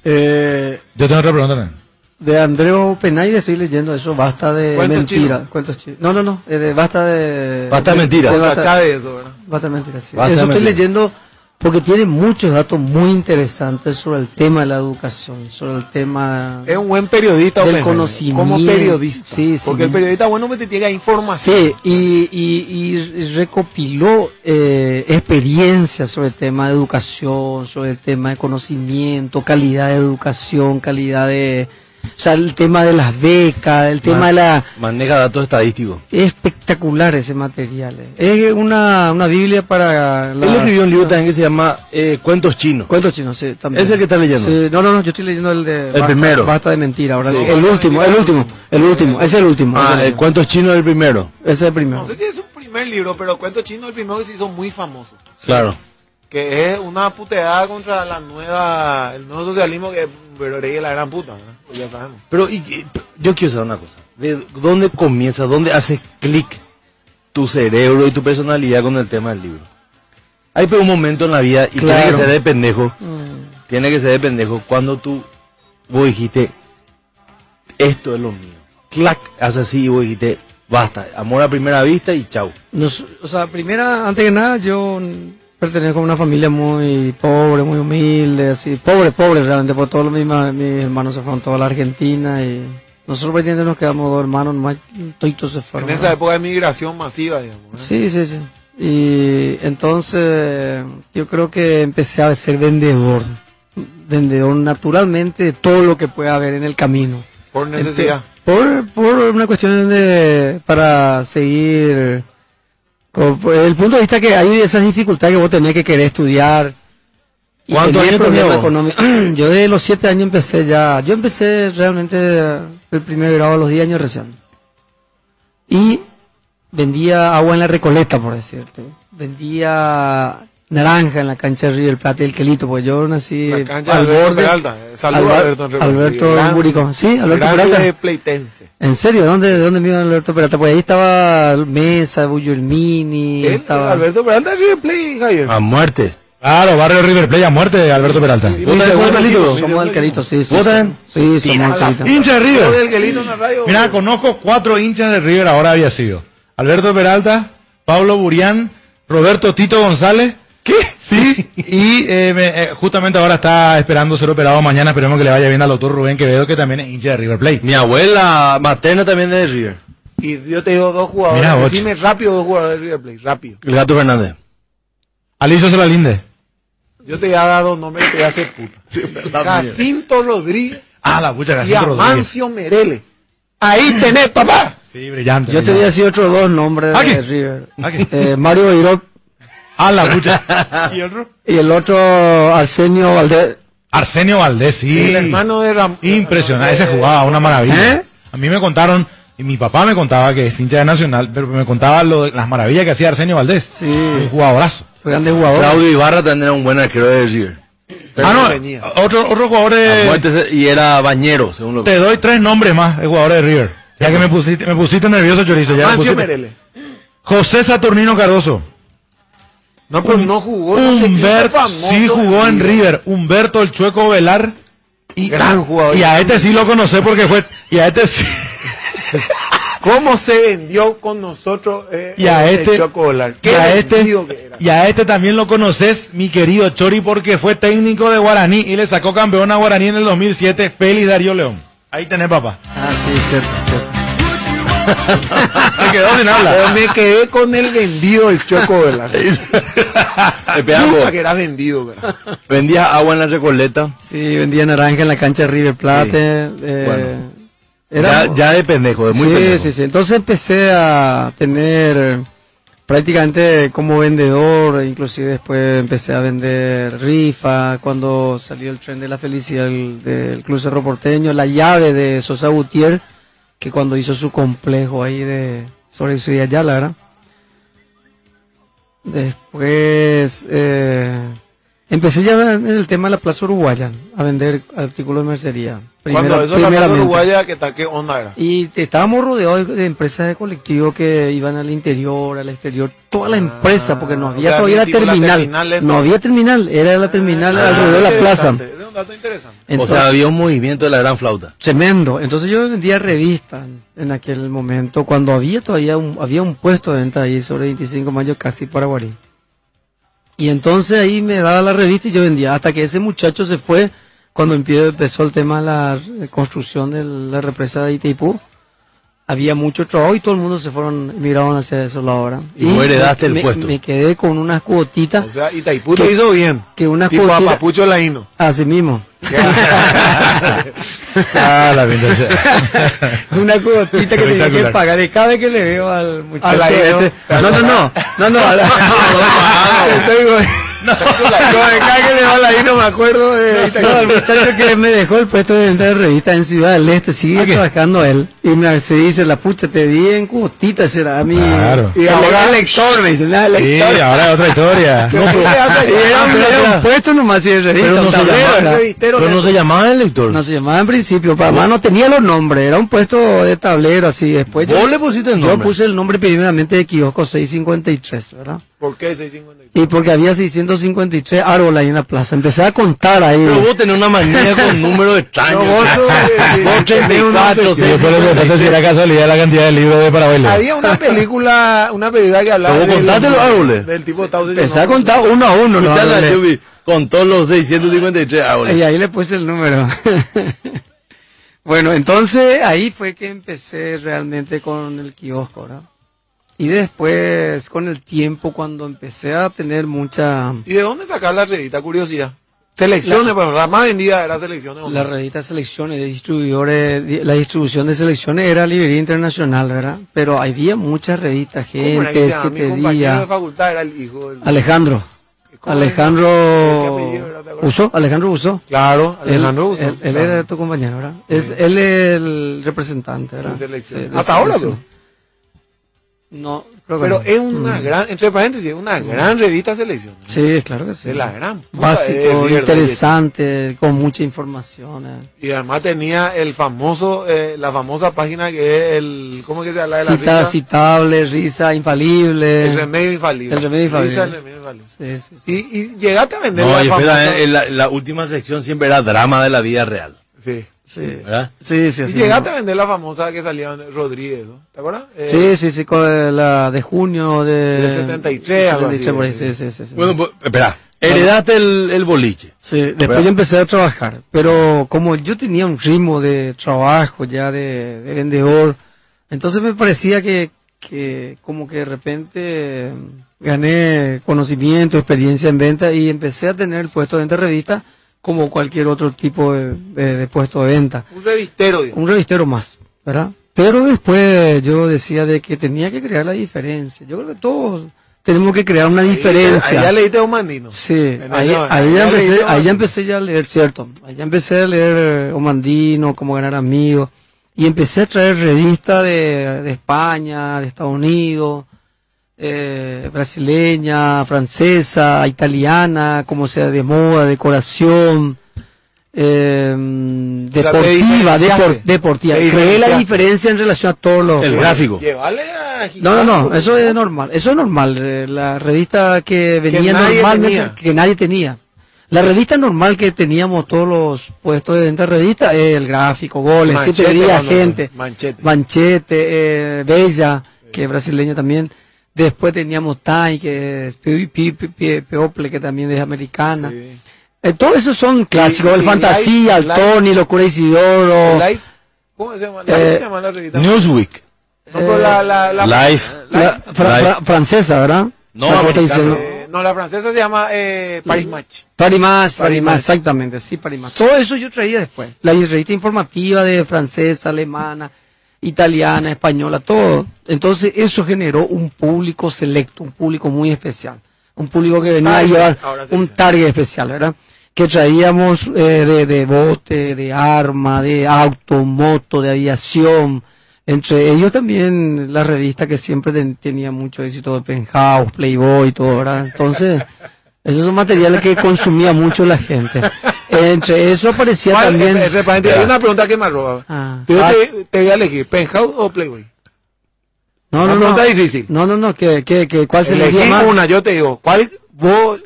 Eh, Yo tengo otra pregunta también. De Andreo Penaire estoy leyendo eso, basta de mentira. chinos. Cuentos chinos. No, no, no, eh, de- basta de... Basta de Contra Chávez, eso, ¿verdad? Basta de sí. Basta de Eso estoy leyendo porque tiene muchos datos muy interesantes sobre el tema de la educación, sobre el tema... Es un buen periodista, Del conocimiento. Como periodista. Sí, sí. Porque el periodista bueno me te llega información. Sí, y, y- y recopiló eh, experiencias sobre el tema de educación, sobre el tema de conocimiento, calidad de educación, calidad de... O sea, el tema de las becas, el tema de la... Maneja datos estadísticos. Es espectacular ese material. eh. Es una, una Biblia para... la- Él escribió un libro también que se llama eh, Cuentos Chinos. Cuentos chinos, sí, también. ¿Es el que está leyendo? Sí, no, no, no, yo estoy leyendo el de... El Basta- primero. Basta de mentira, ahora. Sí. El último, el último, el último, es el último. Ah, es el el Cuentos Chinos es el primero. Ese es el primero. No sé si es su primer libro, pero Cuento Chino el primero que se hizo muy famoso. Claro. Que es una puteada contra la nueva, el nuevo socialismo que pero es la gran puta, ¿verdad? Pues ya sabemos. Pero y- yo quiero saber una cosa. ¿De dónde comienza, dónde hace clic tu cerebro y tu personalidad con el tema del libro? Hay pero un momento en la vida y tiene que ser de pendejo. Mm. Tiene que ser de pendejo cuando tú vos dijiste esto es lo mío. Clac, hace así y vos dijiste basta, amor a primera vista y chau. Nos- o sea, primera, antes que nada, yo pertenezco a una familia muy pobre, muy humilde, así, pobre, pobre realmente, porque todos mis, mis hermanos se fueron toda la Argentina y nosotros prácticamente nos quedamos dos hermanos, más toitos se fueron. En esa época de migración masiva, digamos. ¿eh? Sí, sí, sí. Y entonces yo creo que empecé a ser vendedor, vendedor naturalmente de todo lo que pueda haber en el camino. Por necesidad. Por, por una cuestión de para seguir con- el punto de vista que hay esas dificultades que vos tenés que querer estudiar ¿Cuántos años vos? económicos. [CLEARS THROAT] yo de los siete años empecé ya yo empecé realmente el primer grado a los 10 años recién y vendía agua en la Recoleta por decirte vendía naranja en la cancha de River Plate el Quelito porque yo nací La cancha al de Alberto borde- Peralta. Saludos Alberto. Alberto Gran- Buricón. Sí, Alberto Peralta. pleitense. ¿En serio? ¿Dónde, de dónde iba Alberto Peralta? Pues ahí estaba Mesa, Bullolmini, estaba... Alberto Peralta es River Plate, Javier. A muerte. Claro, barrio River Plate a muerte, Alberto Peralta. ¿Vos también sos del Quelito? Somos del Quelito, sí, sí. ¿Vos sí. también? Sí, somos del Quelito. Hincha de River. del Quelito en la radio. Mira, conozco cuatro hinchas de River, ahora había sido. Alberto Peralta, Pablo Burián, Roberto Tito González. ¿Qué? Sí, y eh, me- eh, justamente ahora está esperando ser operado mañana, esperemos que le vaya bien al doctor Rubén Quevedo, que también es hincha de River Plate. Mi abuela materna también es de River. Y yo te digo dos jugadores. Mira. Decime rápido dos jugadores de River Plate. Rápido. El gato Fernández. Aliso Solalinde. Yo te he dado nombres que hace puta. Jacinto Rodríguez Ah, la pucha, y Jacinto Rodríguez. Amancio Merele. Ahí tenés, papá. Sí, brillante. Yo te voy a decir otros dos nombres de River. ¿Ah, qué? Eh, Mario Beiró Ah, la pucha. [LAUGHS] ¿Y otro? y el otro Arsenio Valdés. Arsenio Valdés, sí. El hermano de Ram Impresionante, ese jugaba una maravilla. ¿Eh? A mí me contaron, y mi papá me contaba que es hincha de Nacional, pero me contaba lo, las maravillas que hacía Arsenio Valdés. Sí, Un jugadorazo. grande jugador. Claudio Ibarra también era un buen arquero de River. ah, no, venía. otro, otro jugador A de... y era bañero, según lo que... Te doy tres nombres más de jugadores de River. Ya que me pusiste, me pusiste nervioso, Chorizo. Ya me Amancio pusiste- Merele. José Saturnino Cardoso. No, pero no jugó. no fue Humberto, sí jugó en River. Humberto el Chueco Velar. Y, Gran jugador. Y a este sí lo conocé porque fue... Y a este sí... [LAUGHS] ¿Cómo se vendió con nosotros eh, Y a el este, Choco Volar? y Qué a este, que era. y a este también lo conoces, mi querido Chori, porque fue técnico de Guaraní y le sacó campeón a Guaraní en el 2007, Félix Darío León. Ahí tenés, papá. Ah, sí, cierto, cierto. Se quedó sin Pero habla. me quedé con el vendido del Choco pegamos. [LAUGHS] Puta que era vendido, ¿verdad? Vendía agua en la Recoleta. Sí, vendía naranja en la cancha de River Plate. eh, Bueno. era- Ya, ya de pendejo, de muy sí, pendejo. sí, sí. Entonces empecé a tener eh, prácticamente como vendedor, inclusive después empecé a vender rifa, cuando salió el tren de la felicidad del, del Club Cerro Porteño, la llave de Sosa Gutiérrez, que cuando hizo su complejo ahí de sobre Ciudad Ayala, ¿verdad? Después eh, empecé ya en el tema de la Plaza Uruguaya, a vender artículos de mercería. Cuando Primera- eso la Plaza. Uruguaya, ¿qué tal? ¿Qué onda era? Y estábamos rodeados de, de empresas de colectivo que iban al interior, al exterior, toda la empresa, porque no había Ah, sea, todavía la terminal. no había terminal, era la terminal Ah, alrededor de la plaza. Interesante, Es un dato interesante. o Entonces- sea, había un movimiento de la gran flauta. Tremendo. Entonces yo vendía revistas en aquel momento, cuando había todavía un, había un puesto de venta ahí sobre 25 de mayo casi para Guarín. Y entonces ahí me daba la revista y yo vendía, hasta que ese muchacho se fue cuando empezó el tema de la construcción de la represa de Itaipú. Había mucho trabajo y todo el mundo se fueron, emigraron hacia eso la hora. Y vos heredaste el me, puesto. Me quedé con unas cuotitas. O sea, Itaipú que- te hizo bien. Que unas Tipo a cuotitas. Papucho Laino. Así mismo. Ah, la una cuotita que tenía que pagar y cada vez que le veo al muchacho Al aire, este- ¿no? no no no no no a la- Estoy con- No. Cada que le va ahí no me acuerdo de No, el muchacho que me dejó el puesto de venta de revista en Ciudad del Este sigue trabajando él y me se dice la pucha te di en cuotita será mi Claro. y ahora el lector me dice nada Sí, lector ahora es otra historia. [LAUGHS] No, pero- y era un, puesto nomás y de revista Pero no se tablero, llamaba- Pero no se llamaba el lector. No se llamaba en principio, para más no tenía los nombres, era un puesto de tablero así. Después yo, Vos le pusiste el yo nombre. puse el nombre primeramente de kiosco 653, ¿verdad? ¿Por qué 653? Y porque había 653 árboles ahí en la plaza. Empecé a contar ahí. Pero vos tenés una manía con número extraño. No, vos sos, eh, Vos 84, Y después le preguntaste si era casualidad la cantidad de libros de Paraguay. Había una película, una película que hablaba del- contaste los árboles. del tipo se Empecé a contar uno a uno. ¿no? Yubi, con todos los 653 árboles. Y ahí le puse el número. bueno, entonces ahí fue que empecé realmente con el kiosco, ¿verdad? Y después, con el tiempo, cuando empecé a tener mucha... ¿Y de dónde sacar la revista? Curiosidad. Selecciones, La- pues, la más vendida era selecciones. La revista Selecciones de distribuidores, di- la distribución de selecciones era Librería Internacional, ¿verdad? Pero había muchas revistas, ¿Cómo era gente, llama? Mi siete compañero de días. facultad era el hijo del... Alejandro. Alejandro. Usó, Alejandro Usó. Claro, Él- Alejandro Usó. Él, él Claro. era tu compañero, ¿verdad? Es, él es el representante, ¿verdad? De. Sí, de Hasta ahora, bro. No, creo que Pero no. es una Mm. gran, entre paréntesis, una gran revista selección. Sí, claro que sí. De la gran puta, Básico, es verdad, interesante, con mucha información. eh. Y además tenía el famoso, eh, la famosa página que es el, ¿cómo que se habla de la Cita, risa? citable, risa infalible. El remedio infalible. El remedio infalible. Risa, el remedio infalible. Sí, sí, Y, y llegaste a vender No, la y espera, famosa- eh, la, la última sección siempre era drama de la vida real. Sí. Sí. ¿Verdad? Sí, sí, Y llegaste a vender la famosa que salía Rodríguez, ¿no? ¿Te acuerdas? Eh, Sí, sí, sí, con la de junio de... Del 73, algo así. 73, por ahí, sí, sí, sí, sí. Bueno, pues, espera, heredaste el, el boliche. Sí, después ¿Verdad? yo empecé a trabajar, pero como yo tenía un ritmo de trabajo ya de, de vendedor, entonces me parecía que, que como que de repente gané conocimiento, experiencia en venta y empecé a tener el puesto de venta de revista como cualquier otro tipo de, de- de puesto de venta. Un revistero, digo. Un revistero más, ¿verdad? Pero después yo decía de que tenía que crear la diferencia. Yo creo que todos tenemos que crear una diferencia. Ahí ya leíste a un mandino. Sí, ahí, el- ahí ya ya empecé, leíste ahí ya empecé ya a leer, cierto. Ahí ya empecé a leer eh, Omandino, Cómo ganar amigos. Y empecé a traer revistas de, de España, de Estados Unidos, eh, brasileña, francesa, italiana, como sea de moda, decoración, eh, deportiva, depor- deportiva. Creé la diferencia en relación a todos los... El gráfico. No, no, no, eso es normal, eso es normal. eh, La revista que venía nadie normalmente, tenía. que nadie tenía. La revista normal que teníamos todos los puestos de venta de revista, eh, el gráfico, goles, Manchete, siete días, cuando- gente, Manchete. Manchete, eh, Bella, que es brasileña también. Después teníamos Tai, que es People, que también es americana. Eh, todos esos son clásicos, Y- el y Fantasía, el Life- Tony, Locura Isidoro. Life- ¿Cómo se llama? Eh, ¿Cómo se llama la revista? Newsweek. No, pero la, la, la, Life. La fra- Life. fra- francesa, ¿verdad? No, Eh, no, la francesa se llama eh, Paris Match. Parimas, Parimas. Parimas, exactamente, sí, Parimas. Todo eso yo traía después. La revista informativa de francesa, alemana, italiana, española, todo. Entonces eso generó un público selecto, un público muy especial. Un público que venía a llevar un target especial, ¿verdad? Que traíamos eh, de, de bote, de arma, de auto, moto, de aviación. Entre ellos también la revista que siempre ten- tenía mucho éxito de Penthouse, Playboy y todo, ¿verdad? Entonces, esos son materiales que consumía mucho la gente. Entre eso aparecía ¿Cuál? también... Eh, eh, Hay una pregunta que me arroba. Ah. Yo Ah, te, te voy a elegir, ¿Penthouse o Playboy? no, una no, no. pregunta difícil. No, no, no, que, que, que ¿cuál se le Elegí más? una, yo te digo, ¿cuál, vos,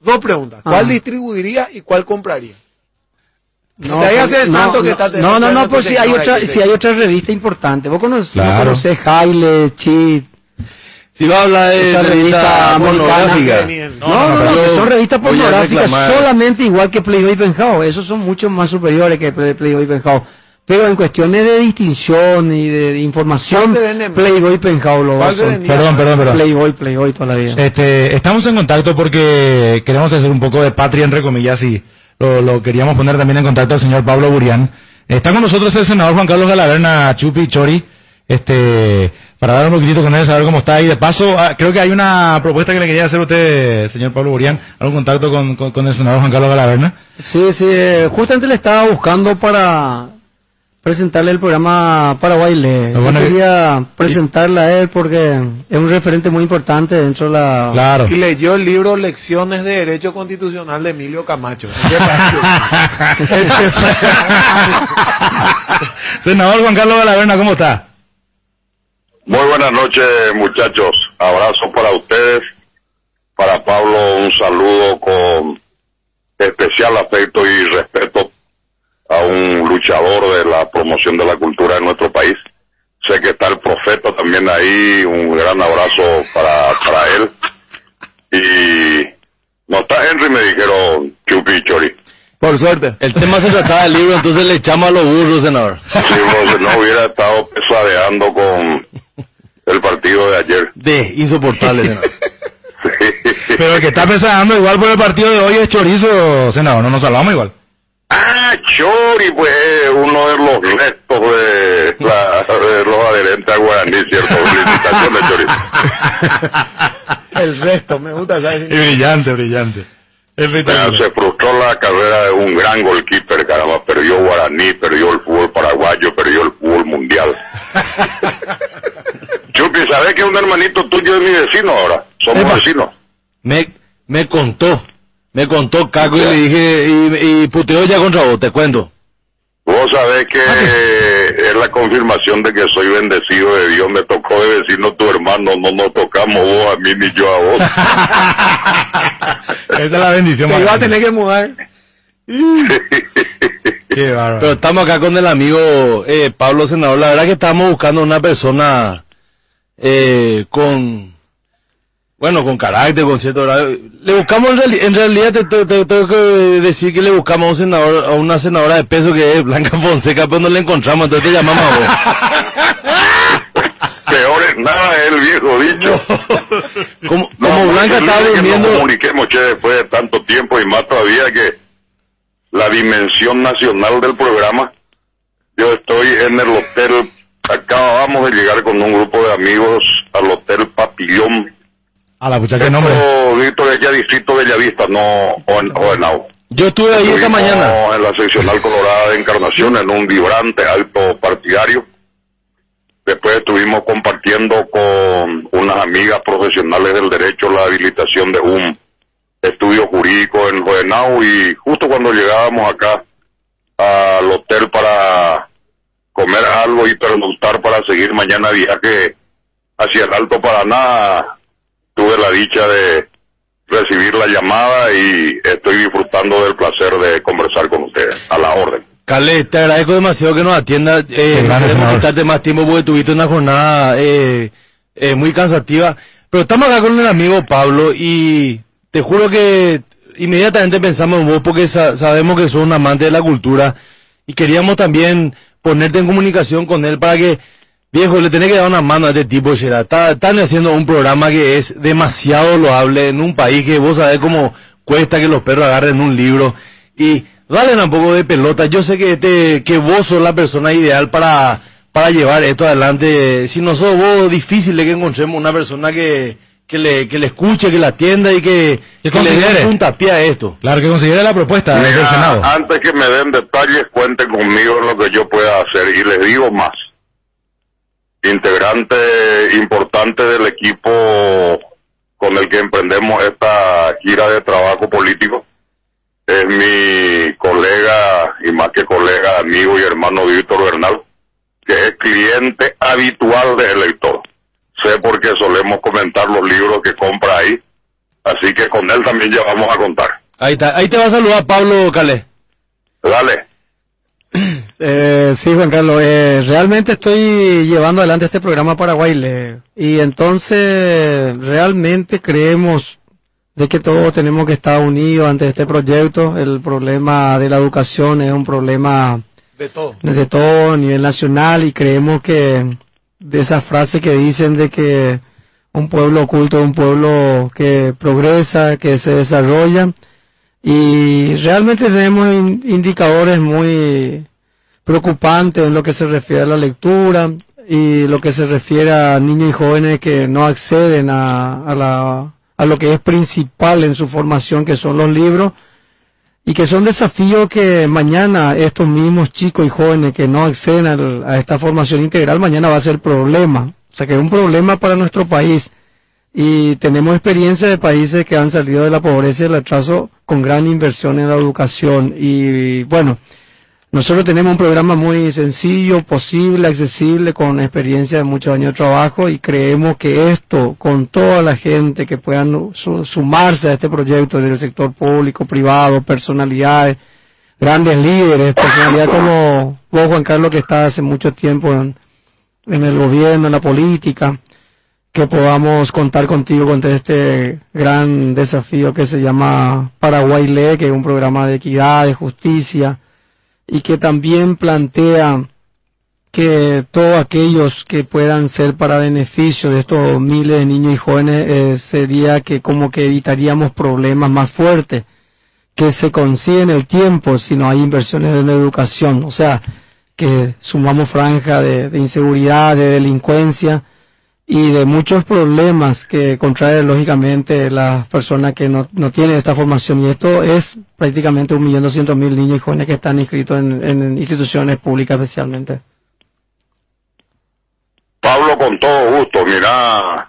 dos preguntas, ¿cuál Ah. distribuiría y cuál compraría? No, Te el no, santo que no, está- no, no, no, te- pues si hay otra, si hay otra revista importante. Vos conoces, Claro. vos conocés Haile, Chit, Si va a hablar de esa revista pornográfica. No, no, no, que son revistas a pornográficas solamente igual que Playboy y Penthouse. Esos son mucho más superiores que Play- Playboy y Penthouse. Pero en cuestiones de distinción y de, información. Playboy y Penthouse lo ¿Cuál se son. vendía Perdón, perdón, perdón. Playboy, Playboy toda la vida. Este, estamos en contacto porque queremos hacer un poco de patria, entre comillas, y lo, lo queríamos poner también en contacto al señor Pablo Burián. Está con nosotros el senador Juan Carlos Galaverna Chupi Chori, este, para dar un poquitito con él, saber cómo está. Y de paso, ah, creo que hay una propuesta que le quería hacer a usted, señor Pablo Burián, algún contacto con, con, con el senador Juan Carlos Galaverna. Sí, sí, eh, justamente le estaba buscando para presentarle el programa Paraguay Le. Bueno quería presentarle a él porque es un referente muy importante dentro de la... Claro. Y leyó el libro Lecciones de Derecho Constitucional de Emilio Camacho. ¿Qué [LAUGHS] senador Juan Carlos Galaverna, ¿cómo está? Muy buenas noches, muchachos. Abrazo para ustedes. Para Pablo, un saludo con especial afecto y respeto a un luchador de la promoción de la cultura en nuestro país. Sé que está el profeta también ahí. Un gran abrazo para, para él. Y no está Henry, me dijeron Chupi Chori. Por suerte. El tema se trataba del libro, entonces le echamos a los burros, senador. Si vos no hubiera estado pesadeando con el partido de ayer. De insoportable. [LAUGHS] senador. Pero el que está pensando igual por el partido de hoy es Chorizo, senador, no nos salvamos igual. Ah, Chori, pues uno de los restos de, la, de los adherentes a Guaraní, ¿cierto? Felicitaciones, Chori. [LAUGHS] El resto, me gusta esa Y brillante, brillante. Se frustró la carrera de un gran goalkeeper, caramba. Perdió Guaraní, perdió el fútbol paraguayo, perdió el fútbol mundial. [LAUGHS] Chupi, ¿sabes que un hermanito tuyo es mi vecino ahora? Somos vecinos. Me, me contó, me contó Caco y le dije, y, y puteó ya contra vos, te cuento. Vos sabés que es la confirmación de que soy bendecido de Dios. Me tocó de vecino tu hermano, no nos tocamos vos a mí ni yo a vos. [LAUGHS] Esa es la bendición. Te iba a tener que mudar. [LAUGHS] Qué bárbaro. Pero estamos acá con el amigo eh, Pablo Senador. La verdad que estamos buscando una persona eh, con, bueno, con carácter, con cierto grado. Le buscamos, en, reali- en realidad, te, te- te- tengo que decir que le buscamos a, un senador, a una senadora de peso que es Blanca Fonseca, pero no le encontramos, entonces te llamamos a vos. [LAUGHS] Peor es nada, el viejo dicho. [LAUGHS] Como, No, como Blanca estaba que nos durmiendo, comuniquemos, che, después de tanto tiempo y más todavía que la dimensión nacional del programa. Yo estoy en el hotel, acabamos de llegar con un grupo de amigos al hotel Papillón. A la pucha, qué nombre. Víctor, es ya distrito Bellavista, no Oenau. yo estuve ahí esta mañana. en la seccional colorada de Encarnación en un vibrante alto partidario. Después estuvimos compartiendo con unas amigas profesionales del derecho la habilitación de un estudio jurídico en Joenau y justo cuando llegábamos acá al hotel para comer algo y pernoctar para seguir mañana viaje hacia el Alto Paraná, tuve la dicha de recibir la llamada y estoy disfrutando del placer de conversar con ustedes. A la orden. Cale, te agradezco demasiado que nos atienda. Eh, quitarte más tiempo porque tuviste una jornada eh, eh, muy cansativa. Pero estamos acá con el amigo Pablo y te juro que inmediatamente pensamos en vos porque sa- sabemos que sos un amante de la cultura y queríamos también ponerte en comunicación con él para que, viejo, le tenés que dar una mano a este tipo, Shera. Está- Están haciendo un programa que es demasiado loable en un país que vos sabés cómo cuesta que los perros agarren un libro y dale un poco de pelota. Yo sé que este, que vos sos la persona ideal para, para llevar esto adelante. Si no sos vos, difícil es que encontremos una persona que, que le, que le escuche, que la atienda y que, Que que le dé un puntapié a esto. Claro, que considere la propuesta Mira, Senado. antes que me den detalles, cuenten conmigo en lo que yo pueda hacer. Y les digo más. Integrante importante del equipo con el que emprendemos esta gira de trabajo político es mi colega, y más que colega, amigo y hermano Víctor Bernal, que es cliente habitual de Elector. Sé porque solemos comentar los libros que compra ahí, así que con él también ya vamos a contar. Ahí está. Ahí te va a saludar Pablo Calé. Dale. Eh, sí, Juan Carlos, eh, realmente estoy llevando adelante este programa Paraguay le- y entonces realmente creemos de que todos tenemos que estar unidos ante este proyecto. El problema de la educación es un problema De todo. de todo a nivel nacional y creemos que de esa frase que dicen de que un pueblo oculto es un pueblo que progresa, que se desarrolla y realmente tenemos in- indicadores muy preocupantes en lo que se refiere a la lectura y lo que se refiere a niños y jóvenes que no acceden a, a, la, a lo que es principal en su formación, que son los libros, y que son desafíos que mañana estos mismos chicos y jóvenes que no acceden al- a esta formación integral, mañana va a ser problema. O sea que es un problema para nuestro país. Y tenemos experiencia de países que han salido de la pobreza y el atraso con gran inversión en la educación. Y bueno, nosotros tenemos un programa muy sencillo, posible, accesible, con experiencia de muchos años de trabajo y creemos que esto, con toda la gente que puedan su- sumarse a este proyecto del sector público, privado, personalidades, grandes líderes, personalidades como vos, Juan Carlos, que está hace mucho tiempo en, el gobierno, en la política, que podamos contar contigo con este gran desafío que se llama Paraguay Lee, que es un programa de equidad, de justicia, y que también plantea que todos aquellos que puedan ser para beneficio de estos miles de niños y jóvenes eh, sería que como que evitaríamos problemas más fuertes que se consiguen el tiempo si no hay inversiones en educación. O sea, que sumamos franja de inseguridad, de delincuencia y de muchos problemas que contrae lógicamente las personas que no, no tienen esta formación. Y esto es prácticamente un millón doscientos mil niños y jóvenes que están inscritos en, en instituciones públicas especialmente. Pablo, con todo gusto, mira,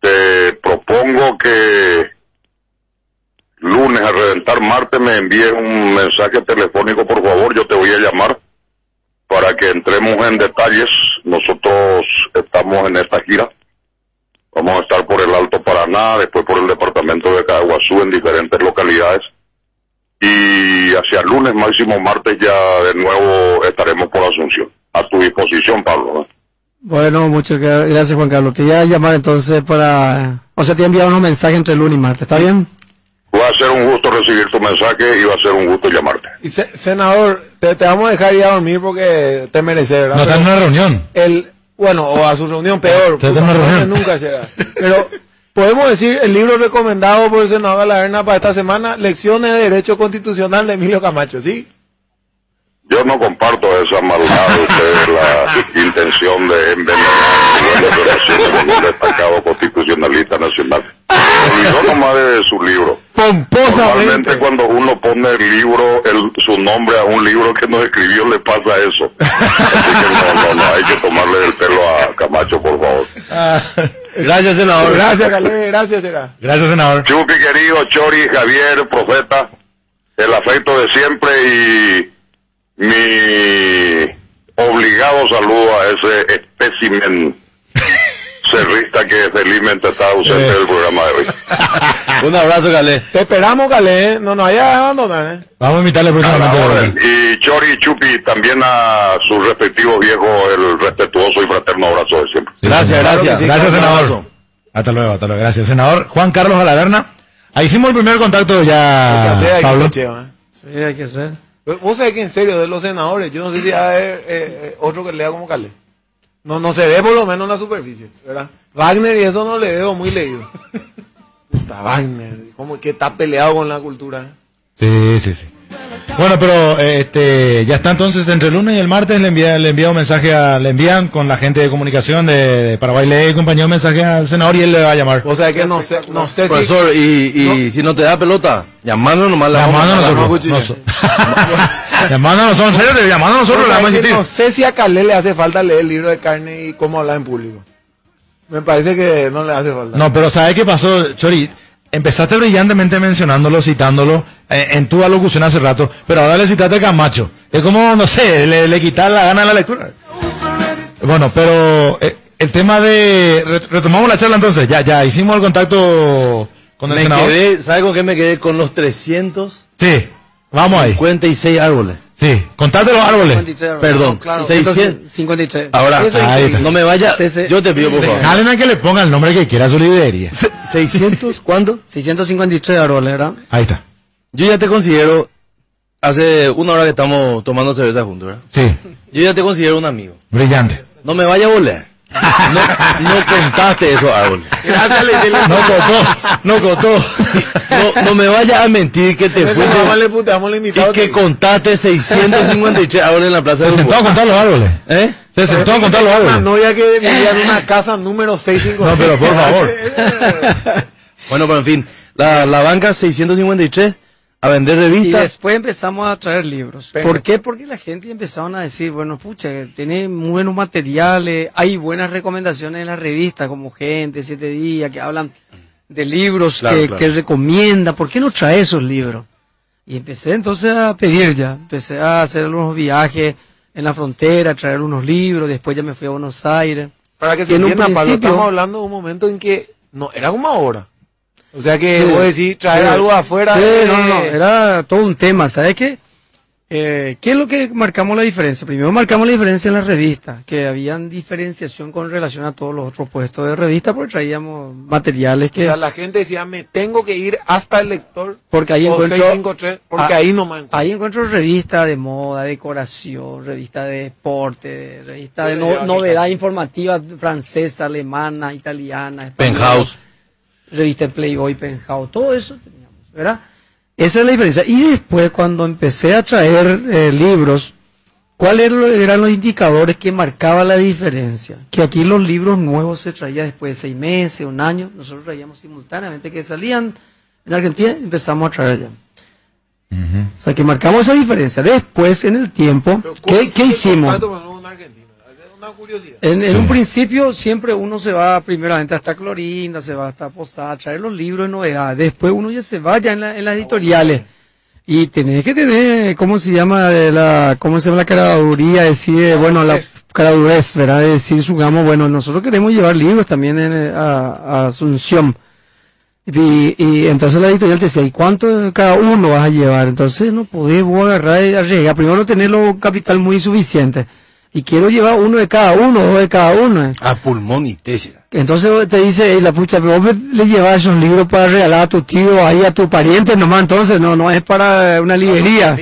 te propongo que lunes a reventar martes me envíes un mensaje telefónico, por favor, yo te voy a llamar para que entremos en detalles. Nosotros estamos en esta gira. Vamos a estar por el Alto Paraná, después por el departamento de Caguazú en diferentes localidades. Y hacia lunes, máximo martes, ya de nuevo estaremos por Asunción. A tu disposición, Pablo. Bueno, muchas gra- gracias Juan Carlos. Te voy a llamar entonces para... O sea, te he enviado unos mensajes entre lunes y martes, ¿está bien? Va a ser un gusto recibir tu mensaje y va a ser un gusto llamarte. Y se- senador, te, te vamos a dejar ir a dormir porque te mereces, ¿verdad? No está en una reunión. El, bueno, o a su reunión peor. Está en puta, una reunión. Nunca será. Pero podemos decir el libro recomendado por el senador Galarna para esta semana, Lecciones de Derecho Constitucional de Emilio Camacho, ¿sí? Yo no comparto esa maldad de ustedes, la [LAUGHS] intención de envenenar con un destacado constitucionalista nacional. Olvidó nomás de su libro. Normalmente cuando uno pone el libro, el, su nombre a un libro que no escribió, le pasa eso. [LAUGHS] Así que no, no, no, hay que tomarle el pelo a Camacho, por favor. Gracias, senador. Gracias, Calé, gracias, será. Gracias, senador. Chupi querido, Chori, Javier, Profeta, el afecto de siempre y mi obligado saludo a ese espécimen [LAUGHS] cerrista que felizmente está ausente del programa de hoy. [LAUGHS] Un abrazo, Calé. Te esperamos, Calé, ¿eh? no nos vayas a abandonar, ¿eh? Vamos a invitarle próximamente. Y Chori y Chupi también a sus respectivos viejos el respetuoso y fraterno abrazo de siempre. Gracias, gracias. Gracias, senador. Hasta luego, hasta luego. Gracias, senador. Juan Carlos Alaverna. Ahí hicimos el primer contacto ya, Hay que Pablo. cheo, ¿eh? Sí, hay que hacer. Vos sabés que en serio, de los senadores, yo no sé si hay eh, eh, otro que lea como Calé. No, no se ve por lo menos en la superficie, ¿verdad? Wagner y eso no le veo muy leído. [LAUGHS] Puta Wagner, como que está peleado con la cultura. Sí, sí, sí. Bueno, pero eh, este, ya está entonces entre el lunes y el martes le envía, le envía un mensaje a, le envían con la gente de comunicación de, de Paraguay le compañía un mensaje al senador y él le va a llamar. O sea que no sé, no sé Profesor, si... y, y si no te da pelota, llamando nomás la vamos a [LAUGHS] Llamando a nosotros. noso- Llamando a nosotros, en serio, llamando a nosotros O le sea, vamos a que insistir. no sé si a Calé le hace falta leer el libro de carne y cómo hablar en público. Me parece que no le hace falta. No, pero ¿sabes qué pasó, Chori? Empezaste brillantemente mencionándolo, citándolo eh, en tu alocución hace rato, pero ahora le citaste a Camacho. Es como, no sé, le, le quitas la gana de la lectura. Bueno, pero eh, el tema de... re- Retomamos la charla entonces, ya, ya, hicimos el contacto con el Me senador. quedé, ¿sabe con qué me quedé? Con los 356 Sí, vamos ahí. árboles. Sí, contate los árboles. 53 árboles. Perdón, No, claro, 600. 53. Ahora, ahí increíble. no me vaya, yo te pido por favor. A que le ponga el nombre que quiera a su librería. 600, ¿cuándo? 653 árboles, ¿verdad? Ahí está. Yo ya te considero, hace una hora que estamos tomando cerveza juntos, ¿verdad? Sí, Yo ya te considero un amigo. brillante. No me vaya a volar. No, no contaste esos árboles. No cotó, no cotó. No, no me vaya a mentir que te fuiste y que contaste 653 árboles en la plaza Se de sentó a contar los árboles. ¿Eh? Se sentó a contar los árboles. novia que vivía en una casa número 656. No, pero por favor. [LAUGHS] Bueno, pero en fin, la, la banca 653 a vender Y revistas. después empezamos a traer libros. ¿Por qué? Porque la gente empezaron a decir, bueno, pucha, tiene buenos materiales, hay buenas recomendaciones en la revista, como Gente, Siete Días, que hablan de libros Claro, que, claro. que recomienda. ¿Por qué no trae esos libros? Y empecé entonces a pedir ya. Empecé a hacer algunos viajes en la frontera, traer unos libros, después ya me fui a Buenos Aires. Para que Y se en un entienda, Pablo, principio- estamos hablando de un momento en que no era como ahora. O sea que Sí. vos decís traer Sí. algo afuera. Sí, de- no, no, no, era todo un tema, ¿sabes qué? Eh, ¿Qué es lo que marcamos la diferencia? Primero marcamos la diferencia en la revista, que habían diferenciación con relación a todos los otros puestos de revista, porque traíamos materiales O que... sea, la gente decía, me tengo que ir hasta el lector. Porque ahí o encuentro... 653, porque Ah, ahí nomás. Ahí encuentro revistas de moda, decoración, revistas de deporte, revistas de no- novedad informativa francesa, alemana, italiana, española, Penthouse. Revista Playboy, Penthouse, todo eso teníamos, ¿verdad? Esa es la diferencia. Y después, cuando empecé a traer eh, libros, ¿cuáles eran los- eran los indicadores que marcaban la diferencia? Que aquí los libros nuevos se traían después de seis meses, un año, nosotros traíamos simultáneamente que salían en Argentina, empezamos a traer allá. O sea, que marcamos esa diferencia. Después, en el tiempo, ¿qué, qué hicimos? Una curiosidad. En, en un principio siempre uno se va primeramente hasta Clorinda, se va hasta Posada, a traer los libros de novedades. Después uno ya se va ya en, la- en las editoriales. Y tenés que tener, ¿cómo se llama? La, ¿Cómo se llama la caraduría? Decir, eh, bueno, la caradurez, ¿verdad? De decir, digamos, bueno, nosotros queremos llevar libros también en, eh, a, a Asunción. Y, y entonces la editorial te decía, ¿y cuánto cada uno vas a llevar? Entonces no podés vos agarrar y arriesgar. Primero tener lo capital muy suficiente. Y quiero llevar uno de cada uno, dos de cada uno. A pulmón y técnica. Entonces te dice, "Ey, la pucha, pero vos le llevas esos libros para regalar a tu tío, ahí a tu pariente nomás, entonces no, no es para una librería.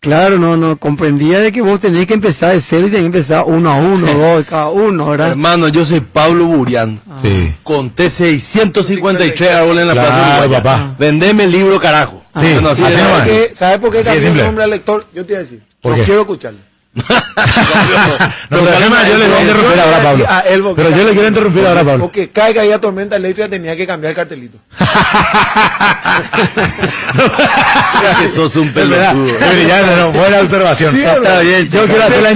Claro, no, no, comprendía de que vos tenés que empezar de cero y tenés que empezar uno a uno, [LAUGHS] dos de cada uno, ¿verdad? Hermano, yo soy Pablo Burián. Sí. Conté 653 árboles en la Claro, plaza Uruguaya. papá. Vendeme el libro, carajo. Sí, Bueno, así así es es. nomás. ¿Sabe qué- ¿Sabe por qué de cambió el nombre al lector? Yo te voy a decir. ¿Por no quiero escucharlo. No, [LAUGHS] pero además yo le voy a interrumpir ahora a Pablo. A él, Pero yo le quiero interrumpir ahora a Pablo. Porque caiga ahí a tormenta eléctrica tenía que cambiar el cartelito. [LAUGHS] Que sos un pelotudo. Pero ya, no, buena observación. Sí, Está bien, yo quiero hacer la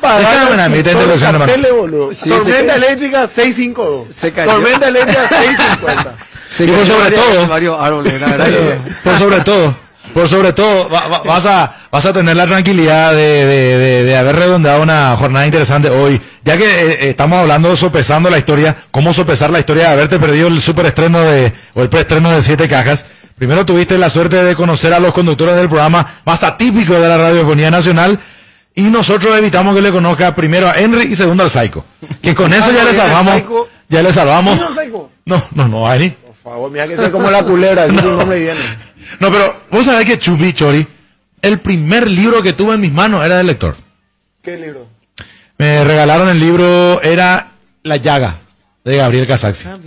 pagar Déjame hermano. carteles, boludo. Sí, tormenta eléctrica 652. Se cayó. Tormenta eléctrica 650. Se Y por sobre todo- Por sobre todo, por sobre todo, va- va- vas a vas a tener la tranquilidad de, de, de- de haber redondeado una jornada interesante hoy, ya que eh, estamos hablando sopesando la historia, cómo sopesar la historia de haberte perdido el superestreno de o el preestreno de siete cajas. Primero tuviste la suerte de conocer a los conductores del programa más atípico de la radiofonía nacional. Y nosotros evitamos que le conozca primero a Henry y segundo al Psycho. Que con eso [LAUGHS] ya le salvamos. Ya le salvamos. No, no, no, ahí. Por favor, mira que sea como la culebra, así [LAUGHS] no. me viene. No, pero vos sabés que Chupi Chori, el primer libro que tuve en mis manos era del lector. ¿Qué libro? Me regalaron el libro, era La Llaga, de Gabriel Casaxi. Ah,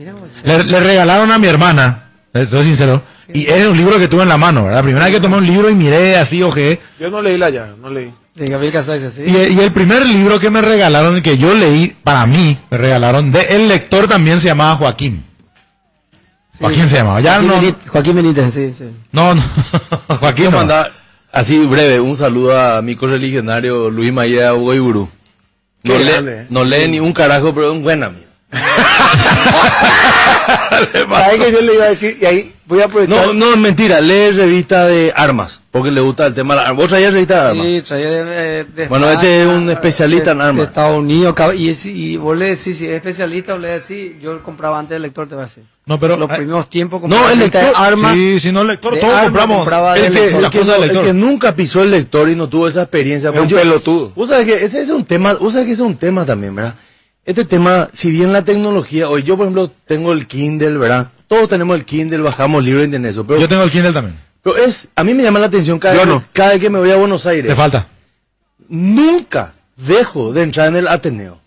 Le, le regalaron a mi hermana, eh, soy sincero, y es un libro que tuve en la mano, ¿verdad? La primera vez que tomé un libro y miré así, ojeé. Yo no leí la llaga, no leí. De Gabriel Casais, así. Y, y el primer libro que me regalaron, que yo leí, para mí, me regalaron, de el lector también se llamaba Joaquín. Joaquín se llamaba, ya Joaquín no, Benítez- Joaquín Benítez, sí, sí. no, no, [LAUGHS] Joaquín Quiero no. mandar, así breve, un saludo a mi correligionario Luis María Ugoiburu. No, lee, grande. no lee ni un carajo, pero es un buen amigo. [LAUGHS] [LAUGHS] ¿Sabes que yo le iba a decir? Y ahí voy a aprovechar. No, no, es mentira, lee revista de armas, porque le gusta el tema de las armas. ¿Vos traías revista de armas? Sí, traía de, de Bueno, España, este es un especialista en de- armas. De Estados Unidos, y, es- y vos le decís, si es especialista o le decís, yo compraba antes del lector, te va a decir. No, pero... Los eh, primeros tiempos no, compraba el revista de lector, armas. sí, si no el lector, de todos armas compramos. compraba El que, el, que no, el que nunca pisó el lector y no tuvo esa experiencia. Es un pues yo- pelotudo. Vos sabés que ese es un tema, vos sabés que ese es un tema también, ¿verdad? Este tema, si bien la tecnología, hoy yo por ejemplo tengo el Kindle, ¿verdad? Todos tenemos el Kindle, bajamos libros internet, eso, pero, Yo tengo el Kindle también. pero es, a mí me llama la atención cada, vez, no. cada vez que me voy a Buenos Aires. Te falta. Nunca dejo de entrar en el Ateneo.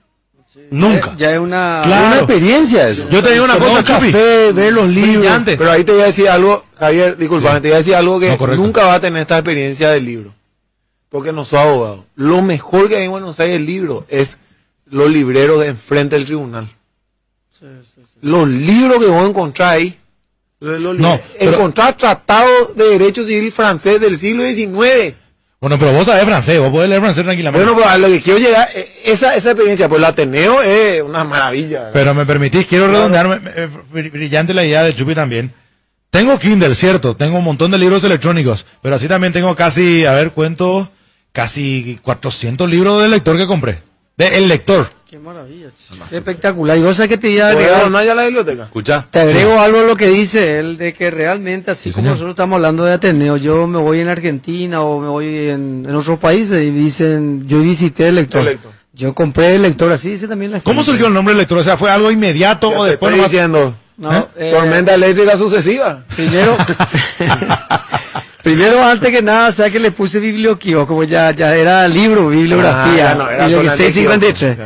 Nunca. Ya es una... Experiencia eso. Yo te digo una cosa, Chupi. café, ver los libros. Brillante. Pero ahí te voy a decir algo, Javier, disculpame, te voy a decir algo que No, nunca va a tener esta experiencia del libro. Porque no soy abogado. Lo mejor que hay en Buenos Aires el libro es los libreros de enfrente del tribunal. Los libros que vos encontrás ahí. los- los No, pero- tratados de derecho civil francés del siglo XIX. Bueno, pero vos sabés francés, vos podés leer francés tranquilamente. Bueno, pues a lo que quiero llegar, eh, esa, esa experiencia, pues el Ateneo es una maravilla. ¿verdad? Pero me permitís, quiero redondearme, eh, br- brillante la idea de Chupi también. Tengo Kindle, cierto, tengo un montón de libros electrónicos, pero así también tengo casi, a ver, cuento, casi 400 libros del lector que compré. De el lector. Qué maravilla. chico. Espectacular. Y vos sabés que te iba a ¿Puedo agregar- donar ya la biblioteca? Escucha. Te agrego algo a lo que dice él, de que realmente, así Sí, como señor. nosotros estamos hablando de Ateneo, yo me voy en Argentina o me voy en, en otros países y dicen, yo visité el lector. El lector. Yo compré el lector, así dice también la ¿Cómo gente. surgió el nombre del lector? O sea, ¿fue algo inmediato o después estoy nomás- diciendo. No, ¿Eh? eh, Tormenta eléctrica sucesiva. Primero, [LAUGHS] primero antes que nada, o sea que le puse biblioquio, como ya, ya era libro, bibliografía, Ah, no, era y lo que solamente 653.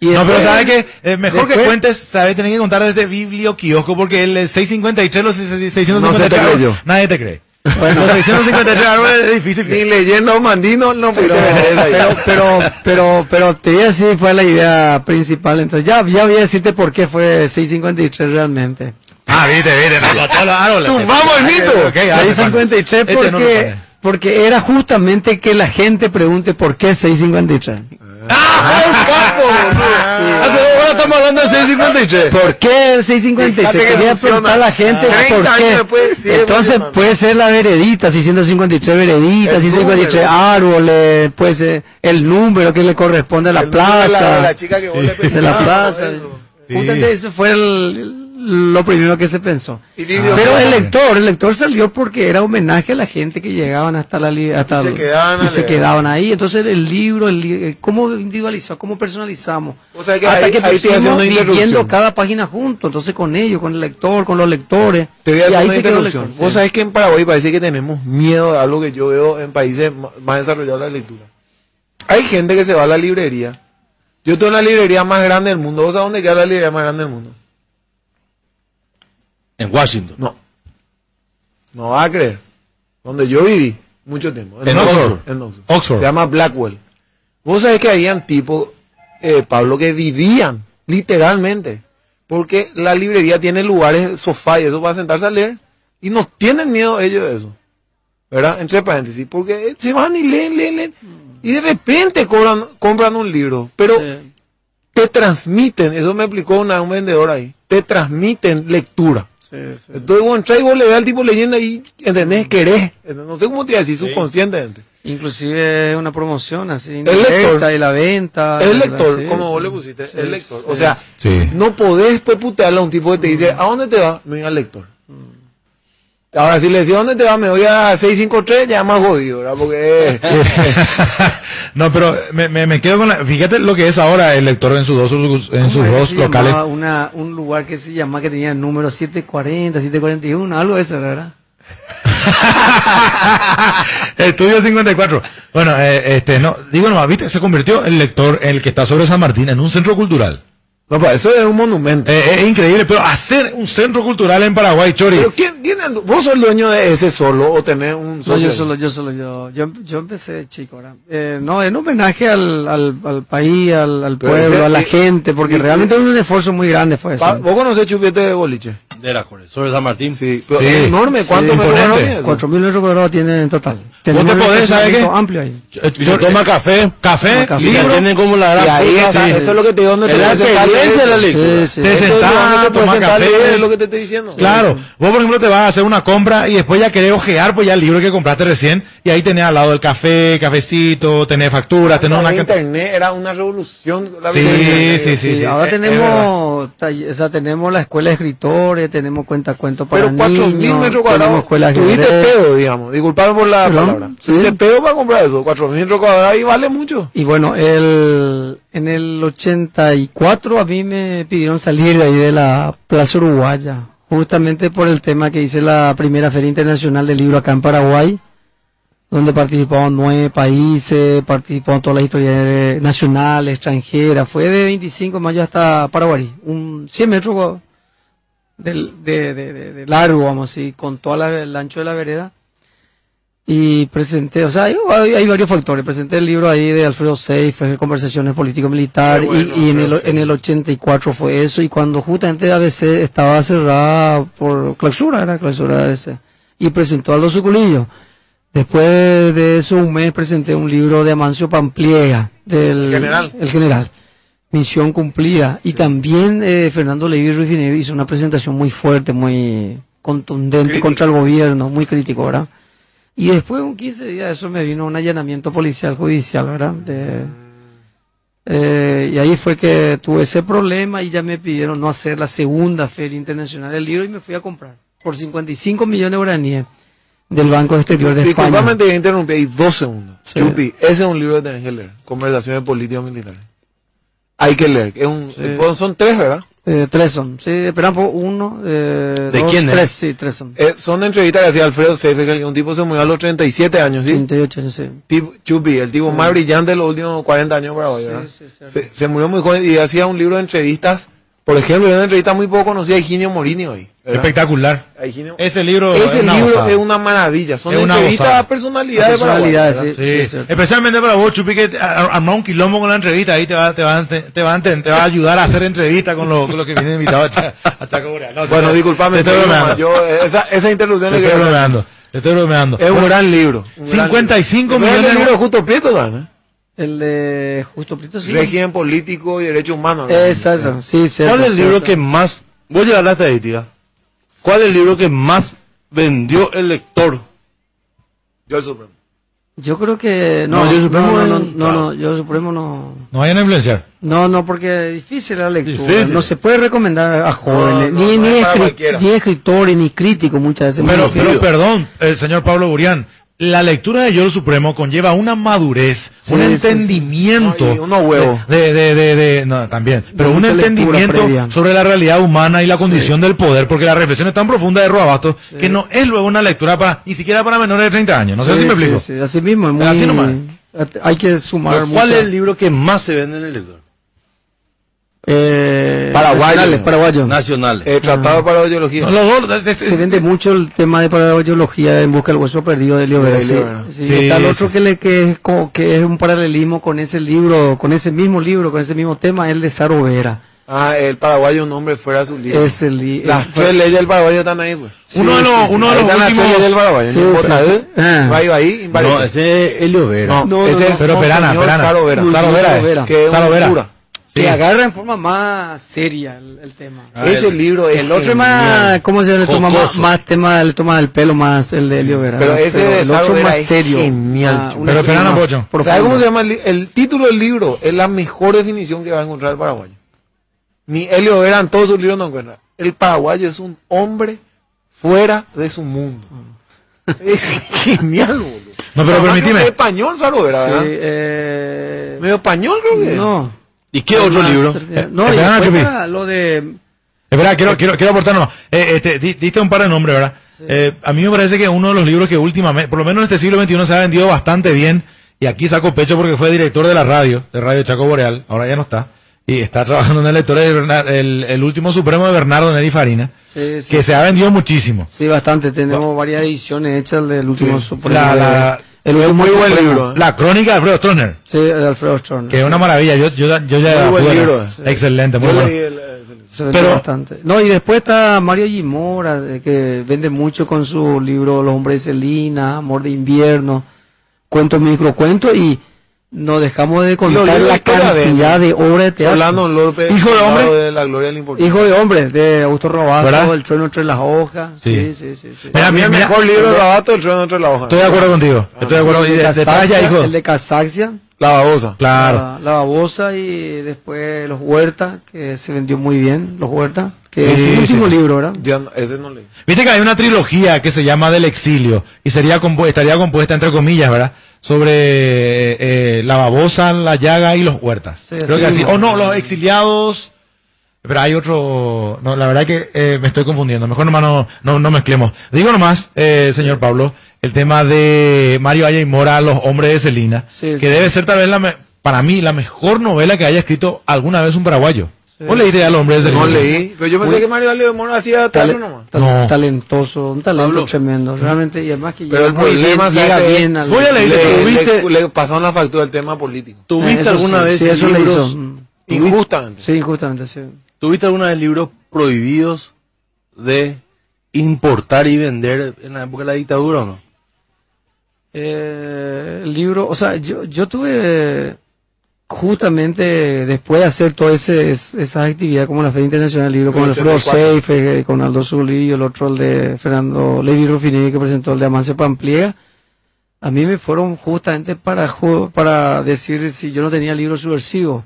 Y no, pero después- ¿sabe qué? Eh, mejor que cuentes, ¿sabe? Tenés que contar desde biblio kiosco porque el 653, los 653 No se te creyó. nadie te cree. Bueno. los 653 árboles es difícil. Ni leyendo mandino no pero, pero, pero, pero, pero te voy a decir, fue la idea principal. Entonces, ya, ya voy a decirte por qué fue 653 realmente. Ah, viste, viste, botó los árboles. ¡Tumbamos el mito! Ok, dale, 653 Este porque, porque era justamente que la gente pregunte por qué 653. Ahora estamos hablando de 653. ¿Por qué el 653? Fíjate que Quería preguntar a la gente 30 por años qué. Entonces puede ser la veredita, 653 vereditas, El 653 número. árboles, puede ser el número que le corresponde a la El número de la- plaza. de la chica que vos le de la pedías, plaza. Sí. Justamente eso fue el- lo primero que se pensó. Pero el lector, el lector salió porque era homenaje a la gente que llegaban hasta la hasta se el- quedaban a y se quedaban ahí. Entonces el libro, el, li- eh, cómo individualizamos, cómo personalizamos. O sea que hasta ahí- que pusimos viviendo cada página junto, entonces con ellos, con el lector, con los lectores. Te voy a hacer ahí una el interrupción. Vos Sí. sabés que en Paraguay parece que tenemos miedo a algo que yo veo en países más desarrollados de la lectura. Hay gente que se va a la librería. Yo tengo la librería más grande del mundo. ¿Vos sabés dónde queda la librería más grande del mundo? En Washington. No. No vas a creer. Donde yo viví mucho tiempo. En Oxford. En Oxford. Oxford. Se llama Blackwell. Vos sabés que habían tipos, eh, Pablo, que vivían literalmente. Porque la librería tiene lugares, sofá y eso para sentarse a leer. Y no tienen miedo ellos de eso. ¿Verdad? Entre paréntesis. Porque se van y leen, leen, leen. Y de repente cobran, compran un libro. Pero te transmiten, eso me explicó una, un vendedor ahí. Te transmiten lectura. Entonces, bueno, traigo le ve al tipo leyendo y, ¿entendés? Querés. No sé cómo te iba a decir, subconscientemente. Inclusive una promoción así, lector. indirecta y la venta. El lector, Sí, como sí. vos le pusiste, Sí, el lector. sí. O sea, Sí. no podés pues, putearle a un tipo que te dice, ¿a dónde te vas? Me voy al lector. Ahora, si le decís, ¿a dónde te vas? Me voy a 653, ya más jodido, ¿verdad? Porque... [LAUGHS] no, pero me, me, me quedo con la... Fíjate lo que es ahora el lector en sus dos, en sus ¿Cómo era que dos locales. llamaba Una, un lugar que se llama que tenía el número 740, 741, algo de eso, ¿verdad? [LAUGHS] Estudio 54. Bueno, eh, este, no, digo no, viste, se convirtió el lector, el que está sobre San Martín, en un centro cultural. No, pues eso es un monumento. Eh, es increíble, pero hacer un centro cultural en Paraguay, Chori. Pero ¿quién, quién es- ¿Vos sos el dueño de ese solo o tenés un No, socio yo solo, yo solo, yo, yo, yo empecé chico, ¿verdad? Eh, no, en homenaje al, al, al país, al, pueblo, ese- a la y- gente, porque y- realmente es un esfuerzo muy grande fue eso. Pa- ¿Vos conocés Chupete de Boliche? De la Corre, sobre San Martín. Sí, pero es enorme. ¿Cuánto Sí, metros? Cuatro mil metros cuadrados tiene en total. Vos Tenemos te un podés, ¿sabes qué? amplio ahí. Y se toma café. Café, café. libro. Tienen como la Y gran ahí puta, está, sí. eso es lo que te digo, donde La Sí, sí. Te sentás, te tomás café. es lo que te estoy diciendo. Claro, vos por ejemplo te vas a hacer una compra y después ya querés ojear pues ya el libro que compraste recién y ahí tenés al lado el café, cafecito, tenés facturas, tenés una... internet era una revolución. la Sí, biblioteca. sí, sí, sí. ahora es- tenemos, o sea, tenemos la escuela de escritores, tenemos cuentacuentos para Pero cuatro niños, mil metros tenemos cuadrados. Tuviste pedo, digamos. Disculpame por la palabra. sí. Tuviste pedo para comprar eso. Cuatro mil metros cuadrados y vale mucho. Y bueno, el, en el 84 a mí me pidieron salir de ahí de la Plaza Uruguaya, justamente por el tema que hice la primera Feria Internacional del Libro acá en Paraguay, donde participaban nueve países, participaban todas las historias nacionales, extranjeras, fue de 25 de mayo hasta Paraguay, un 100 metros de, de, largo, vamos así, con todo el ancho de la vereda y presenté, o sea, hay, hay- varios factores. Presenté el libro ahí de Alfredo Seifer, Conversaciones Político-Militar, bueno, y, y en, el, en el 84 fue eso, y cuando justamente ABC estaba cerrada por clausura, era clausura de ABC, y presentó a los suculillos. Después de eso, un mes presenté un libro de Amancio Pampliega, del El general. el general. Misión cumplida. Y también eh, Fernando Levi Ruiz hizo una presentación muy fuerte, muy contundente contra el gobierno, muy crítico, ¿verdad? Y después, un 15 días, de eso me vino un allanamiento policial judicial, ¿verdad? De, Eh, y ahí fue que tuve ese problema y ya me pidieron no hacer la segunda feria internacional del libro y me fui a comprar por 55 millones de guaraníes del Banco Exterior de España. Disculpame, te interrumpí ahí dos segundos. Sí. Chupi, ese es un libro que tenés que leer. Conversaciones políticos militares. Hay que leer. Es un, son tres, ¿verdad? Eh, tres son, sí, esperan por uno, eh, ¿De dos, quién es? tres, sí, tres son. Eh, son entrevistas que hacía Alfredo Seifert, que un tipo se murió a los 37 años, ¿sí? 38 años, sí. Tipo- Chupi, el tipo Sí. más brillante de los últimos 40 años para hoy, ¿verdad? Sí, sí, sí. se, se murió muy joven y hacía un libro de entrevistas. Por ejemplo, una entrevista muy poco conocida a Higinio Morini hoy. ¿verdad? Espectacular. Higinio- Ese libro Ese es una libro gozada. es una maravilla. Son Es una entrevistas a personalidades, Personalidades, Sí, especialmente para vos, Chupi, que a- armar un quilombo con la entrevista, ahí te va, te va, a ente- te va, a ente- te va a ayudar a hacer entrevista con los con lo que vienen invitados a, a Chaco. No, Bueno, disculpame, te estoy bromeando. Yo, esa, esa interrupción Te le estoy bromeando. Estoy bromeando. Es un Bueno, gran libro. un gran 55 libro. ¿No es millones el de- libro de Justo Prieto, ¿eh? El de Justo Prieto, sí. Régimen político y derechos humanos. ¿verdad? Exacto, sí, cierto. ¿Cuál es el libro cierto. que más... Voy a llegar a la estadística. ¿Cuál es el libro que más vendió el lector? Yo el Supremo. Yo creo que no, No, Yo no, Supremo no, no, no, no, Yo Supremo no. No vayan a influenciar. No, no, porque es difícil la lectura. Difícil. No se puede recomendar a jóvenes, no, ni, no ni, es para escri- cualquiera. ni escritores, ni críticos muchas veces. Pero, pero perdón, el señor Pablo Burián, la lectura de Yo el Supremo conlleva una madurez, Sí, un sí, sí. entendimiento. No, huevos. De, de, de, de- no, también. Pero un entendimiento sobre la realidad humana y la condición del poder, porque la reflexión es tan profunda de Roabasto que no es luego una lectura para, ni siquiera para menores de 30 años. No sé Sí, si me sí, explico. sí, así mismo, es muy, Así nomás. Hay que sumar ¿Cuál mucho. es el libro que más se vende en el lector? Eh, Paraguayo. nacionales, paraguayo. Nacionales. Eh, tratado de parabiología. No, de- de- Se vende mucho el tema de parabiología en busca del hueso perdido de Elio Vera. Sí, Elio sí. Sí, está el otro sí. que, le, que, es que es un paralelismo con ese libro, con ese mismo libro, con ese mismo tema, el de Saro Vera. Ah, el paraguayo, un hombre fuera su libro. Es el Las el- tres leyes del paraguayo están ahí, pues. Uno de los, uno de los están las tres últimos. leyes del paraguayo. Sí, no sí, importa, sí. ¿eh? Ah. Va ahí, ahí. No, ese es Helio Vera. No, No, ese no, es no. Pero Perana, Perana. Saro Vera. Saro Vera, Saro Vera. Sí. Se agarra en forma más seria el, el tema. Ah, Ese el- libro es el otro es más, ¿cómo se le toma más, tema, le toma el pelo más el de Elio Vera. Pero ese de el otro Vera más es serio. genial, Ah, Pero esgrima Pocho. ¿Sabes cómo se llama el, título del libro? Es la mejor definición que va a encontrar el paraguayo. Ni Helio Vera en todos sus libros no encuentra. El paraguayo es un hombre fuera de su mundo. es genial, boludo. No, pero Además, permíteme. es español, Saro Vera, Sí, eh, Medio español, creo que no. ¿Y qué otro libro? No, y Espera, después Chupi. está lo de Espera, quiero, quiero, quiero aportar nomás. Eh, este, di- diste un par de nombres, ¿verdad? Eh, a mí me parece que uno de los libros que últimamente, por lo menos en este siglo XXI, se ha vendido bastante bien, y aquí saco pecho porque fue director de la radio, de Radio Chaco Boreal, ahora ya no está, y está trabajando en el lector de Bernar- el, el último supremo de Bernardo Neri Farina, Sí, sí. que se ha vendido muchísimo. Sí, bastante. Tenemos varias ediciones hechas del último. Supremo. La- la- el último muy buen libro, ¿eh? La crónica de Alfredo Stroessner, Sí, de Alfredo Storm. que es una maravilla, yo, yo, yo ya... Muy buen pude- libro, eh. Excelente, muy Yo bueno. leí el- el- Se vende Pero- bastante. No, y después está Mario Gimora, que vende mucho con su libro Los hombres de Celina, Amor de invierno, cuentos, microcuentos, y no dejamos de contar la cantidad de obras de teatro. Orlando López, Hijo de hombre. de la gloria del importante. Hijo de hombre, de Augusto Robato. El trueno entre las hojas. Sí. Sí, sí, sí. sí. Mira, Para mí el mira, mejor libro de Rabato, el trueno entre la hoja. Estoy de acuerdo contigo, estoy de acuerdo. El Y de hijo. el de Casaxia, La babosa. Claro. la, la babosa y después los Huertas, que se vendió muy bien, los Huertas, que Sí, es el último sí, sí. libro, ¿verdad? Yo no- ese no leí. Viste que hay una trilogía que se llama Del Exilio y sería compu- estaría compuesta entre comillas, ¿verdad? Sobre eh, la babosa, la llaga y los huertas. Sí, Creo que así. O no, los exiliados. Pero hay otro. No, la verdad que eh, me estoy confundiendo. Mejor nomás no, no, no mezclemos. Digo nomás, eh, señor Pablo, el tema de Mario Valle y Mora, Los Hombres de Celina, Sí, que sí. debe ser tal vez la me- para mí la mejor novela que haya escrito alguna vez un paraguayo. ¿Vos leíste ya Los Hombres de Celina? No leí. Pero yo pensé Muy- que Mario Valio de Mora hacía teatro nomás. tal- No. Talentoso, un talento Pablo. tremendo, realmente, y además que Pero llega el bien, llega ¿sabes qué? bien al... Voy a leer, le, ¿tuviste? le, le pasaron la factura del tema político. ¿Tuviste Eso alguna sí, vez sí, eso le libros, hizo. Injustamente. Sí, injustamente, sí. ¿Tuviste alguna vez libros prohibidos de importar y vender en la época de la dictadura o no? Eh, el libro, o sea, yo, yo tuve justamente después de hacer todas esas actividades como la Feria Internacional del Libro, con El Alfredo 84. Seife, con Aldo Zulí, el otro el de Fernando Levi Rufinelli que presentó el de Amancio Pampliega, a mí me fueron justamente para para decir si yo no tenía libros subversivos.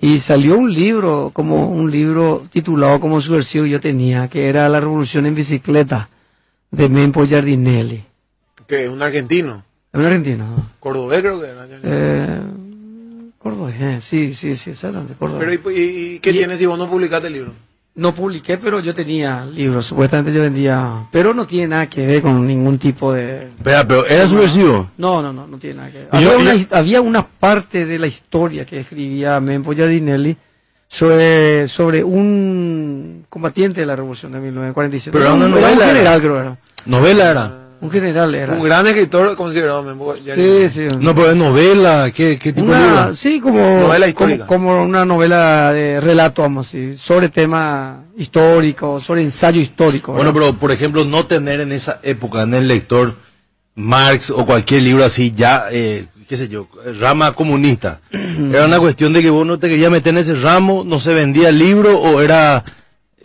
Y salió un libro, como un libro titulado como subversivo yo tenía, que era La Revolución en Bicicleta, de Mempo Giardinelli. Que es un argentino. Es un argentino. ¿no? Cordobés creo que era. Eh, Córdoba, eh, sí, sí, sí, Córdoba. Pero ¿y, y- y qué Y- tienes si vos no publicaste el libro? No publiqué, pero yo tenía libros, supuestamente yo vendía, pero no tiene nada que ver con ningún tipo de... Espera, pero ¿era subversivo? No, no, no, no tiene nada que ver. Había, yo- una, había una parte de la historia que escribía Mempo Giardinelli sobre, sobre un combatiente de la Revolución de 1947. Pero era una un, novela, un era. general, creo era. ¿Novela era? Un general era. Un gran escritor considerado Membo Sí, sí. No, pero es novela, ¿qué, qué tipo de libro? sí, como, Novela como, histórica. como una novela de relato, vamos a decir, sobre tema histórico, sobre ensayo histórico. Bueno, pero por ejemplo, no tener en esa época en el lector Marx o cualquier libro así, ya, eh, qué sé yo, rama comunista. [CLEARS THROAT] ¿Era una cuestión de que vos no te querías meter en ese ramo, no se vendía el libro o era...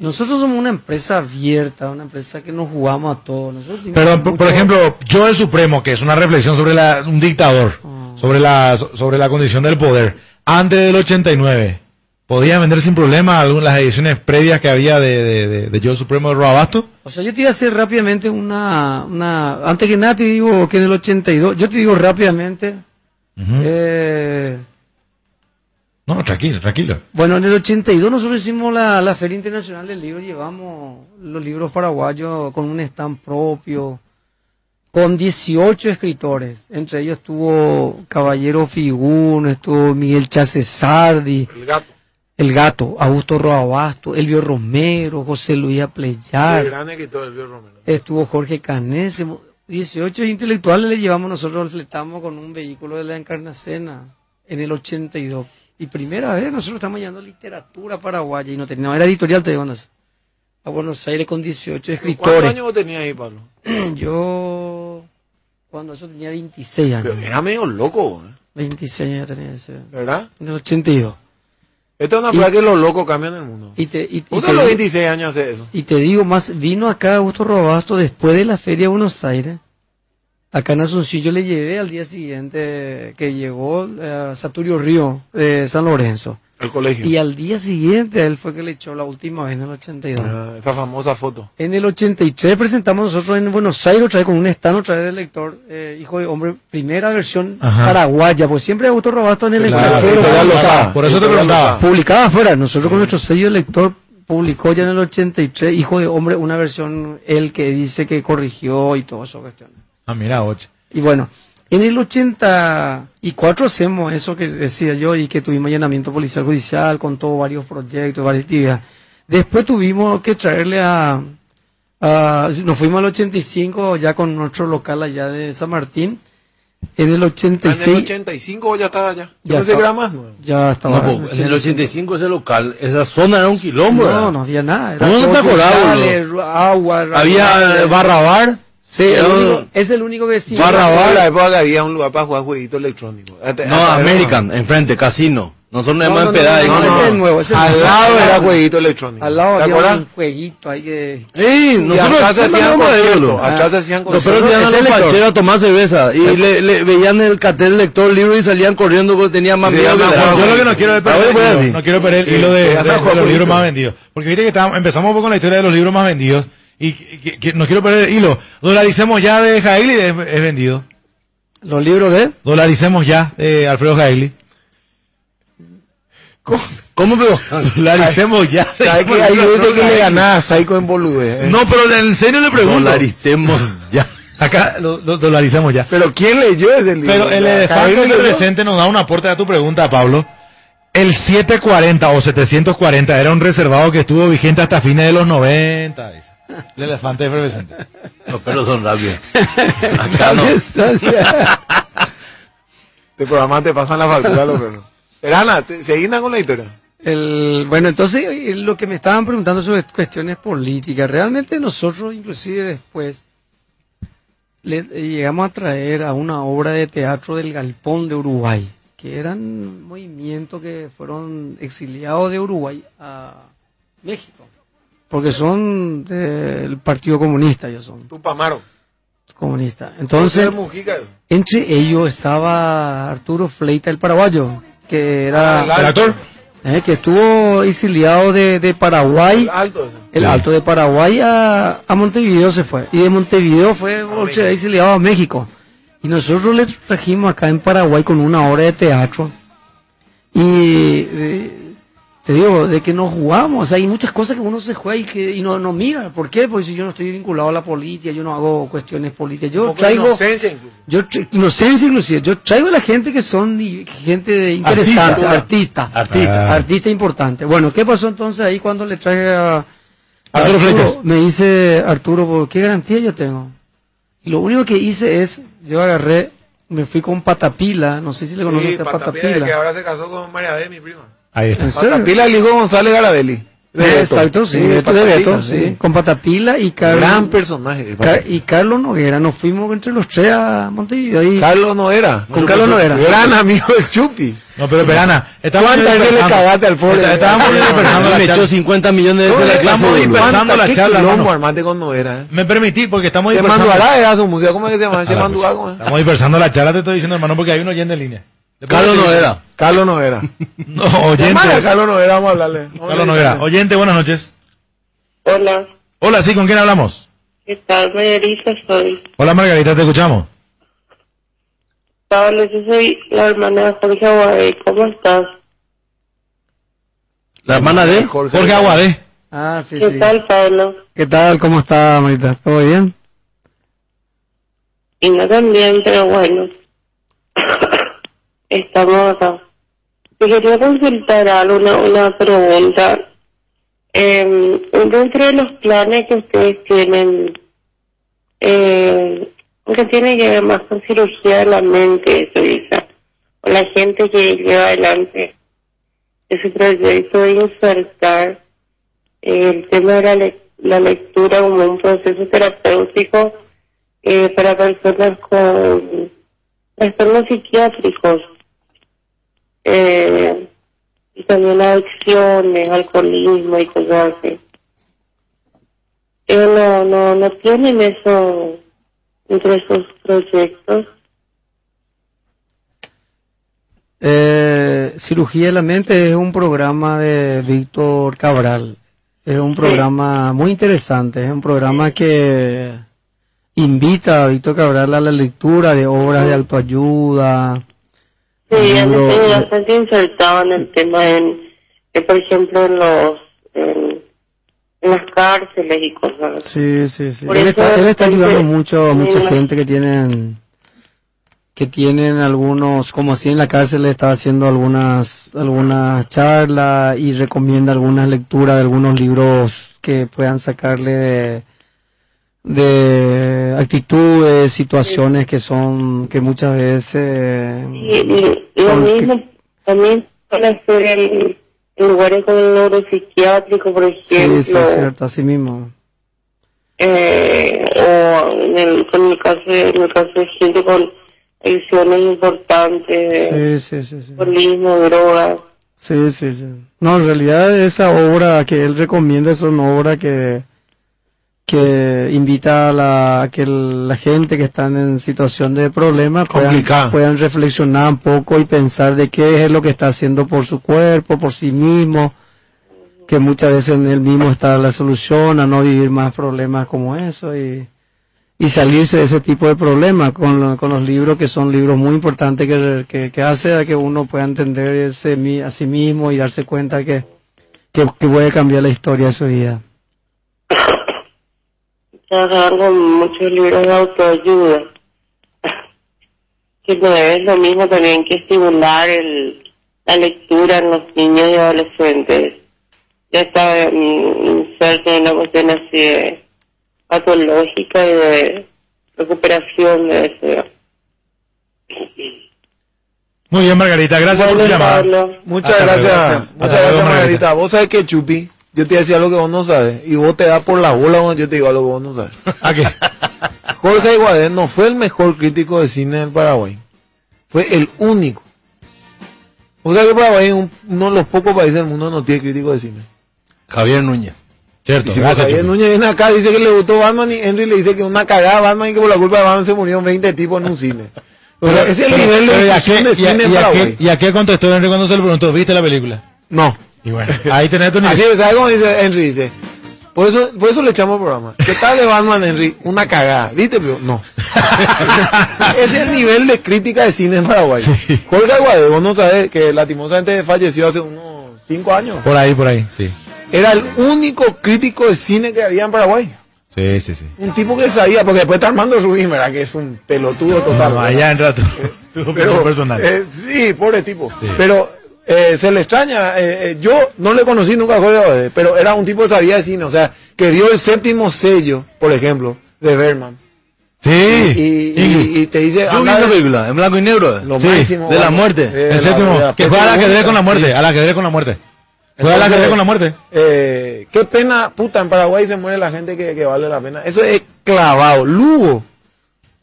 Nosotros somos una empresa abierta, una empresa que nos jugamos a todo. Perdón, por, ejemplo, Yo el Supremo, que es una reflexión sobre la, un dictador, sobre la sobre la condición del poder, antes del 89, ¿podía vender sin problema algunas las ediciones previas que había de, de, de, de Yo el Supremo de Robabasto? O sea, yo te iba a hacer rápidamente una, una... Antes que nada te digo que en el 82, yo te digo rápidamente... eh, No, tranquilo, tranquilo. Bueno, en el 82 nosotros hicimos la, la Feria Internacional del Libro, llevamos los libros paraguayos con un stand propio, con 18 escritores. Entre ellos estuvo Caballero Figún, estuvo Miguel Chacesardi, El gato. El Gato, Augusto Roabasto, Elvio Romero, José Luis El Apleyar, gran escritor Elvio Romero. estuvo Jorge Canese. 18 intelectuales le llevamos nosotros, fletamos con un vehículo de la Encarnacena en el 82. Y primera vez nosotros estamos llevando literatura paraguaya y no teníamos, era editorial, te sé, a Buenos Aires con 18 ¿Cuántos escritores. años vos tenías ahí, Pablo? [CLEARS THROAT] Yo, cuando eso tenía 26 años. Pero era medio loco, ¿eh? 26 años tenía ese. ¿verdad? En el 82. Esta es una Y- prueba que los locos cambian el mundo. Y te, y, y Usted te los digo- 26 años hace eso. Y te digo más, vino acá Augusto Robasto después de la Feria de Buenos Aires. Acá en Asunción yo le llevé al día siguiente que llegó eh, a Saturio Río de San Lorenzo. El colegio. Y al día siguiente él fue que le echó la última vez en el 82. Ah, esa famosa foto. En el 83 presentamos nosotros en Buenos Aires otra vez con un stand otra vez del lector, eh, Hijo de Hombre, primera versión Ajá. paraguaya, pues siempre Augusto Robasto en el Claro, extranjero. Por eso te preguntaba. Publicaba afuera, nosotros con nuestro sello de lector publicó ya en el 83 Hijo de Hombre una versión él que dice que corrigió y todo eso cuestiones. Ah, mira, ocho. Y bueno, en el 84 hacemos eso que decía yo y que tuvimos llenamiento policial judicial con todos varios proyectos, varias actividades. Después tuvimos que traerle a, a- nos fuimos al 85 ya con nuestro local allá de San Martín. En el Ah, En el 86 85 vos ya estaba allá. Ya era estaba. más nuevo. ya estaba. No, pues, en el 85 ese local, esa zona era un quilombo. No, no había nada. Era ¿Cómo no te acordabas, agua, Había barra bar. Sí, el único- es el único que sí. Barra bar, en la época que había un lugar para jugar jueguitos electrónicos. No, American, enfrente, casino. Nosotros no No, hemos no, no, no, no, es el nuevo, ese es el Al lado era jueguito electrónico. Al lado ¿Te había un jueguito ahí que... Sí, Y nosotros atrás se hacían conciertos. se hacían Los perros conciertos. iban a los tomar cerveza y le, le veían el cartel del lector libro y salían corriendo porque tenían más miedo que la-. Yo lo que no quiero es ¿Sabes perder, el hilo, decir? no quiero perder el Sí, hilo de, los libros jueguito. más vendidos. Porque viste que estábamos- empezamos un poco con la historia de los libros más vendidos y que, no quiero perder el hilo. Dolaricemos ya de Jaili es, es vendido. Los libros de... Dolaricemos ya de Alfredo Jaili. ¿Cómo pero? [LAUGHS] Dolaricemos ya. ¿Sabes que hay veces que le ganás Psycho en boludez? eh? No, pero en serio le pregunto. Dolaricemos ya. Acá lo, lo dolaricemos ya. Pero ¿quién leyó ese libro? Pero el elefante presente nos da un aporte a tu pregunta, Pablo. El 740 o 740 era un reservado que estuvo vigente hasta fines de los 90. dice. El elefante efervescente. Los perros son rápidos. Acá no. Este programa te pasan la factura, los perros. Erana, ¿te- ¿seguís con la historia? El, bueno, entonces eh, lo que me estaban preguntando sobre cuestiones políticas, realmente nosotros inclusive después le, llegamos a traer a una obra de teatro del Galpón de Uruguay, que eran movimientos que fueron exiliados de Uruguay a México, porque son del Partido Comunista, ellos son Tupamaro. comunistas. Entonces, entre ellos estaba Arturo Fleita, el paraguayo, que Ah, era el actor. eh, que estuvo exiliado de, de Paraguay, Alto el Sí. Alto de Paraguay a, a Montevideo se fue. Y de Montevideo fue o sea, exiliado a México. Y nosotros le trajimos acá en Paraguay con una obra de teatro. Y eh, te digo, de que nos jugamos, o sea, hay muchas cosas que uno se juega y, que, y no, no mira. ¿Por qué? Porque si yo no estoy vinculado a la política, yo no hago cuestiones políticas. Yo traigo... inocencia incluso. Yo tra- inocencia inclusive, yo traigo a la gente que son gente de- interesante, artista, artista, Ah. artista importante. Bueno, ¿qué pasó entonces ahí cuando le traje a Arturo Fleites. Me dice Arturo, "¿Por ¿qué garantía yo tengo? Y lo único que hice es, yo agarré, me fui con Patapila, no sé si le conoces Sí, a Patapila, Patapila. que ahora se casó con María B, mi prima. Ahí está. Patapila, el hijo de González Garabelli. De Beto. Exacto, sí, Sí, Beto de Beto, sí. con Patapila y Carlos. Gran personaje. de Car- y Carlos Noguera, nos fuimos entre los tres a Montevideo. Y Carlos Noguera. Con Carlos Noguera. Gran amigo del Chupi. No, pero Verana, estamos ¿Cuántas veces le dispersando. cagaste al pobre? Está- Estábamos dispersando la me echó charla. 50 millones de la estamos dispersando la ¿Qué charla, hermano. armaste con Noguera, eh? Me permití, porque estamos Se dispersando. Manduará era su música. ¿Cómo es que se llama? Se Manduará, ¿cómo es? Estamos dispersando la charla, te estoy diciendo, hermano, porque hay un oyente en línea. ¿Le puedo Carlos? Noguera. Carlos Noguera. [LAUGHS] No, oyente. Llamale a Carlos Noguera, vamos a hablarle. Carlos Noguera. Oyente, buenas noches. Hola, Hola, sí, ¿con quién hablamos? ¿qué tal? Margarita soy. Hola, Margarita, te escuchamos. Pablo, yo soy la hermana de Jorge Aguadé. ¿Cómo estás? La hermana de Jorge Aguadé. Ah, sí, ¿Qué sí. tal, Pablo? ¿Qué tal? ¿Cómo está, Marita? ¿Todo bien? Y no también, pero bueno. Estamos acá. Te quería consultar algo, una, una pregunta. Eh, dentro de los planes que ustedes tienen, eh, que tiene que ver más con cirugía de la mente, eso, Isa, o la gente que lleva adelante ese proyecto de insertar el tema de la, le- la lectura como un proceso terapéutico eh, para personas con trastornos psiquiátricos eh, y también adicciones, alcoholismo y cosas así. Ellos no, no, no tienen eso entre esos proyectos. Eh, Cirugía de la Mente es un programa de Víctor Cabral. Es un programa muy interesante. Es un programa que invita a Víctor Cabral a la lectura de obras de autoayuda. Sí, libro- estoy bastante insertado en el tema en, que por ejemplo en los, en, en las cárceles y cosas. Sí, sí, sí. Por Él está, él está ayudando mucho a mucha gente que tienen que tienen algunos, como así en la cárcel está haciendo algunas algunas charlas y recomienda algunas lecturas de algunos libros que puedan sacarle de, de actitudes, situaciones que son que muchas veces y lo Con mismo también para hacer en, en lugares como el neuropsiquiátrico, por sí, sí, ejemplo, es cierto, así mismo. eh, o en el, con el caso en el caso de gente con adicciones importantes, Sí, sí, sí, sí. alcoholismo, drogas. Sí, sí, sí. No, en realidad esa obra que él recomienda es una obra que que invita a, la, a que el- la gente que están en situación de problema puedan, puedan reflexionar un poco y pensar de qué es lo que está haciendo por su cuerpo, por sí mismo, que muchas veces en él mismo está la solución a no vivir más problemas como eso y, y salirse de ese tipo de problemas con, lo- con los libros que son libros muy importantes que, que, que hace a que uno pueda entender ese mi- a sí mismo y darse cuenta que, que, que puede cambiar la historia de su vida. Trabajar con muchos libros de autoayuda. [LAUGHS] Que no es lo mismo también que estimular el, la lectura en los niños y adolescentes. Ya está mm, inserto en una cuestión así de patológica y de recuperación de eso. Muy bien, Margarita, gracias por tu Bueno, llamada. Muchas Hasta gracias. Muchas gracias, Margarita. Vos sabés que Chupi, yo te decía algo que vos no sabes. Y vos te das por la bola cuando yo te digo algo que vos no sabes. ¿A qué? Jorge Aguadé no fue el mejor crítico de cine del Paraguay. Fue el único. O sea que Paraguay es un- uno de los pocos países del mundo que no tiene crítico de cine. Javier Núñez. Cierto, Y si gracias, Javier. Núñez viene acá dice que le gustó Batman y Henry le dice que una cagada Batman y que por la culpa de Batman se murieron 20 tipos en un cine. O sea, ese es el Pero- nivel de pero ¿y a discusión qué- de y a- cine y a qué- ¿Y a qué contestó Henry cuando se le preguntó? ¿Viste la película? No. Y bueno, ahí tenés tu Así, ¿sabes cómo dice Henry? Dice, por eso, por eso le echamos programa. ¿Qué tal de Batman, Henry? Una cagada. ¿Viste? Pero no. [LAUGHS] Ese es el nivel de crítica de cine en Paraguay. Jorge Aguade, vos no sabés que lastimosamente falleció hace unos cinco años. Por ahí, por ahí, sí. Era el único crítico de cine que había en Paraguay. Sí, sí, sí. Un tipo que sabía, porque después está Armando Rubín, ¿verdad? Que es un pelotudo total. No, allá entra tu, tu Pero, personal. eh, sí, pobre tipo. Sí. Pero eh, se le extraña. eh, eh, yo no le conocí nunca a Jorge Aguade, pero era un tipo que sabía de cine. O sea, que vio el séptimo sello, por ejemplo, de Berman. Sí. Y, y- y te dice. Yo vi esa película, en blanco y negro. Lo Sí, máximo, de la muerte. eh, El la- séptimo, la- que juega al ajedrez sí. con la muerte, al ajedrez con la muerte. Juega al Entonces, ajedrez con la muerte. Eh, qué pena, puta, en Paraguay se muere la gente que, que vale la pena. Eso es clavado. Lugo.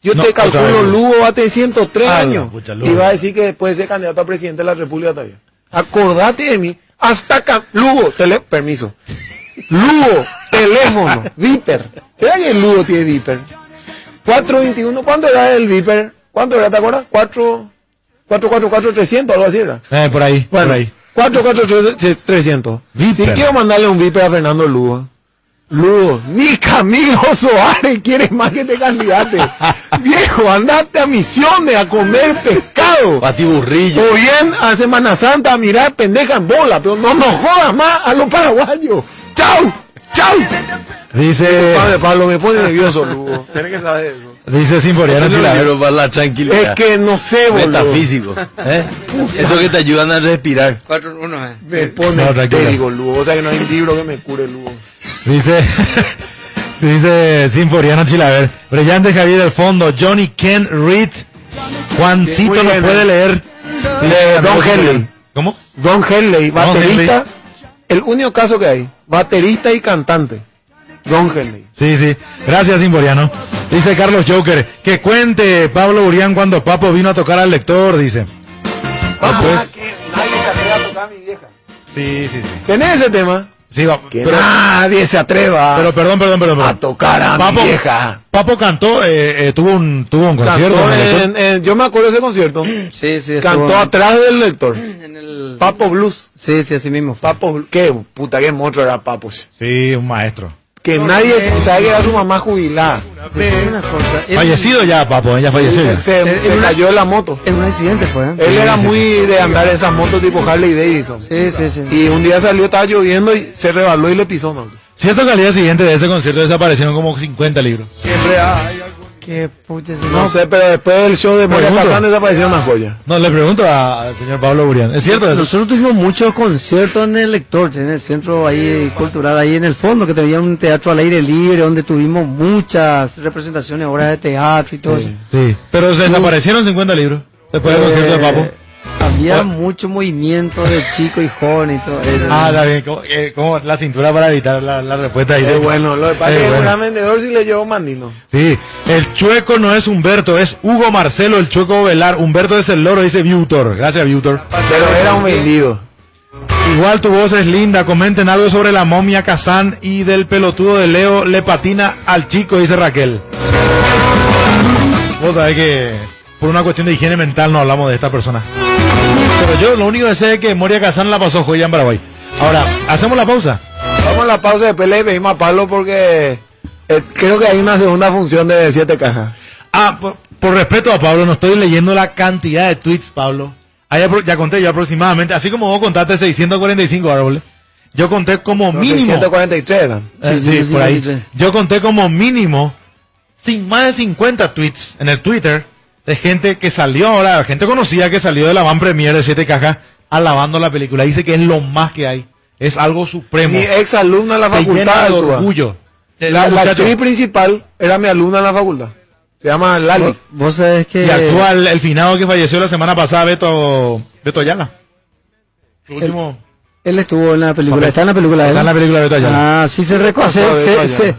Yo No, te calculo. Lugo va a tener 103 Ah, años. pucha, y va a decir que puede ser candidato a presidente de la República todavía. Acordate de mí. Hasta acá. Lugo, tele, permiso. Lugo, teléfono, Viper. ¿Será que el Lugo tiene Viper? 421, ¿cuánto era el Viper? ¿Cuánto era, te acuerdas? 4, 444, 300, algo así era. Eh, por ahí, Bueno, por ahí. 44300. Viper. Si quiero mandarle un viper a Fernando Lugo. Lugo, ni Camilo Soares quiere más que te candidate. [LAUGHS] Viejo, andate a misiones a comer pescado. A ti burrillo. O bien a Semana Santa a mirar pendeja en bola, pero no nos jodas más a los paraguayos. ¡Chau! ¡Chau! Dice, Padre Pablo, me pone nervioso, Lugo. Tienes que saber eso. Dice Simboriano Chilavero. Pero para la tranquilidad. Es que no sé, boludo. Metafísico. ¿eh? Eso que te ayudan a respirar. 4-1, eh. Me pone No, histérico, Lugo. O sea que no hay un libro que me cure, Lugo. Dice, [LAUGHS] dice Sinforiano Chilaver. Brillante Javier del fondo. Johnny Ken Reed. Juancito no puede eh. leer. Eh, Don Henley. ¿Cómo? Don Henley, baterista. El único caso que hay, baterista y cantante. Don Henley. Sí, sí. Gracias, Simboriano. Dice Carlos Joker. Que cuente Pablo Urián cuando Papo vino a tocar al lector, dice. Después- ah, que nadie se atreve a tocar a mi vieja. Sí, sí, sí. ¿Tenés ese tema? Sí, va. Que Pero, nadie se atreva pero perdón, perdón, perdón. perdón. a tocar a Papo, mi vieja. Papo cantó, eh, eh, tuvo un, tuvo un concierto. Cantó en yo me acuerdo de ese concierto. Sí, sí. Cantó atrás del lector. [CLEARS THROAT] En el... Papo Blues. Sí, sí, así mismo. fue. Papo Blues. Qué puta, qué monstruo era Papo. Sí, un maestro. Que nadie sabe que era su mamá jubilada. Una cosa. Fallecido ya, Papo, ya falleció ya. Se, se cayó de la moto. En un accidente fue. ¿eh? Él era sí, muy de andar en esas motos tipo Harley Davidson. Sí, sí, sí. Y un día salió, estaba lloviendo y se rebaló y le pisó. ¿no? Cierto que al día siguiente de ese concierto desaparecieron como 50 libros. Siempre hay Qué ese- No sé, pero después del show de Moria. Kazan desaparecieron las joyas. No, le pregunto a- al señor Pablo Burián. ¿Es cierto eso? Nosotros tuvimos muchos conciertos en el lector, en el centro ahí cultural, ahí en el fondo, que tenía un teatro al aire libre, donde tuvimos muchas representaciones, obras de teatro y todo eso. Sí. Pero se desaparecieron 50 libros después del Eh, concierto de Papo. Había mucho movimiento de chico y joven y todo eso. Ah, está bien. ¿Cómo, eh, la cintura para evitar la, la respuesta ahí? Eh, bueno, lo que pasa Eh, es que bueno. vendedor sí le llevó mandino. Sí, el chueco no es Humberto, es Hugo Marcelo, el chueco velar. Humberto es el loro, dice Viutor. Gracias, Viutor. Pero era un vendido. Igual tu voz es linda. Comenten algo sobre la momia Kazán y del pelotudo de Leo le patina al chico, dice Raquel. Vos sabés que por una cuestión de higiene mental no hablamos de esta persona. Pero yo lo único que sé es que Moria Kazán la pasó joya en Paraguay. Ahora, hacemos la pausa. Vamos a la pausa, después le pedimos a Pablo porque eh, creo que hay una segunda función de siete cajas. Ah, por, por respeto a Pablo, no estoy leyendo la cantidad de tweets, Pablo. Ah, ya, conté yo aproximadamente, así como vos contaste 645 árboles, yo conté como mínimo... 143 eran. Eh, Sí, sí, sí, por ahí. 143. Yo conté como mínimo sin más de 50 tweets en el Twitter de gente que salió ahora, gente conocida que salió de la van premier de Siete Cajas alabando la película. Dice que es lo más que hay. Es algo supremo. Mi ex alumna en la facultad. de orgullo. La, actriz principal era mi alumna en la facultad. Se llama Lali. Vos, vos sabés que... Y actúa el, el finado que falleció la semana pasada, Beto, Beto Ayala. Su último... Él estuvo en la película. Papel. ¿Está en la película? Está él? en la película de Beto Ayala. Ah, sí se, reco- pasó se?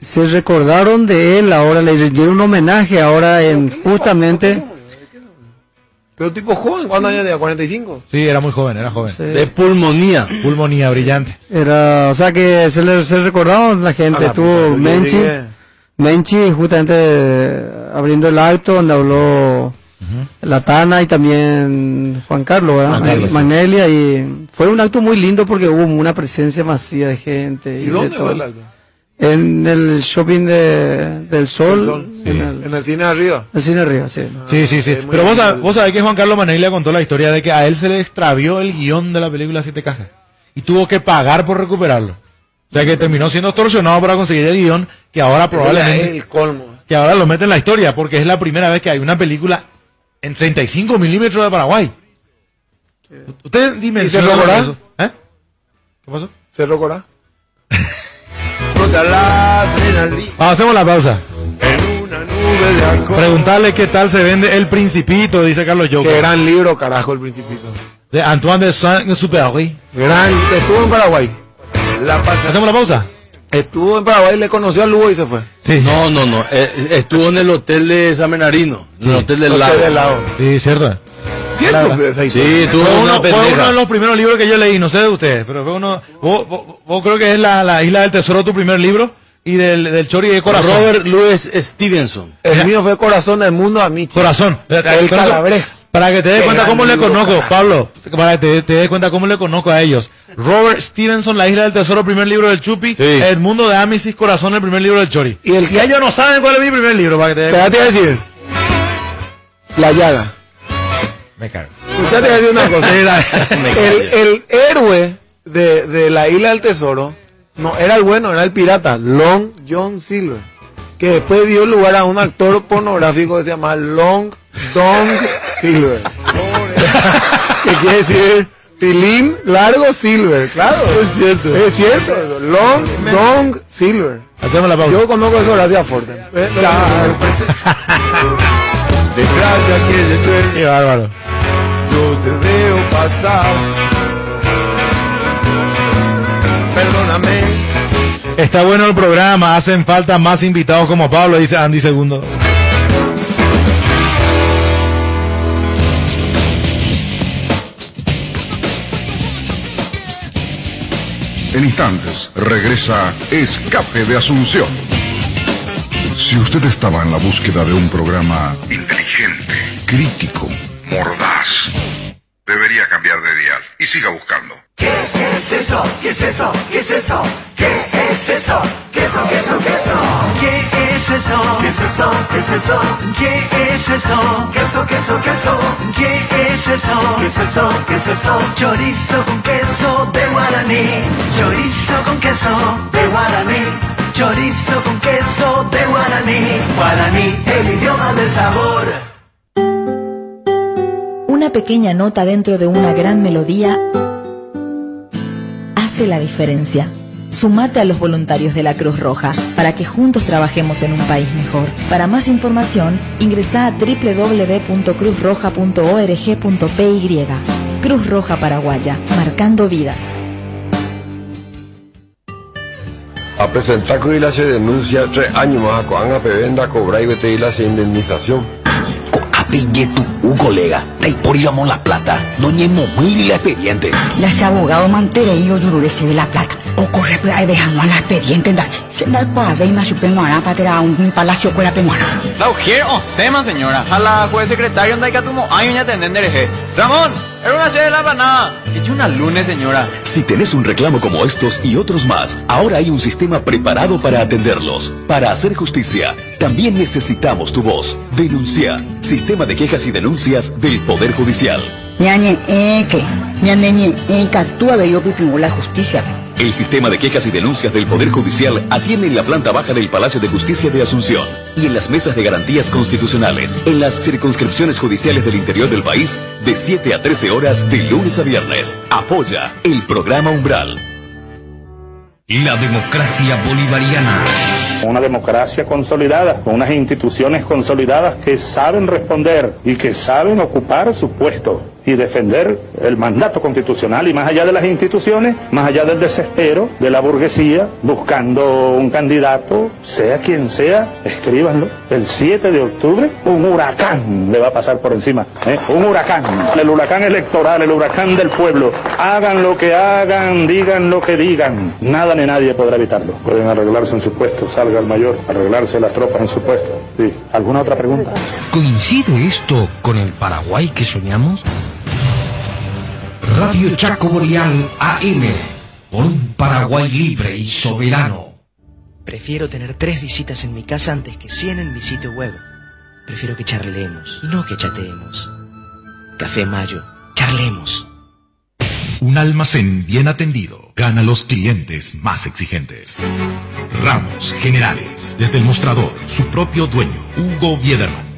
Se- recordaron de él ahora, le dieron un homenaje ahora en justamente... Pero tipo joven, ¿cuántos años tenía? ¿45? Sí, era muy joven, era joven. Sí. De pulmonía. Pulmonía brillante. Era, o sea que se le se recordaron la gente, estuvo yo Menchi, Menchi justamente eh, abriendo el acto donde habló La Tana y también Juan Carlos, ¿verdad? Juan Carlos, sí. Manelia y fue un acto muy lindo porque hubo una presencia masiva de gente. ¿Y de dónde fue el acto? En el shopping de, del Sol, El Sol, en, el, En el cine de arriba. el cine arriba, sí. Sí, sí, sí. muy Pero vos, sab- vos sabés que Juan Carlos Maneglia contó la historia de que a él se le extravió el guion de la película Siete Cajas. Y tuvo que pagar por recuperarlo. O sea que terminó siendo extorsionado para conseguir el guion que ahora probablemente... El colmo. que ahora lo mete en la historia, porque es la primera vez que hay una película en 35 milímetros de Paraguay. ¿Usted dimensiona ¿Y Cerro Corá? eso? ¿Eh? ¿Qué pasó? Cerro Corá. [LAUGHS] Hacemos la pausa. Preguntarle qué tal se vende El Principito, dice Carlos Joker. Qué gran libro, carajo, El Principito. De Antoine de Saint-Exupéry. Gran. Estuvo en Paraguay. La ¿Hacemos la pausa? Estuvo en Paraguay, le conoció a Lugo y se fue. Sí. No, no, no. eh, estuvo en el hotel de San Bernardino. En el hotel del Hotel lago. del Lago. Sí, cierto. ¿Cierto? Sí, tuvo Fue una uno, fue pendeja. uno de los primeros libros que yo leí, no sé de ustedes, pero fue uno. Vos, vos- vos creo que es la, la Isla del Tesoro tu primer libro y del, del Chori de Corazón. Robert Louis Stevenson. El mío fue Corazón del Mundo a Michi. Corazón. El. Calabres. Para que te des cuenta cómo le conozco, carajo. Pablo, para que te, te des cuenta cómo le conozco a ellos. [LAUGHS] Robert Stevenson, La Isla del Tesoro, primer libro del Chupi. El Mundo de Amisis, Corazón, el primer libro del Chori. Y, el, ellos no saben cuál es mi primer libro, para que te des cuenta. a decir. La llaga. Me cago. Usted te voy a decir una cosa. [LAUGHS] [LAUGHS] El, el héroe de, de la isla del tesoro no era el bueno, era el pirata, Long John Silver, que después dio lugar a un actor pornográfico que se llama Long Dong Silver. [LAUGHS] que quiere decir Pilín Largo Silver, claro. Es cierto. Es cierto. Long Dong Silver. Hacemos la pausa. Yo conozco eso gracias a Forte. Detrás de aquel Qué bárbaro. yo te veo pasar. Está bueno el programa, hacen falta más invitados como Pablo, dice Andy Segundo. En instantes regresa Escape de Asunción. Si usted estaba en la búsqueda de un programa inteligente, crítico, mordaz, debería cambiar de dial y siga buscando. ¿Qué es eso? ¿Qué es eso? ¿Qué es eso? ¿Qué es eso? ¿Qué? ¿Qué eso? ¿Qué eso? ¿Qué es eso? ¿Qué es eso? ¿Qué es eso? ¿Qué es eso? ¿Qué eso? ¿Qué eso? ¿Qué eso? ¿Qué es eso? ¿Qué es eso? ¿Qué es eso? Chorizo con queso de guaraní. Chorizo con queso de guaraní. Chorizo con queso de guaraní. Guaraní, el idioma del sabor. Una pequeña nota dentro de una gran melodía hace la diferencia. Sumate a los voluntarios de la Cruz Roja para que juntos trabajemos en un país mejor. Para más información, ingresa a www.cruzroja.org.py. Cruz Roja Paraguaya, marcando vidas. A presentar que la se denuncia tres años más a pebenda cobrar y y la indemnización. Apille tu un colega. Ahí por íbamos la plata. No ñemo muy la expediente. Las abogados mantereído yururese de la plata. O corre por ahí dejamos la expediente en dache. Se da para ver más supenuara para tirar un palacio con la penuara. La ujier o sema, señora. A la juez secretario anda que tumo año ya tender eje. Ramón, era una serie de la una lunes, señora. Si tenés un reclamo como estos y otros más, ahora hay un sistema preparado para atenderlos. Para hacer justicia, también necesitamos tu voz. Denuncia. Sistema de quejas y denuncias del Poder Judicial. Ñañe, eh, que. Ñañe, ñe, eh, actúa de yo la justicia. El sistema de quejas y denuncias del Poder Judicial atiende en la planta baja del Palacio de Justicia de Asunción y en las mesas de garantías constitucionales en las circunscripciones judiciales del interior del país de 7 a 13 horas de lunes a viernes. Apoya el programa Umbral. La democracia bolivariana. Una democracia consolidada, con unas instituciones consolidadas que saben responder y que saben ocupar su puesto. Y defender el mandato constitucional y más allá de las instituciones, más allá del desespero de la burguesía, buscando un candidato, sea quien sea, escríbanlo. El 7 de octubre, un huracán le va a pasar por encima. ¿eh? Un huracán. El huracán electoral, el huracán del pueblo. Hagan lo que hagan, digan lo que digan. Nada ni nadie podrá evitarlo. Pueden arreglarse en su puesto, salga el mayor, arreglarse las tropas en su puesto. Sí. ¿Alguna otra pregunta? ¿Coincide esto con el Paraguay que soñamos? Radio Chaco Boreal AM, por un Paraguay libre y soberano. Prefiero tener tres visitas en mi casa antes que 100 en mi sitio web. Prefiero que charlemos y no que chateemos. Café Mayo, charlemos. Un almacén bien atendido gana los clientes más exigentes. Ramos Generales, desde el mostrador, su propio dueño, Hugo Biederman.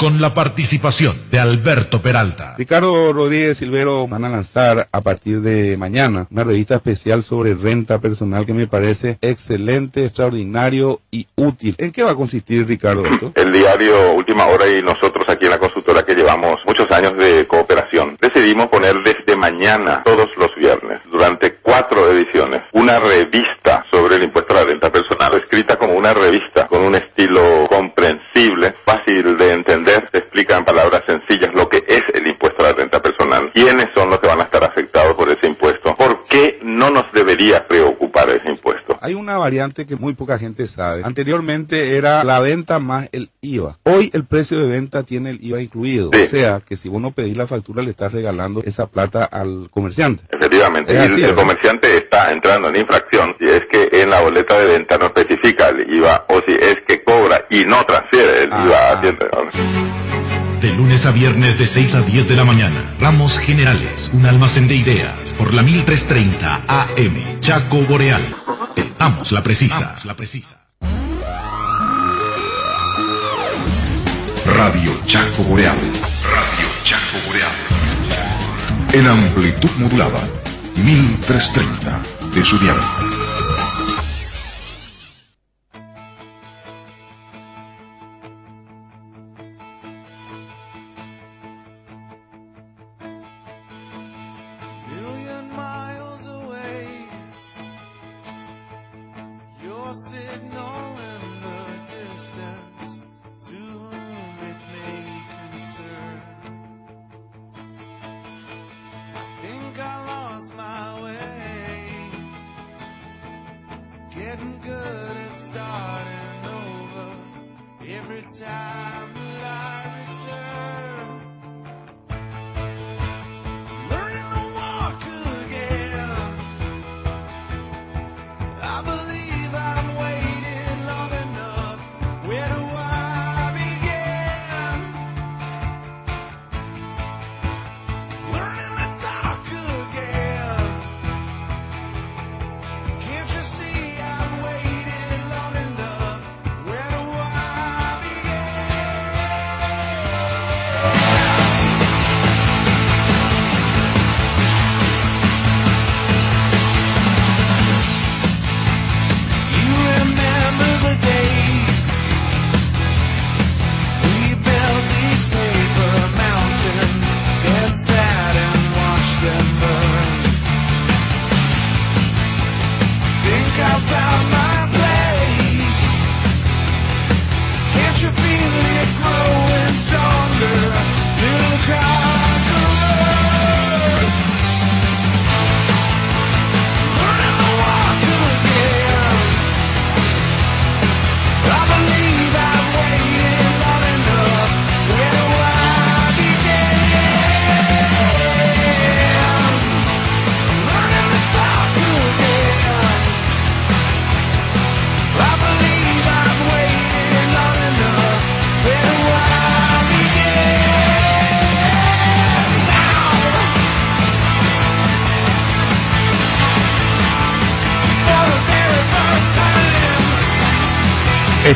Con la participación de Alberto Peralta. Ricardo Rodríguez Silvero van a lanzar a partir de mañana una revista especial sobre renta personal que me parece excelente, extraordinario y útil. ¿En qué va a consistir, Ricardo, esto? El diario Última Hora y nosotros aquí en la consultora que llevamos muchos años de cooperación, decidimos poner desde mañana, todos los viernes, durante cuatro ediciones, una revista sobre el impuesto a la renta personal, escrita como una revista, con un estilo comprensible, fácil de entender, explica en palabras sencillas lo que es el impuesto a la renta personal, quiénes son los que van a estar afectados por ese impuesto, por qué no nos debería preocupar ese impuesto. Hay una variante que muy poca gente sabe. Anteriormente era la venta más el IVA. Hoy el precio de venta tiene el IVA incluido. Sí. O sea que si vos no pedís la factura le estás regalando esa plata al comerciante. Efectivamente, Es y así, el, el comerciante está entrando en infracción si es que en la boleta de venta no especifica el IVA o si es que cobra y no transfiere el IVA a Hacienda. De lunes a viernes de 6 a 10 de la mañana. Ramos Generales, un almacén de ideas. Por la 1330 AM. Chaco Boreal. Te damos la precisa. la precisa. Radio Chaco Boreal. Radio Chaco Boreal. En amplitud modulada. 1330 de su dial.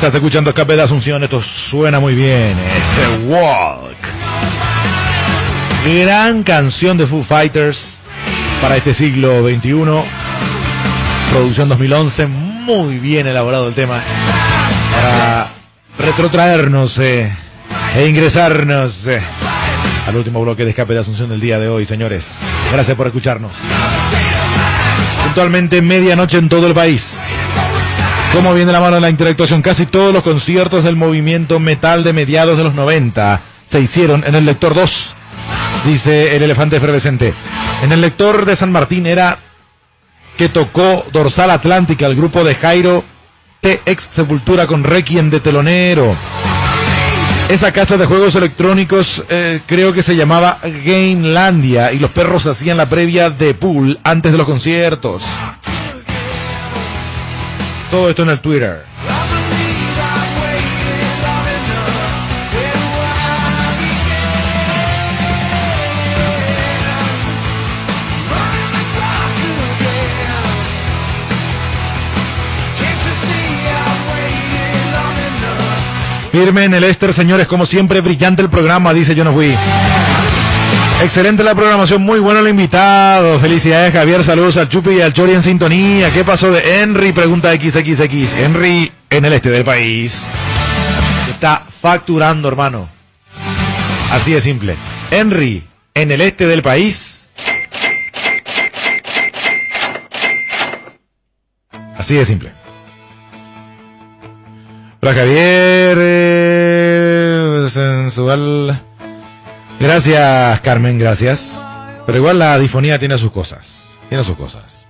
Estás escuchando Escape de Asunción, esto suena muy bien. Ese Walk. Gran canción de Foo Fighters para este siglo XXI. Producción 2011, muy bien elaborado el tema. Para retrotraernos eh, e ingresarnos eh, al último bloque de escape de Asunción del día de hoy, señores. Gracias por escucharnos. Puntualmente medianoche en todo el país. ¿Cómo viene la mano de la interactuación? Casi todos los conciertos del movimiento metal de mediados de los 90 se hicieron en el lector 2, dice el elefante efervescente. En el lector de San Martín era que tocó Dorsal Atlántica, el grupo de Jairo TX Sepultura con Requiem de telonero. Esa casa de juegos electrónicos eh, creo que se llamaba Gamelandia y los perros hacían la previa de pool antes de los conciertos. Todo esto en el Twitter. Firme en el Ester, señores, como siempre, brillante el programa, dice Yo no fui. Excelente la programación, muy bueno el invitado. Felicidades, Javier. Saludos al Chupi y al Chori en sintonía. ¿Qué pasó de Henry? Pregunta XXX. Henry en el este del país. Está facturando, hermano. Así de simple. Henry en el este del país. Así de simple. Hola Javier, eh, sensual. Gracias Carmen, gracias. Pero igual la difonía tiene sus cosas. Tiene sus cosas.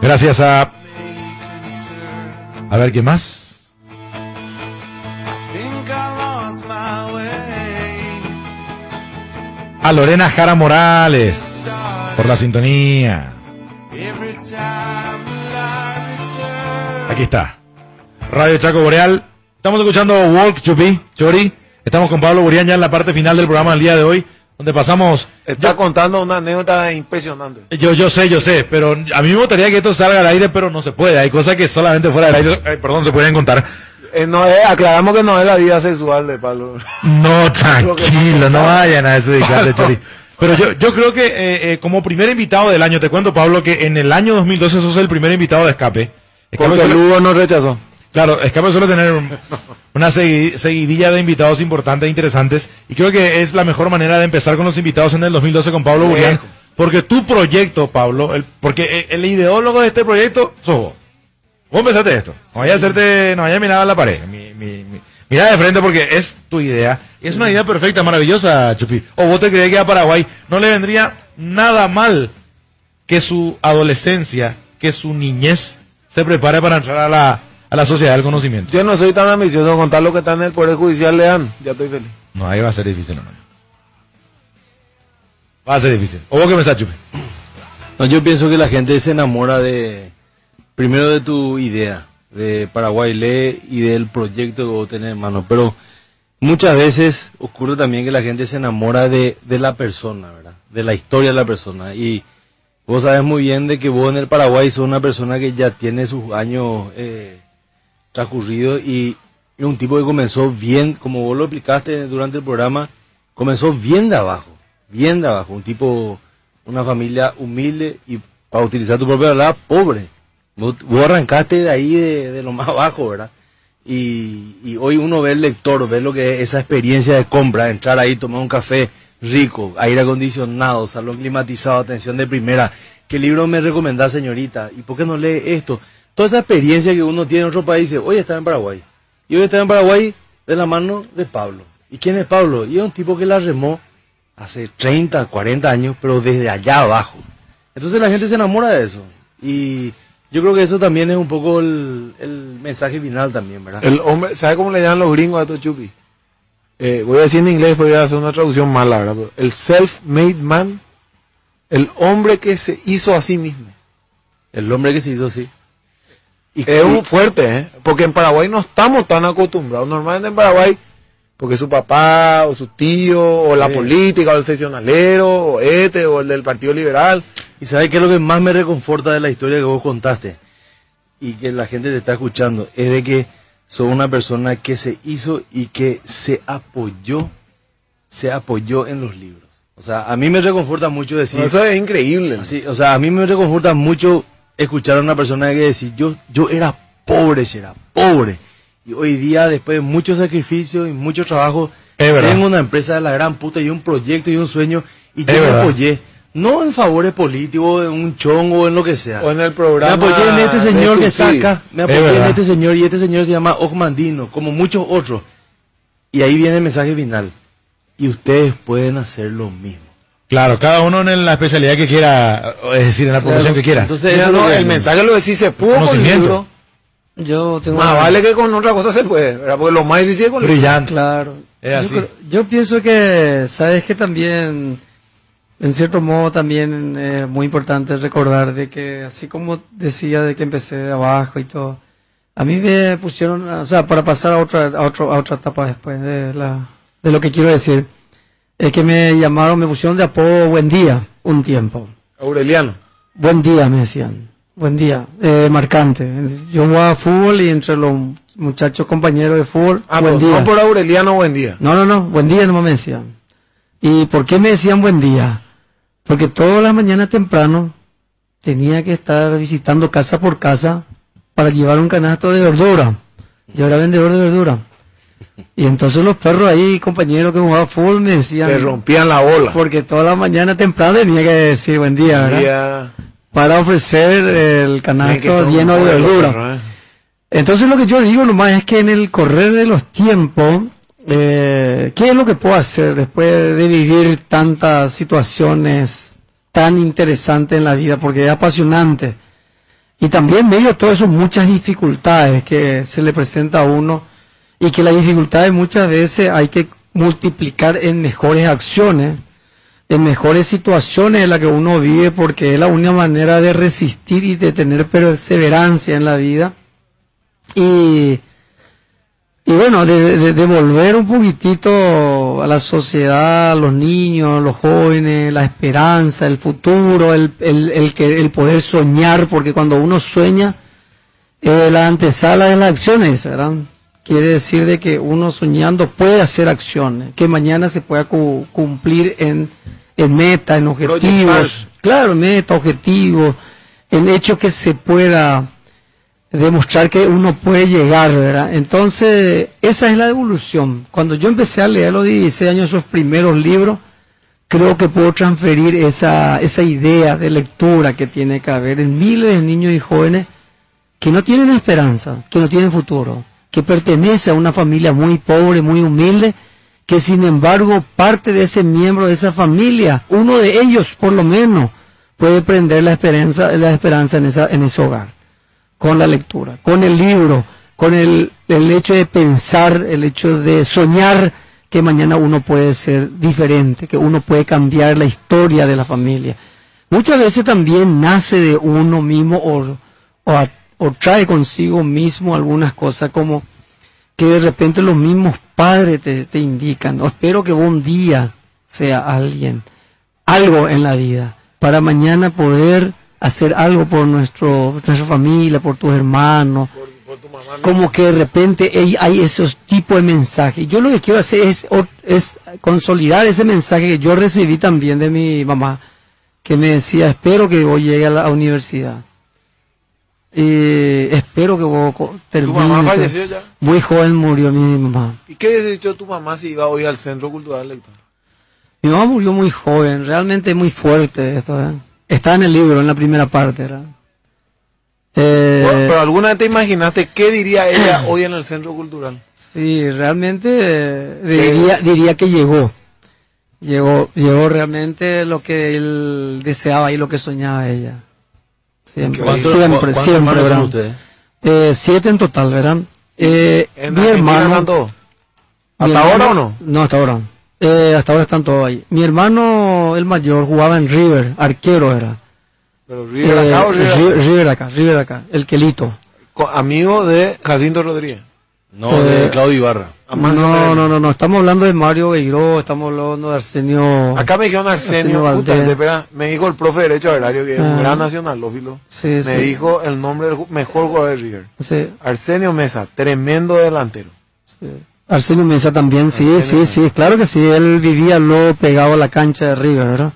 Gracias a... A ver, ¿qué más? A Lorena Jara Morales por la sintonía. Aquí está. Radio Chaco Boreal. Estamos escuchando Walk to Be, Chori. Estamos con Pablo Burián ya en la parte final del programa del día de hoy, donde pasamos... Está contando una anécdota impresionante. Yo, yo sé, yo sé, pero a mí me gustaría que esto salga al aire, pero no se puede. Hay cosas que solamente fuera del aire, eh, perdón, se pueden contar. Eh, no es- aclaramos que no es la vida sexual de Pablo. No, [LAUGHS] tranquilo, no vayan a desubicarte, Chori. Pero yo, yo creo que eh, eh, como primer invitado del año, te cuento, Pablo, que en el año 2012 sos el primer invitado de Escape. Escape Porque Lugo nos rechazó. Claro, Escape suele tener un- una segui- seguidilla de invitados importantes e interesantes y creo que es la mejor manera de empezar con los invitados en el 2012 con Pablo Burián. Porque tu proyecto, Pablo, el- porque el, el ideólogo de este proyecto sos vos. Vos empezaste esto. No vaya a hacerte, no vaya a mirar a la pared. Mi- mi- mi- mira de frente porque es tu idea. Y es una idea perfecta, maravillosa, Chupi. O vos te crees que a Paraguay no le vendría nada mal que su adolescencia, que su niñez se prepare para entrar a la, a la sociedad del conocimiento. Yo no soy tan ambicioso con contar lo que está en el Poder Judicial, lean. Ya estoy feliz. No, ahí va a ser difícil, hermano. Va a ser difícil. ¿O vos qué me estás, Chupi? No, yo pienso que la gente se enamora de, primero de tu idea, de Paraguay Lee y del proyecto que vos tenés en mano, pero muchas veces ocurre también que la gente se enamora de, de la persona, ¿verdad? De la historia de la persona. Y vos sabes muy bien de que vos en el Paraguay sos una persona que ya tiene sus años eh, transcurridos y es un tipo que comenzó bien, como vos lo explicaste durante el programa, comenzó bien de abajo, bien de abajo, un tipo, una familia humilde y, para utilizar tu propia palabra, pobre. Vos, vos arrancaste de ahí, de, de lo más bajo, ¿verdad? Y, y hoy uno ve el lector, ve lo que es esa experiencia de compra, entrar ahí, tomar un café rico, aire acondicionado, salón climatizado, atención de primera. ¿Qué libro me recomendás, señorita? ¿Y por qué no lee esto? Toda esa experiencia que uno tiene en otro país, hoy está en Paraguay. Y hoy está en Paraguay de la mano de Pablo. ¿Y quién es Pablo? Y es un tipo que la remó hace 30, 40 años, pero desde allá abajo. Entonces la gente se enamora de eso. Y yo creo que eso también es un poco el, el mensaje final también, ¿verdad? El hombre, ¿sabe cómo le llaman los gringos a estos chupis? Eh, voy a decir en inglés, voy a hacer una traducción mala, ¿verdad? Pero El self-made man, el hombre que se hizo a sí mismo. El hombre que se hizo así. Es un fuerte, ¿eh? Porque en Paraguay no estamos tan acostumbrados. Normalmente en Paraguay, porque su papá, o su tío, o la Sí. política, o el seccionalero, o este, o el del Partido Liberal. ¿Y sabes qué es lo que más me reconforta de la historia que vos contaste? Y que la gente te está escuchando, es de que sos una persona que se hizo y que se apoyó, se apoyó en los libros. O sea, a mí me reconforta mucho decir... Eso es increíble. Así, o sea, a mí me reconforta mucho escuchar a una persona que decir, yo, yo era pobre, era pobre. Y hoy día, después de mucho sacrificio y mucho trabajo, tengo una empresa de la gran puta y un proyecto y un sueño. Y yo me apoyé, no en favores políticos, en un chongo o en lo que sea. O en el Me programa. apoyé en este señor que está acá. Me Es apoyé en este señor y este señor se llama Ogmandino, como muchos otros. Y ahí viene el mensaje final. Y ustedes pueden hacer lo mismo. Claro, cada uno en la especialidad que quiera, es decir, en la profesión que quiera. Entonces, Mira, no, el mensaje lo decís, se pudo con libro. Yo tengo Más vale que con otra cosa se puede, ¿verdad? Porque lo más difícil es con el. Brillante. Claro. Es Yo así. creo- Yo, pienso que, sabes que también, en cierto modo también es muy importante recordar de que, así como decía de que empecé de abajo y todo, a mí me pusieron, o sea, para pasar a otra, a otro, a otra etapa después de la, de lo que quiero decir, es que me llamaron, me pusieron de apodo Buen Día un tiempo. Aureliano. Buen día, me decían. Buen día. Eh, marcante. Yo jugaba fútbol y entre los muchachos compañeros de fútbol, Ah, buen pues, día. no por Aureliano, buen día. No, no, no, buen día no me decían. ¿Y por qué me decían buen día? Porque todas las mañanas temprano tenía que estar visitando casa por casa para llevar un canasto de verdura. Yo era vendedor de verdura. Y entonces los perros ahí, compañeros que jugaban fútbol, me decían... Te rompían la bola. Porque toda la mañana temprano tenía que decir buen día, Buen ¿verdad? día. Para ofrecer el canasto lleno de buenos los verdura. perros, ¿eh? Entonces lo que yo digo nomás es que en el correr de los tiempos, eh, ¿qué es lo que puedo hacer después de vivir tantas situaciones tan interesantes en la vida? Porque es apasionante. Y también medio de todo eso muchas dificultades que se le presenta a uno y que las dificultades muchas veces hay que multiplicar en mejores acciones, en mejores situaciones en las que uno vive porque es la única manera de resistir y de tener perseverancia en la vida y, y bueno, de, de- un poquitito a la sociedad, a los niños, a los jóvenes, la esperanza, el futuro, el, el, el, que, el poder soñar, porque cuando uno sueña, eh, la antesala de las acciones, ¿verdad? Quiere decir de que uno soñando puede hacer acciones, que mañana se pueda cu- cumplir en, en meta, en objetivos, claro, meta, objetivos, en hecho que se pueda demostrar que uno puede llegar, ¿verdad? Entonces, esa es la evolución. Cuando yo empecé a leer a los 16 años esos primeros libros, creo que puedo transferir esa, esa idea de lectura que tiene que haber en miles de niños y jóvenes que no tienen esperanza, que no tienen futuro, que pertenece a una familia muy pobre, muy humilde, que sin embargo parte de ese miembro de esa familia, uno de ellos por lo menos, puede prender la esperanza, la esperanza en, esa, en ese hogar, con la lectura, con el libro, con el, el hecho de pensar, el hecho de soñar que mañana uno puede ser diferente, que uno puede cambiar la historia de la familia. Muchas veces también nace de uno mismo o, o trae consigo mismo algunas cosas como que de repente los mismos padres te, te indican, "Oh, espero que un día sea alguien, algo en la vida, para mañana poder hacer algo por nuestro, nuestra familia, por tus hermanos, como que de repente hay, hay esos tipos de mensajes. Yo lo que quiero hacer es, o- es consolidar ese mensaje que yo recibí también de mi mamá, que me decía, espero que vos llegue a la universidad. Y espero que vos co- ¿Tu termine. mamá falleció ya? Muy joven murió mi mamá. ¿Y qué dicho tu mamá si iba hoy al Centro Cultural Lector? Mi mamá murió muy joven, realmente muy fuerte esto. ¿eh? Está en el libro, en la primera parte. ¿verdad? Eh, Bueno, pero alguna vez te imaginaste qué diría ella [CLEARS THROAT] hoy en el Centro Cultural? Sí, realmente eh, diría, diría que llegó. Llegó, llegó realmente lo que él deseaba y lo que soñaba ella. Siempre, ¿Cuántos- siempre, cu- cuántos siempre, ustedes? Eh, siete en total, ¿verdad? Eh, ¿En mi hermano. están todos? mi ¿Hasta ahora hermano- o no? No, hasta ahora. Eh, hasta ahora están todos ahí. Mi hermano, el mayor, jugaba en River, arquero era. ¿Pero River acá o Eh, River? River, acá, River acá, el Quelito. Amigo de Jacinto Rodríguez. No, de Claudio Ibarra. No, no, no, no, estamos hablando de Mario Beiró, estamos hablando de Arsenio. Acá me dijeron Arsenio, puta, espera, me dijo el profe de Derecho Agrario, que es un Ah. gran nacionalófilo, Sí, me sí. dijo el nombre del mejor jugador de River. Sí. Arsenio Mesa, tremendo delantero. Arsenio Mesa también, sí, sí, sí, claro que sí, él vivía luego pegado a la cancha de River, ¿verdad?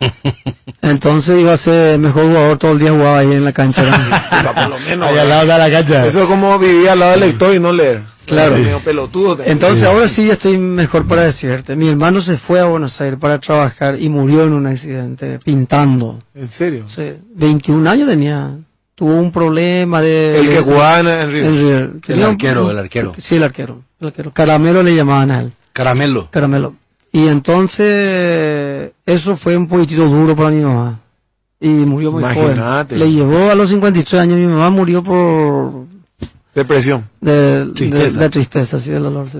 [LAUGHS] Entonces iba a ser mejor jugador todo el día jugaba ahí en la cancha. [LAUGHS] por lo menos. Ahí al lado de la cancha. Eso es como vivir al lado del lector y no leer. Claro. Pelotudo. Entonces ahora sí ya estoy mejor para decirte. Mi hermano se fue a Buenos Aires para trabajar y murió en un accidente pintando. ¿En serio? Sí, 21 años tenía. Tuvo un problema de... El que jugaba en- en River. El Tenía un- arquero, el arquero. Sí, el arquero. El arquero. Caramelo le llamaban a él. Caramelo. Caramelo. Y entonces eso fue un poquitito duro para mi mamá. Y murió muy Imagínate. joven. Le llevó a los 53 años. Mi mamá murió por... Depresión. De Tristeza. De, de tristeza, sí, de dolor. sí.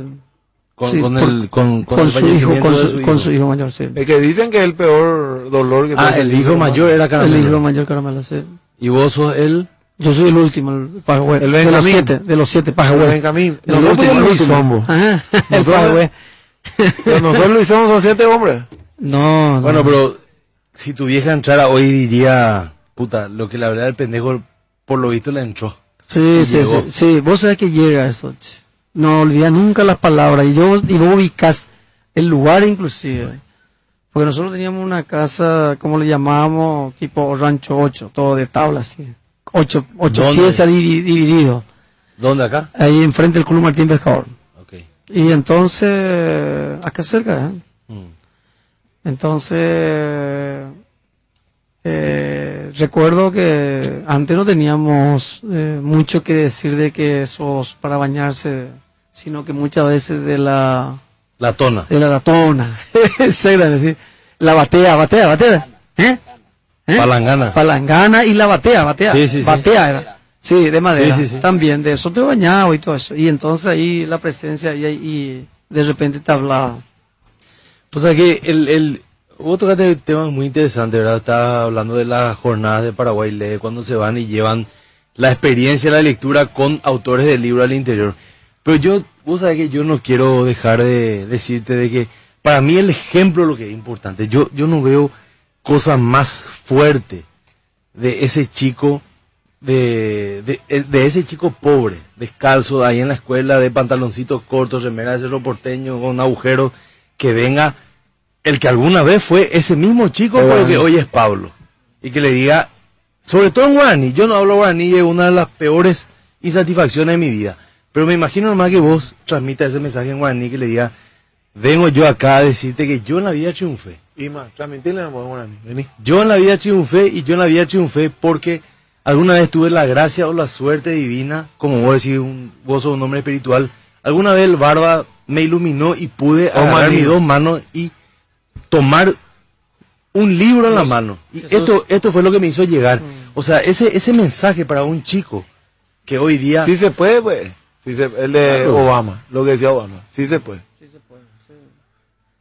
Con, Sí, con por- el, con, con con el su hijo, con su, con hijo. su hijo mayor, sí. Es que dicen que es el peor dolor que Ah, el hijo mayor era Caramelo. El hijo mayor Caramelo, sí. Y vos sos el... Yo soy el último, el Pajagüe. El de los Benjamín. siete, de los siete, El Pajagüe. Benjamín. Nosotros últimos, somos el último. Ajá, el Nosotros- Pajagüe. Pero [LAUGHS] nosotros lo hicimos son siete hombres. No, no. Bueno, pero si tu vieja entrara hoy diría, puta, lo que la verdad el pendejo por lo visto le entró. Sí, Y sí, llegó. sí, sí, vos sabés que llega eso. No olvida nunca las palabras. Y yo y vos ubicás el lugar inclusive. Porque nosotros teníamos una casa, como le llamábamos, tipo rancho 8, todo de tabla así. Ocho, ocho ¿Dónde? piezas divi- dividido. ¿Dónde acá? Ahí enfrente del Club Martín Pescador. Y entonces, acá cerca, ¿eh? Mm. Entonces, eh, recuerdo que antes no teníamos eh, mucho que decir de que esos para bañarse, sino que muchas veces de la La tona. de la latona, [LAUGHS] la batea, batea, batea, ¿eh? ¿Eh? Palangana. palangana y la batea, batea, Sí, sí, sí. batea era, sí, de madera, Sí, sí, sí. también de eso te bañaba y todo eso, y entonces ahí la presencia y, y de repente te hablaba. O sea que el, el, vos tocaste temas muy interesantes, ¿verdad? Estaba hablando de las jornadas de Paraguay Lee, cuando se van y llevan la experiencia de la lectura con autores del libro al interior. Pero yo, vos sabés que yo no quiero dejar de decirte de que para mí el ejemplo es lo que es importante. Yo, yo no veo cosa más fuerte de ese chico, de, de, de ese chico pobre, descalzo, ahí en la escuela, de pantaloncitos cortos, remera de cerro porteño, con agujeros, que venga el que alguna vez fue ese mismo chico, pero que hoy es Pablo. Y que le diga, sobre todo en guaraní, yo no hablo guaraní, es una de las peores insatisfacciones de mi vida. Pero me imagino nomás que vos transmitas ese mensaje en guaraní que le diga, vengo yo acá a decirte que yo en la vida triunfé. Y más, transmitirle a Guaraní. Vení. Yo en la vida triunfé y yo en la vida triunfé porque alguna vez tuve la gracia o la suerte divina, como vos decís, un, vos sos un hombre espiritual. Alguna vez el barba me iluminó y pude Oh, agarrar mis dos manos y tomar un libro en la mano. Y esto, esto fue lo que me hizo llegar. O sea, ese, ese mensaje para un chico que hoy día... Sí se puede, pues. Sí se- el de Claro. Obama, lo que decía Obama. Sí se puede.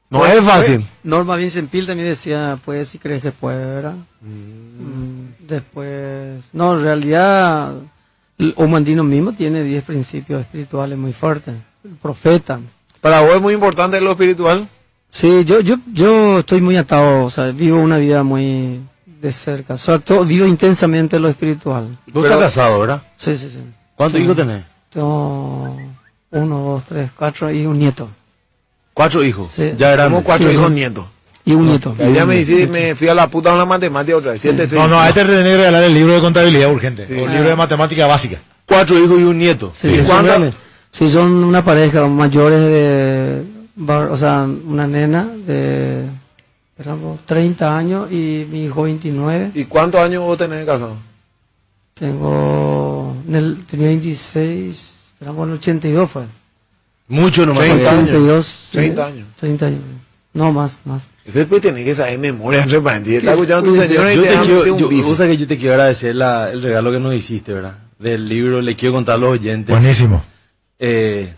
No Pues, es fácil. Norma Vincempil también decía, pues si crees que puede, ¿verdad? Mm, Después, no, en realidad, el Omandino mismo tiene 10 principios espirituales muy fuertes. El profeta. Para vos es muy importante lo espiritual. Sí, yo, yo, yo estoy muy atado, o sea, vivo una vida muy de cerca. O sea, vivo intensamente lo espiritual. Vos estás casado, ¿verdad? Sí, sí, sí. ¿Cuántos Sí. hijos tenés? Tengo uno, dos, tres, cuatro y un nieto. Cuatro hijos. Sí. Ya eran Tenemos cuatro Sí, hijos sí. nietos. Y un nieto. Ella me dice, me fui a la puta con la matemática otra vez. Siete, seis. No, no, a este le tenés que regalar el libro de contabilidad urgente. Sí. O el libro de matemática básica. Cuatro hijos y un nieto. Sí, ¿Y son. Sí, son una pareja mayores de, bar- o sea, una nena de, esperamos, 30 años y mi hijo 29. ¿Y cuántos años vos tenés de casado? Tengo, en el- tenía 26, esperamos, en el 82 fue. Mucho nomás. 30 años. 82. sí, 30 años. 30 años. No, más, más. Después tenés que saber memoria entre paréntesis. Está escuchando tu señora y yo te quiero, un yo, bife. que yo te quiero agradecer la, el regalo que nos hiciste, ¿verdad? Del libro, le quiero contar a los oyentes. Buenísimo. Eh,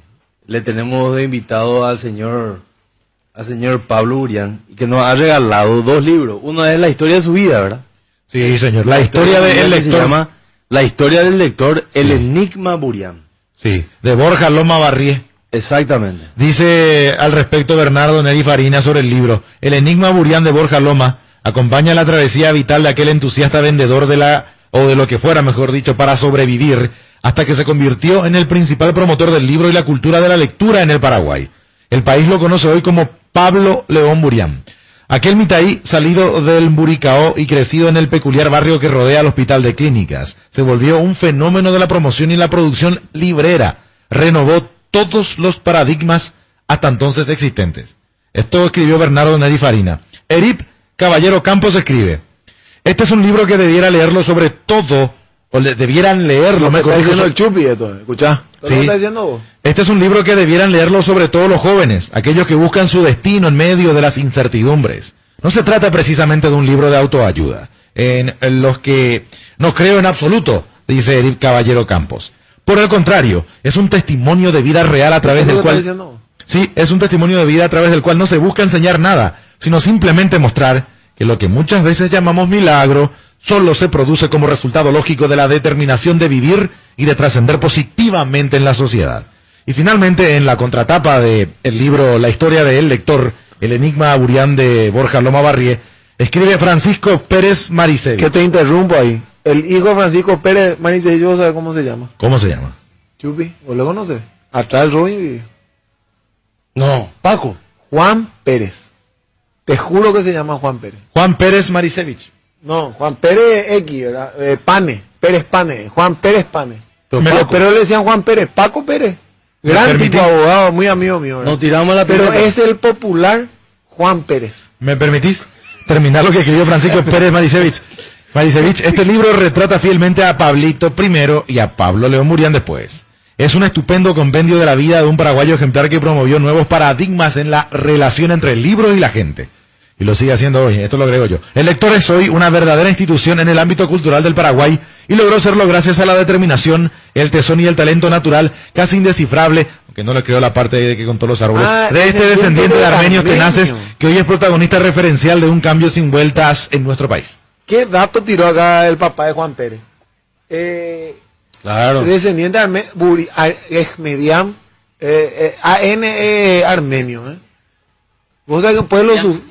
le tenemos de invitado al señor, al señor Pablo Urián, que nos ha regalado dos libros. Uno es la historia de su vida, ¿verdad? Sí, señor. La historia de del lector. Se llama La historia del lector, el enigma Burián. Sí, de Borja Loma Barrié. Exactamente. Dice al respecto Bernardo Neri Farina sobre el libro. El enigma burián de Borja Loma acompaña la travesía vital de aquel entusiasta vendedor de la, o de lo que fuera, mejor dicho, para sobrevivir, hasta que se convirtió en el principal promotor del libro y la cultura de la lectura en el Paraguay. El país lo conoce hoy como Pablo León Burián. Aquel mitaí, salido del Buricao y crecido en el peculiar barrio que rodea al Hospital de Clínicas, se volvió un fenómeno de la promoción y la producción librera. Renovó todos los paradigmas hasta entonces existentes. Esto escribió Bernardo Neri Farina. Erip Caballero Campos escribe, este es un libro que debiera leerlo sobre todo, o le- debieran leerlo, mejor está diciendo el Chupi esto, escuchá. ¿Lo Sí. está diciendo vos? este es un libro que debieran leerlo sobre todo los jóvenes, aquellos que buscan su destino en medio de las incertidumbres. No se trata precisamente de un libro de autoayuda, en los que no creo en absoluto, dice Eric Caballero Campos. Por el contrario, es un testimonio de vida real a través ¿Eso del cual... Sí, es un testimonio de vida a través del cual no se busca enseñar nada, sino simplemente mostrar que lo que muchas veces llamamos milagro solo se produce como resultado lógico de la determinación de vivir y de trascender positivamente en la sociedad. Y finalmente, en la contratapa del libro La historia de el lector, el enigma aburián de Borja Loma Barrie, escribe Francisco Pérez Maricevich. Que te interrumpo ahí. El hijo de Francisco Pérez Manicello, ¿sabe cómo se llama? ¿Cómo se llama? Chupi, ¿o lo conoces? Atrás del Robin vive. No, Paco. Juan Pérez. Te juro que se llama Juan Pérez. Juan Pérez Maricevich. No, Juan Pérez X, ¿verdad? Eh, Pane, Pérez Pane, Juan Pérez Pane. Pero Pero, Paco. pero le decían Juan Pérez, Paco Pérez. ¿Me Gran permití? tipo abogado, muy amigo mío. ¿verdad? Nos tiramos la Pero es el popular Juan Pérez. ¿Me permitís terminar lo que escribió Francisco Pérez Maricevich? Maricevich, este libro retrata fielmente a Pablito primero y a Pablo León Murián después. Es un estupendo compendio de la vida de un paraguayo ejemplar que promovió nuevos paradigmas en la relación entre el libro y la gente. Y lo sigue haciendo hoy, esto lo agrego yo. El lector es hoy una verdadera institución en el ámbito cultural del Paraguay y logró serlo gracias a la determinación, el tesón y el talento natural casi indescifrable, aunque no le creo la parte de que contó los árboles, Ah, de este descendiente de armenios armenio. tenaces que hoy es protagonista referencial de un cambio sin vueltas en nuestro país. ¿Qué dato tiró acá el papá de Juan Pérez? Eh, Claro. descendiente de Arme- Buri- Ar- Ejmediam, eh, eh, AN eh, armenio. ¿eh? Vos sabés que pueblo, su-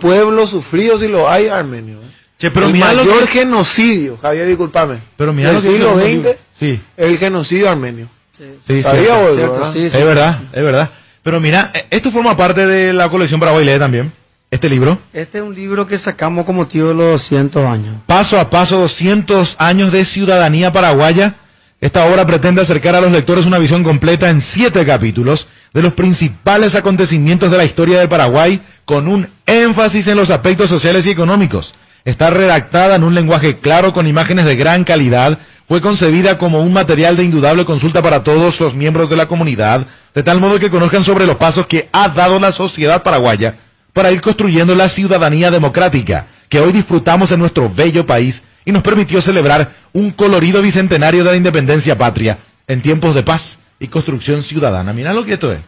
pueblo sufrido si lo hay armenio. ¿eh? Che, pero el mira lo mayor que- genocidio, Javier, discúlpame. Pero mira del lo que dice siglo el XX, libro. Sí. el genocidio armenio. Sí, ¿Sabía cierto. vos eso, Cierto, verdad? sí, sí. Es verdad, es verdad. Pero mira, eh, esto forma parte de la colección Paraguay Lee también, este libro. Este es un libro que sacamos como motivo de los 200 años. Paso a paso, 200 años de ciudadanía paraguaya. Esta obra pretende acercar a los lectores una visión completa en siete capítulos de los principales acontecimientos de la historia del Paraguay, con un énfasis en los aspectos sociales y económicos. Está redactada en un lenguaje claro con imágenes de gran calidad. Fue concebida como un material de indudable consulta para todos los miembros de la comunidad, de tal modo que conozcan sobre los pasos que ha dado la sociedad paraguaya para ir construyendo la ciudadanía democrática que hoy disfrutamos en nuestro bello país y nos permitió celebrar un colorido bicentenario de la independencia patria en tiempos de paz y construcción ciudadana. Mira lo que esto es.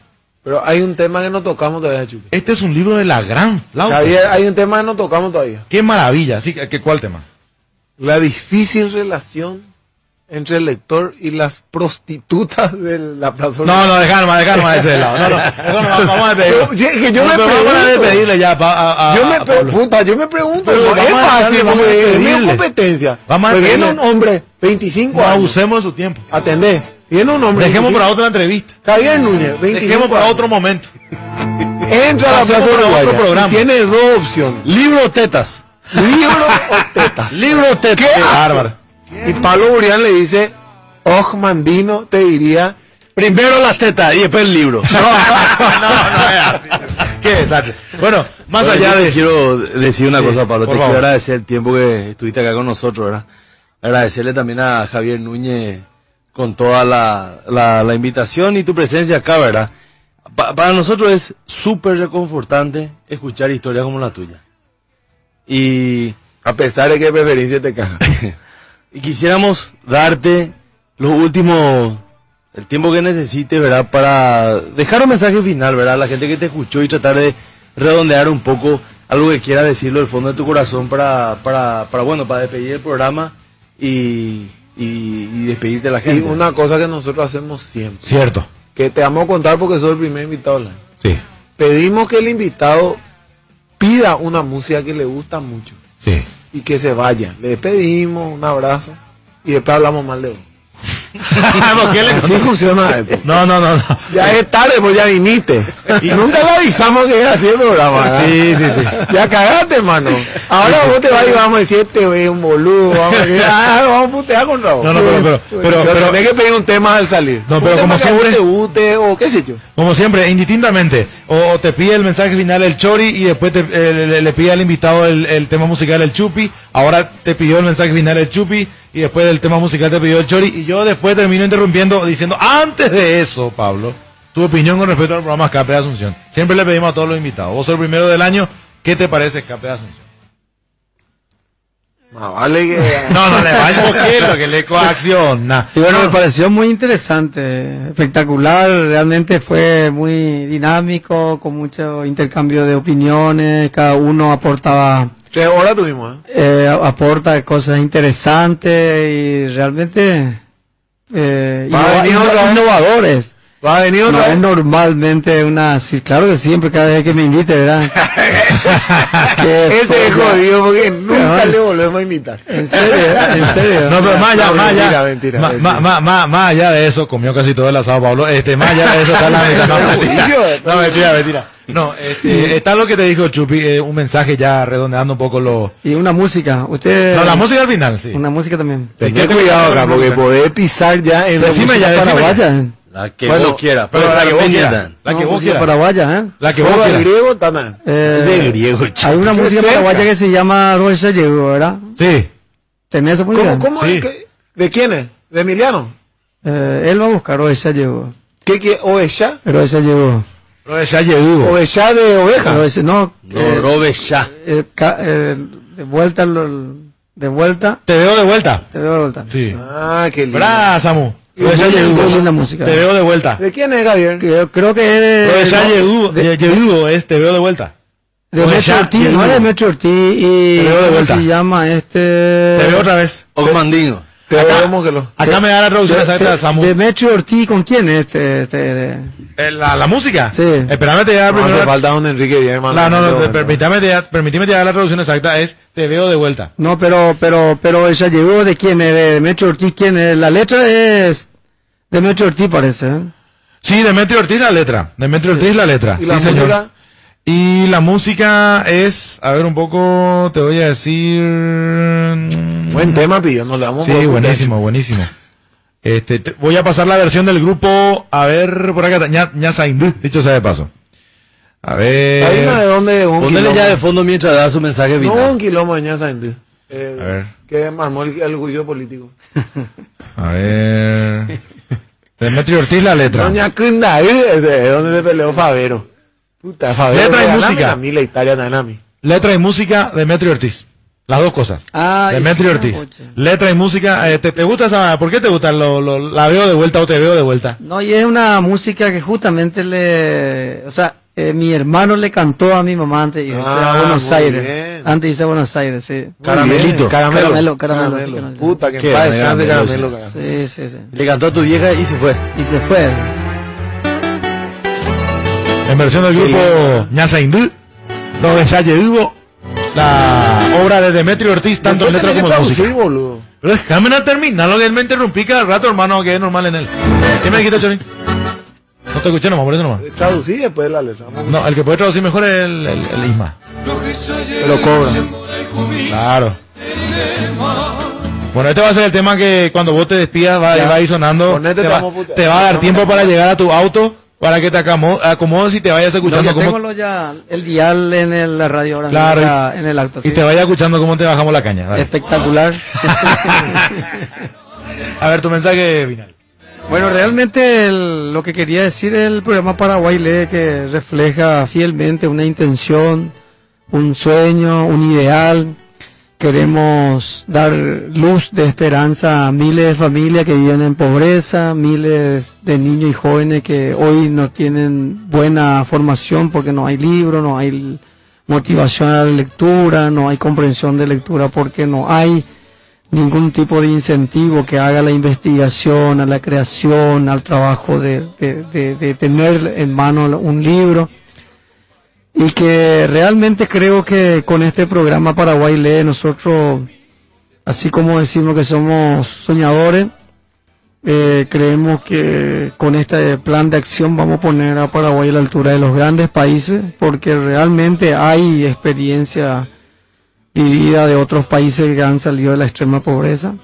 Pero hay un tema que no tocamos todavía, Chupi. Este es un libro de la gran flauta. Javier, hay un tema que no tocamos todavía. Qué maravilla. Sí, ¿qué, ¿Cuál tema? La difícil relación entre el lector y las prostitutas de la plaza. No, no, dejar nomás, dejar nomás ese de lado. No, no, [LAUGHS] no, vamos a despedirlo. Yo, yo- yo me pero vamos a pregunto. despedirle ya pa- a- a- yo me a pre- Pablo. puta, yo me pregunto, Pero no, es fácil, es mi competencia. Vamos a Pues viene un hombre, 25 No años. abusemos de su tiempo. Atendé. Viene un hombre. Dejemos 25 para otra entrevista. Javier Núñez, 25 Dejemos para años. otro momento. Entra a la plaza Uruguaya tiene dos opciones. Libro o tetas. Libro o teta. Libro o tetas. ¿Qué? Bárbaro. Y Pablo Burián le dice, oh, Mandino, te diría, Primero las tetas y después el libro. [LAUGHS] No, no, es así. Qué desastre. Bueno, más Bueno, allá de... quiero decir una Sí, cosa, Pablo. Te favor. quiero agradecer el tiempo que estuviste acá con nosotros, ¿verdad? Agradecerle también a Javier Núñez con toda la, la, la invitación y tu presencia acá, ¿verdad? Pa- para nosotros es súper reconfortante escuchar historias como la tuya. Y a pesar de que preferencia te caja. [LAUGHS] y quisiéramos darte los últimos, el tiempo que necesites, ¿verdad? Para dejar un mensaje final, ¿verdad? A la gente que te escuchó y tratar de redondear un poco algo que quieras decirlo del fondo de tu corazón para, para, para bueno, para despedir el programa y, y, y despedirte de la Y gente. una cosa que nosotros hacemos siempre, Cierto. que te vamos a contar porque soy el primer invitado. online. Sí, Pedimos que el invitado pida una música que le gusta mucho sí. Y que se vaya. Le pedimos un abrazo y después hablamos mal de vos. [LAUGHS] ¿Por qué le Así funciona esto. No, no, no, no. Ya es tarde, pues ya viniste. Y nunca le avisamos que era así el programa. Sí, sí, sí. Ya cagaste, hermano. Ahora vos te vas y vamos a decir, este es un boludo. Vamos a decir, ah, vamos a putear con Raúl. No, no, pero, pero, pero, Pero pero, tenés que pedir un tema al salir. No, pero como siempre- te guste o qué sé yo. como siempre, indistintamente, o, te pide el mensaje final el Chori y después te, eh, le, le pide al invitado el, el tema musical el Chupi, ahora te pidió el mensaje final el Chupi y después del tema musical te pidió el Chori y yo después termino interrumpiendo diciendo, antes de eso, Pablo, tu opinión con respecto al programa Escape de Asunción. Siempre le pedimos a todos los invitados, vos sos el primero del año, ¿qué te parece Escape de Asunción? Vale que... [LAUGHS] No, no le va un [LAUGHS] poquito, que le coacciona. Y bueno, me pareció muy interesante, espectacular, realmente fue muy dinámico, con mucho intercambio de opiniones, cada uno aportaba, Tres horas tuvimos, ¿eh? eh, aporta cosas interesantes y realmente eh, innovadores. Va a venir No otra es vez. normalmente una, sí, claro que siempre, cada vez que me invite, ¿verdad? [LAUGHS] Ese es jodido porque nunca No, le volvemos a invitar. En serio, en serio. No, pero más allá, No, más allá, mentira, más allá de eso, comió casi todo el asado, Pablo. Este, más allá de eso está la [LAUGHS] no, mentira. No, mentira, mentira. No, este, está lo que te dijo Chupi, eh, un mensaje ya redondeando un poco lo... Y una música, usted... No, la música al final, sí. Una música también. Ten ¿qué te cuidado acá, la porque podés pisar ya en la Decime música ya, decime paraguaya. La que Bueno, vos quieras, pero pero la la que vos vos quieras. quieras. La que No, vos música quieras. paraguaya, ¿eh? La que vos el quieras. griego, Tana. Eh, es el griego, chico. Hay una Qué música [LAUGHS] cerca. paraguaya que se llama Rosa Llegó, ¿verdad? Sí. ¿Tenés esa música? ¿Cómo, cómo Sí. ¿De quién es? ¿De Emiliano? Eh, él va a buscar Rosa Llegó. ¿Qué quiere? ¿Oveja? Rosa Llegó. Ya llegó. ¿Oveja de oveja? No, No, eh, eh, eh, de vuelta, lo- de vuelta, Te veo de vuelta. te veo de vuelta. Sí. Ah, qué lindo. Bra, Samu. Te veo de vuelta. ¿De quién es, Javier? Creo, creo que es Llegó es te veo de vuelta. de Metro Ortiz, no es de Metro Ortiz y Te veo de ¿cómo vuelta. se llama este? Te veo otra vez. O Mandingo. Te Acá- vemos que lo... Acá me da la traducción exacta de Samu. de Metro Ortiz, ¿con quién es este? este de- Eh, La, la música. Sí. Espérame te dar No primero. hace falta un Enrique Bierman. No, no, no, permítame, te- permíteme te dar la traducción exacta, es te veo de vuelta. No, pero, pero, pero ella llegó de quién es, de Metro Ortiz, quién es. La letra es de Metro Ortiz, parece. ¿eh? Sí, Demetrio Ortiz la letra. Demetrio Ortiz la letra. ¿Y la sí, señor. música? Y la música es, a ver un poco, te voy a decir... mm, Buen tema, pillo. Nos le damos Sí, buenísimo, buenísimo. Este, te- voy a pasar la versión del grupo, a ver, por acá, está, ña, ña Saindú, dicho sea de paso. A ver... Hay una de donde un quilombo. ya de fondo mientras da su mensaje No, final. un quilombo de Ñaza Indy. Eh, A ver. Que armó el, el juicio político. [LAUGHS] A ver... Demetrio Ortiz la letra. Doña Kunda, ¿eh? de donde se peleó Favero. Puta, Favero. Letra y música. A mí la Italia Nanami. Letra y música, Demetrio Ortiz. Las dos cosas. Ah, Demetrio Ortiz. Letra y música. eh, ¿te, te gusta esa? ¿Por qué te gusta? Lo, lo- ¿La veo de vuelta o te veo de vuelta? No, y es una música que justamente le, o sea, eh, mi hermano le cantó a mi mamá antes de irse Ah, a Buenos Aires. bien. Antes de irse a Buenos Aires, sí. Caramelito. Caramelo, caramelo. Caramelo. sí, caramelo. Puta, que descanse caramelo, caramelo. sí. caramelo. Sí, sí, sí. Le cantó a tu vieja y se fue. Y se fue. En versión del grupo Ñasa Hindú, donde ya llegó la obra de Demetrio Ortiz, tanto en letra como en música. traducir, boludo. Pero déjame no terminar, lo que él me interrumpí cada rato, hermano, que es normal en él. ¿Qué me dijiste, Choni? No te escuché nomás, por eso nomás. Traducir después la letra. No, el que puede traducir mejor es el, el, el Isma. Pero cobra. Claro. Bueno, este va a ser el tema que cuando vos te despidas va, va a ir sonando. Te, te va, vamos a putear. te va a dar tiempo para llegar a tu auto para que te acomo- acomodes y te vayas No, escuchando tengo lo ya, el dial en el, la radio ahora, Claro, en, la- en el acto. y sí. te vayas escuchando cómo te bajamos la caña. dale. Espectacular. [LAUGHS] A ver, tu mensaje final. Bueno, realmente el- lo que quería decir el programa Paraguay Lee que refleja fielmente una intención, un sueño, un ideal. Queremos dar luz de esperanza a miles de familias que viven en pobreza, miles de niños y jóvenes que hoy no tienen buena formación porque no hay libro, no hay motivación a la lectura, no hay comprensión de lectura porque no hay ningún tipo de incentivo que haga la investigación, a la creación, al trabajo de, de- tener en mano un libro. Y que realmente creo que con este programa Paraguay Lee nosotros, así como decimos que somos soñadores, Eh, creemos que con este plan de acción vamos a poner a Paraguay a la altura de los grandes países porque realmente hay experiencia vivida de otros países que han salido de la extrema pobreza,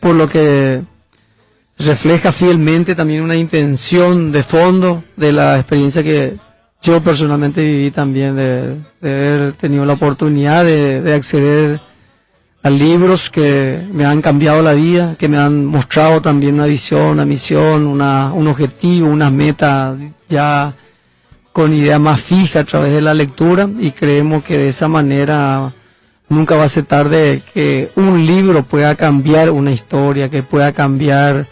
por lo que refleja fielmente también una intención de fondo de la experiencia que yo personalmente viví también de, haber tenido la oportunidad de, acceder a libros que me han cambiado la vida, que me han mostrado también una visión, una misión, una, un objetivo, una meta ya con idea más fija a través de la lectura y creemos que de esa manera nunca va a ser tarde que un libro pueda cambiar una historia, que pueda cambiar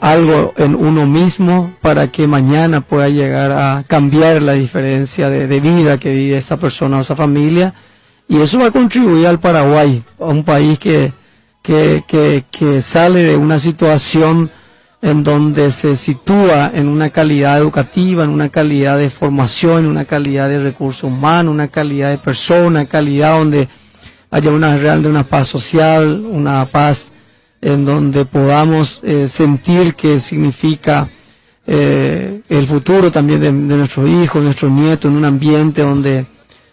algo en uno mismo para que mañana pueda llegar a cambiar la diferencia de, vida que vive esa persona o esa familia. Y eso va a contribuir al Paraguay, a un país que, que, que, que sale de una situación en donde se sitúa en una calidad educativa, en una calidad de formación, en una calidad de recursos humanos, una calidad de persona, calidad donde haya una real de una paz social, una paz en donde podamos eh, sentir que significa eh, el futuro también de, nuestros hijos, nuestros nietos, en un ambiente donde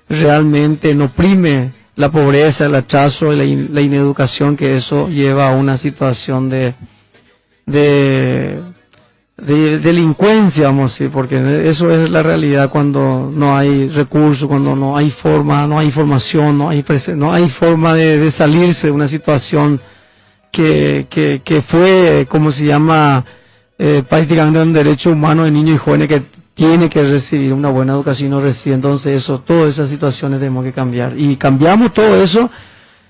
realmente no prime la pobreza, el atraso, la, la ineducación, que eso lleva a una situación de, de, de delincuencia, vamos a decir, porque eso es la realidad cuando no hay recursos, cuando no hay forma, no hay información, no hay, no hay forma de, salirse de una situación que, que, que fue, como se llama, eh, prácticamente un derecho humano de niños y jóvenes que tiene que recibir una buena educación y no recibe. Entonces, eso, todas esas situaciones tenemos que cambiar. Y cambiamos todo eso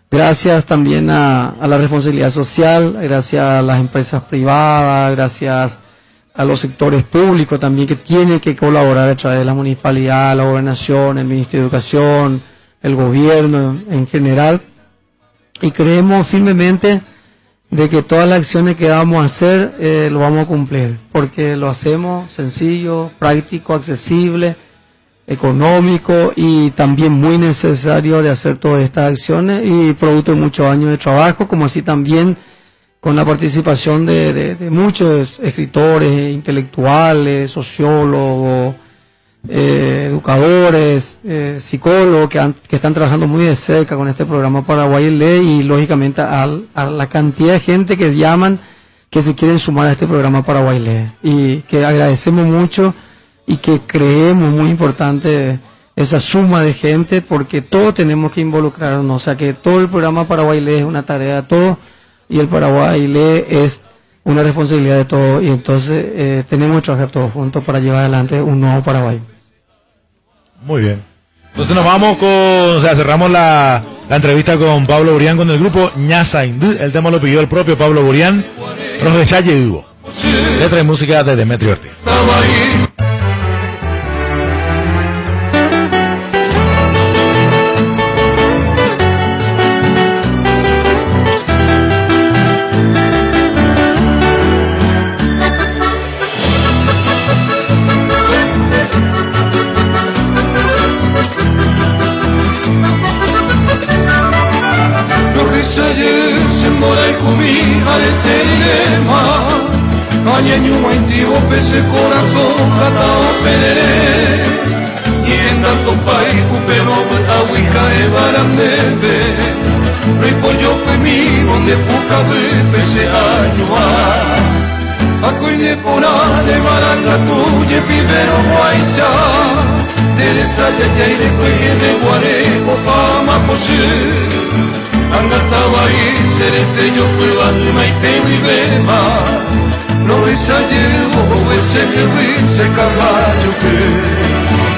gracias también a, a la responsabilidad social, gracias a las empresas privadas, gracias a los sectores públicos también que tienen que colaborar a través de la municipalidad, la gobernación, el Ministerio de Educación, el gobierno en general. Y creemos firmemente de que todas las acciones que vamos a hacer eh, lo vamos a cumplir, porque lo hacemos sencillo, práctico, accesible, económico y también muy necesario de hacer todas estas acciones y producto de muchos años de trabajo, como así también con la participación de, de muchos escritores, intelectuales, sociólogos, eh, educadores, eh, psicólogos que, que, están trabajando muy de cerca con este programa Paraguay y lógicamente a la cantidad de gente que llaman que se quieren sumar a este programa Paraguay Ley. Y que agradecemos mucho y que creemos muy importante esa suma de gente porque todos tenemos que involucrarnos, o sea que todo el programa Paraguay Ley es una tarea de todos y el Paraguay Ley es una responsabilidad de todos y entonces eh, tenemos que trabajar todos juntos para llevar adelante un nuevo Paraguay. Muy bien. Entonces nos vamos con, o sea, cerramos la, la entrevista con Pablo Burián con el grupo Ñasa El tema lo pidió el propio Pablo Burián. De Hugo. Letra y música de Demetrio Ortiz. De pese añua Acoine pora de baranga tuye vivero guaisa Teresa ya ya y después de guarejo fama posee Angataba y serete yo fue alma y te vivema. No es ayer o ese ese caballo que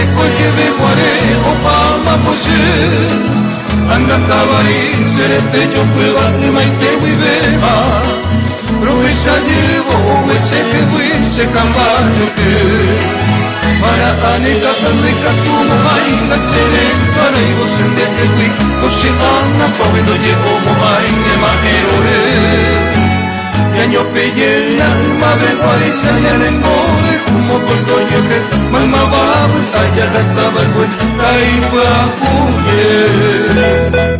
でこけべこれおばまぼしあんがたわいせれてよくわぬまいてういべばろくしゃにおうえせけぶいせかまじゅく Para anita tanri katuma hainga sere Sara ibo sende etui Koshi anna pawido ye omo hainge ma erore Yanyo peye alma ve parisa ya lengore Kumo kondo yoke Mama babu aya da sabar kwe Taifa kuye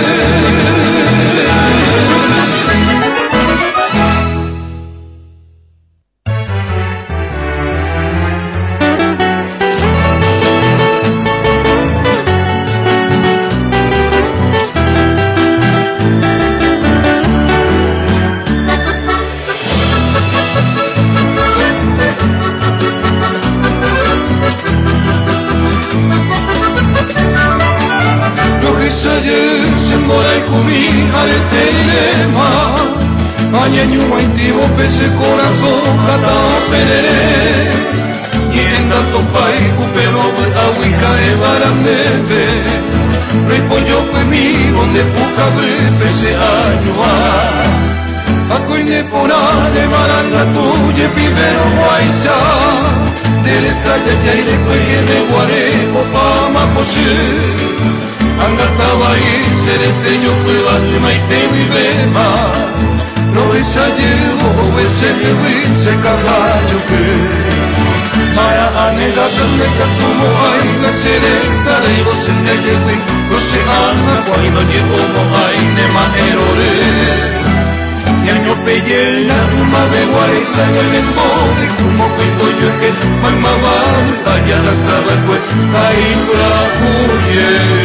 Maya anega donde catumo hay la cereza de vos en el yewi No se alma cuando llego mo hay ne manerore Ñaño peye la alma de guarisa en el embode Como cuento yo que mamá va allá la saba pues ahí la huye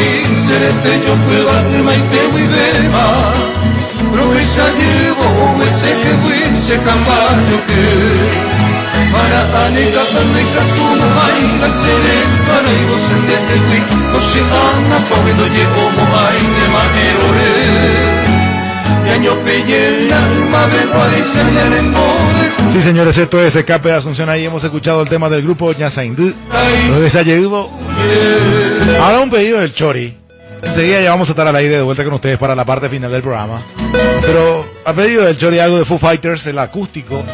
y serete yo puedo al maite wibema Promesa llevo o ese que fui se cambayo que Para anega anega tu mohai la serenza Nei vos sende que fui. Koshi anna pawedo ye o mohai ne ma erore Ñaño peye el alma ve parisa ya lengore Sí, señores, esto es Escape de Asunción. Ahí hemos escuchado el tema del grupo Ñasaindú. Ahora un pedido del Chori. Enseguida ya vamos a estar al aire de vuelta con ustedes para la parte final del programa. Pero a pedido del Chori algo de Foo Fighters, el acústico,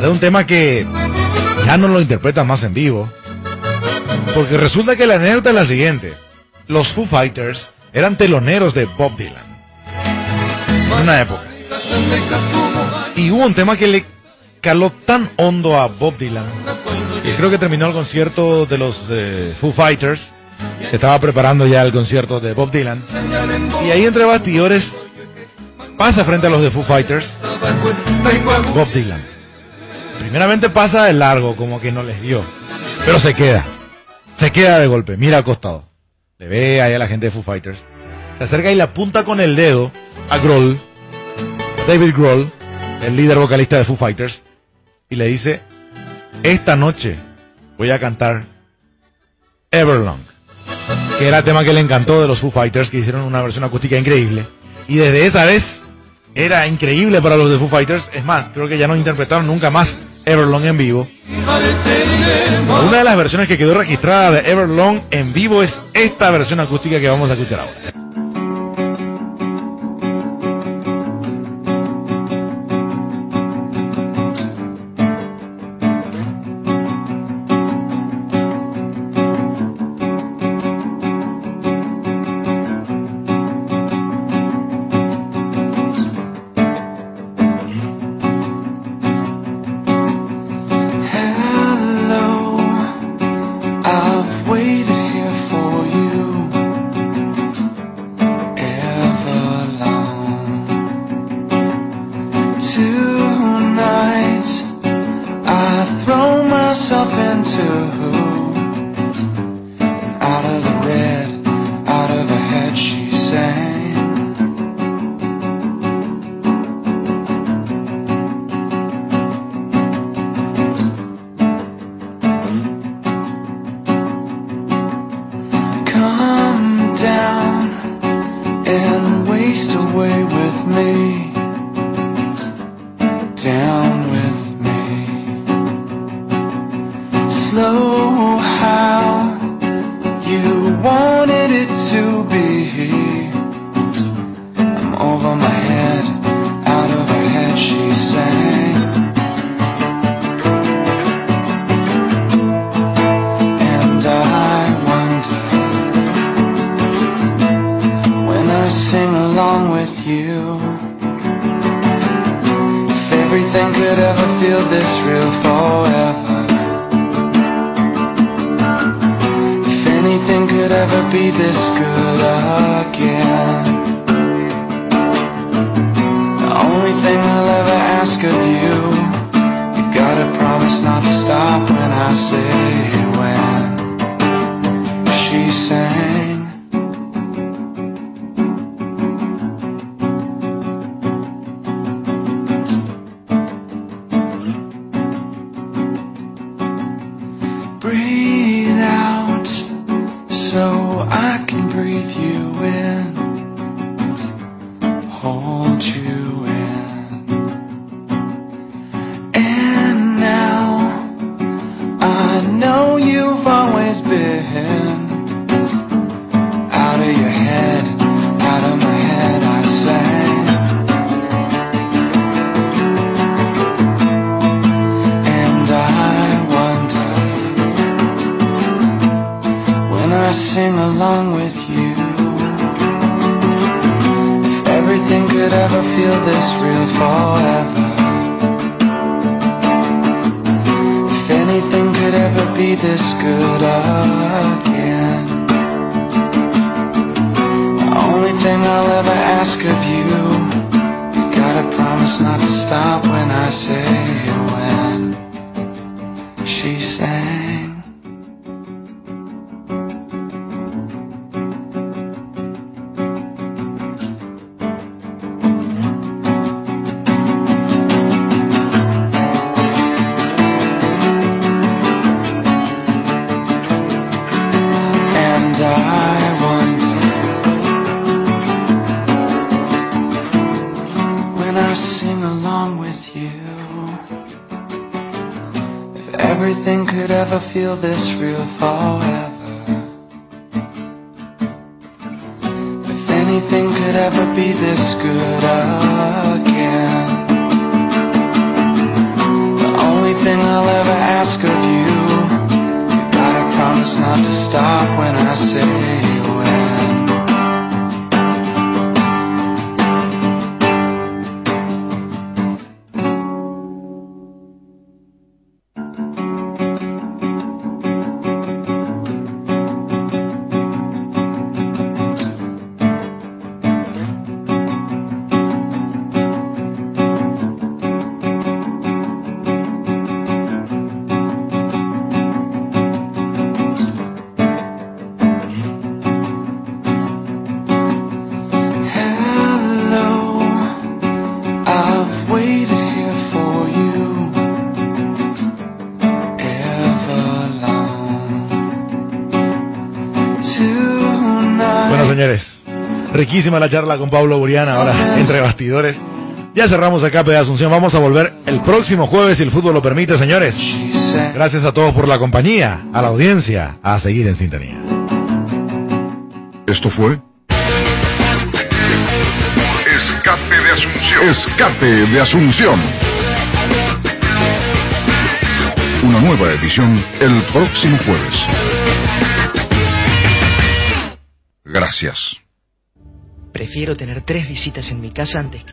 de un tema que ya no lo interpretan más en vivo. Porque resulta que la anécdota es la siguiente. Los Foo Fighters eran teloneros de Bob Dylan. En una época. Y hubo un tema que le caló tan hondo a Bob Dylan. Y creo que terminó el concierto de los eh, Foo Fighters. Se estaba preparando ya el concierto de Bob Dylan. Y ahí entre bastidores pasa frente a los de Foo Fighters Bob Dylan. Primeramente pasa de largo, como que no les vio. Pero se queda. Se queda de golpe. Mira al costado. Le ve ahí a la gente de Foo Fighters. Se acerca y le apunta con el dedo a Grohl, David Grohl, el líder vocalista de Foo Fighters, y le dice, esta noche voy a cantar Everlong, que era el tema que le encantó de los Foo Fighters, que hicieron una versión acústica increíble. Y desde esa vez era increíble para los de Foo Fighters. Es más, creo que ya no interpretaron nunca más Everlong en vivo. Una de las versiones que quedó registrada de Everlong en vivo es esta versión acústica que vamos a escuchar ahora. Riquísima la charla con Pablo Buriana ahora entre bastidores. Ya cerramos acá, de Asunción. Vamos a volver el próximo jueves, si el fútbol lo permite, señores. Gracias a todos por la compañía, a la audiencia, a seguir en sintonía. Esto fue. Escape de Asunción. Escape de Asunción. Una nueva edición el próximo jueves. Gracias. Prefiero tener tres visitas en mi casa antes que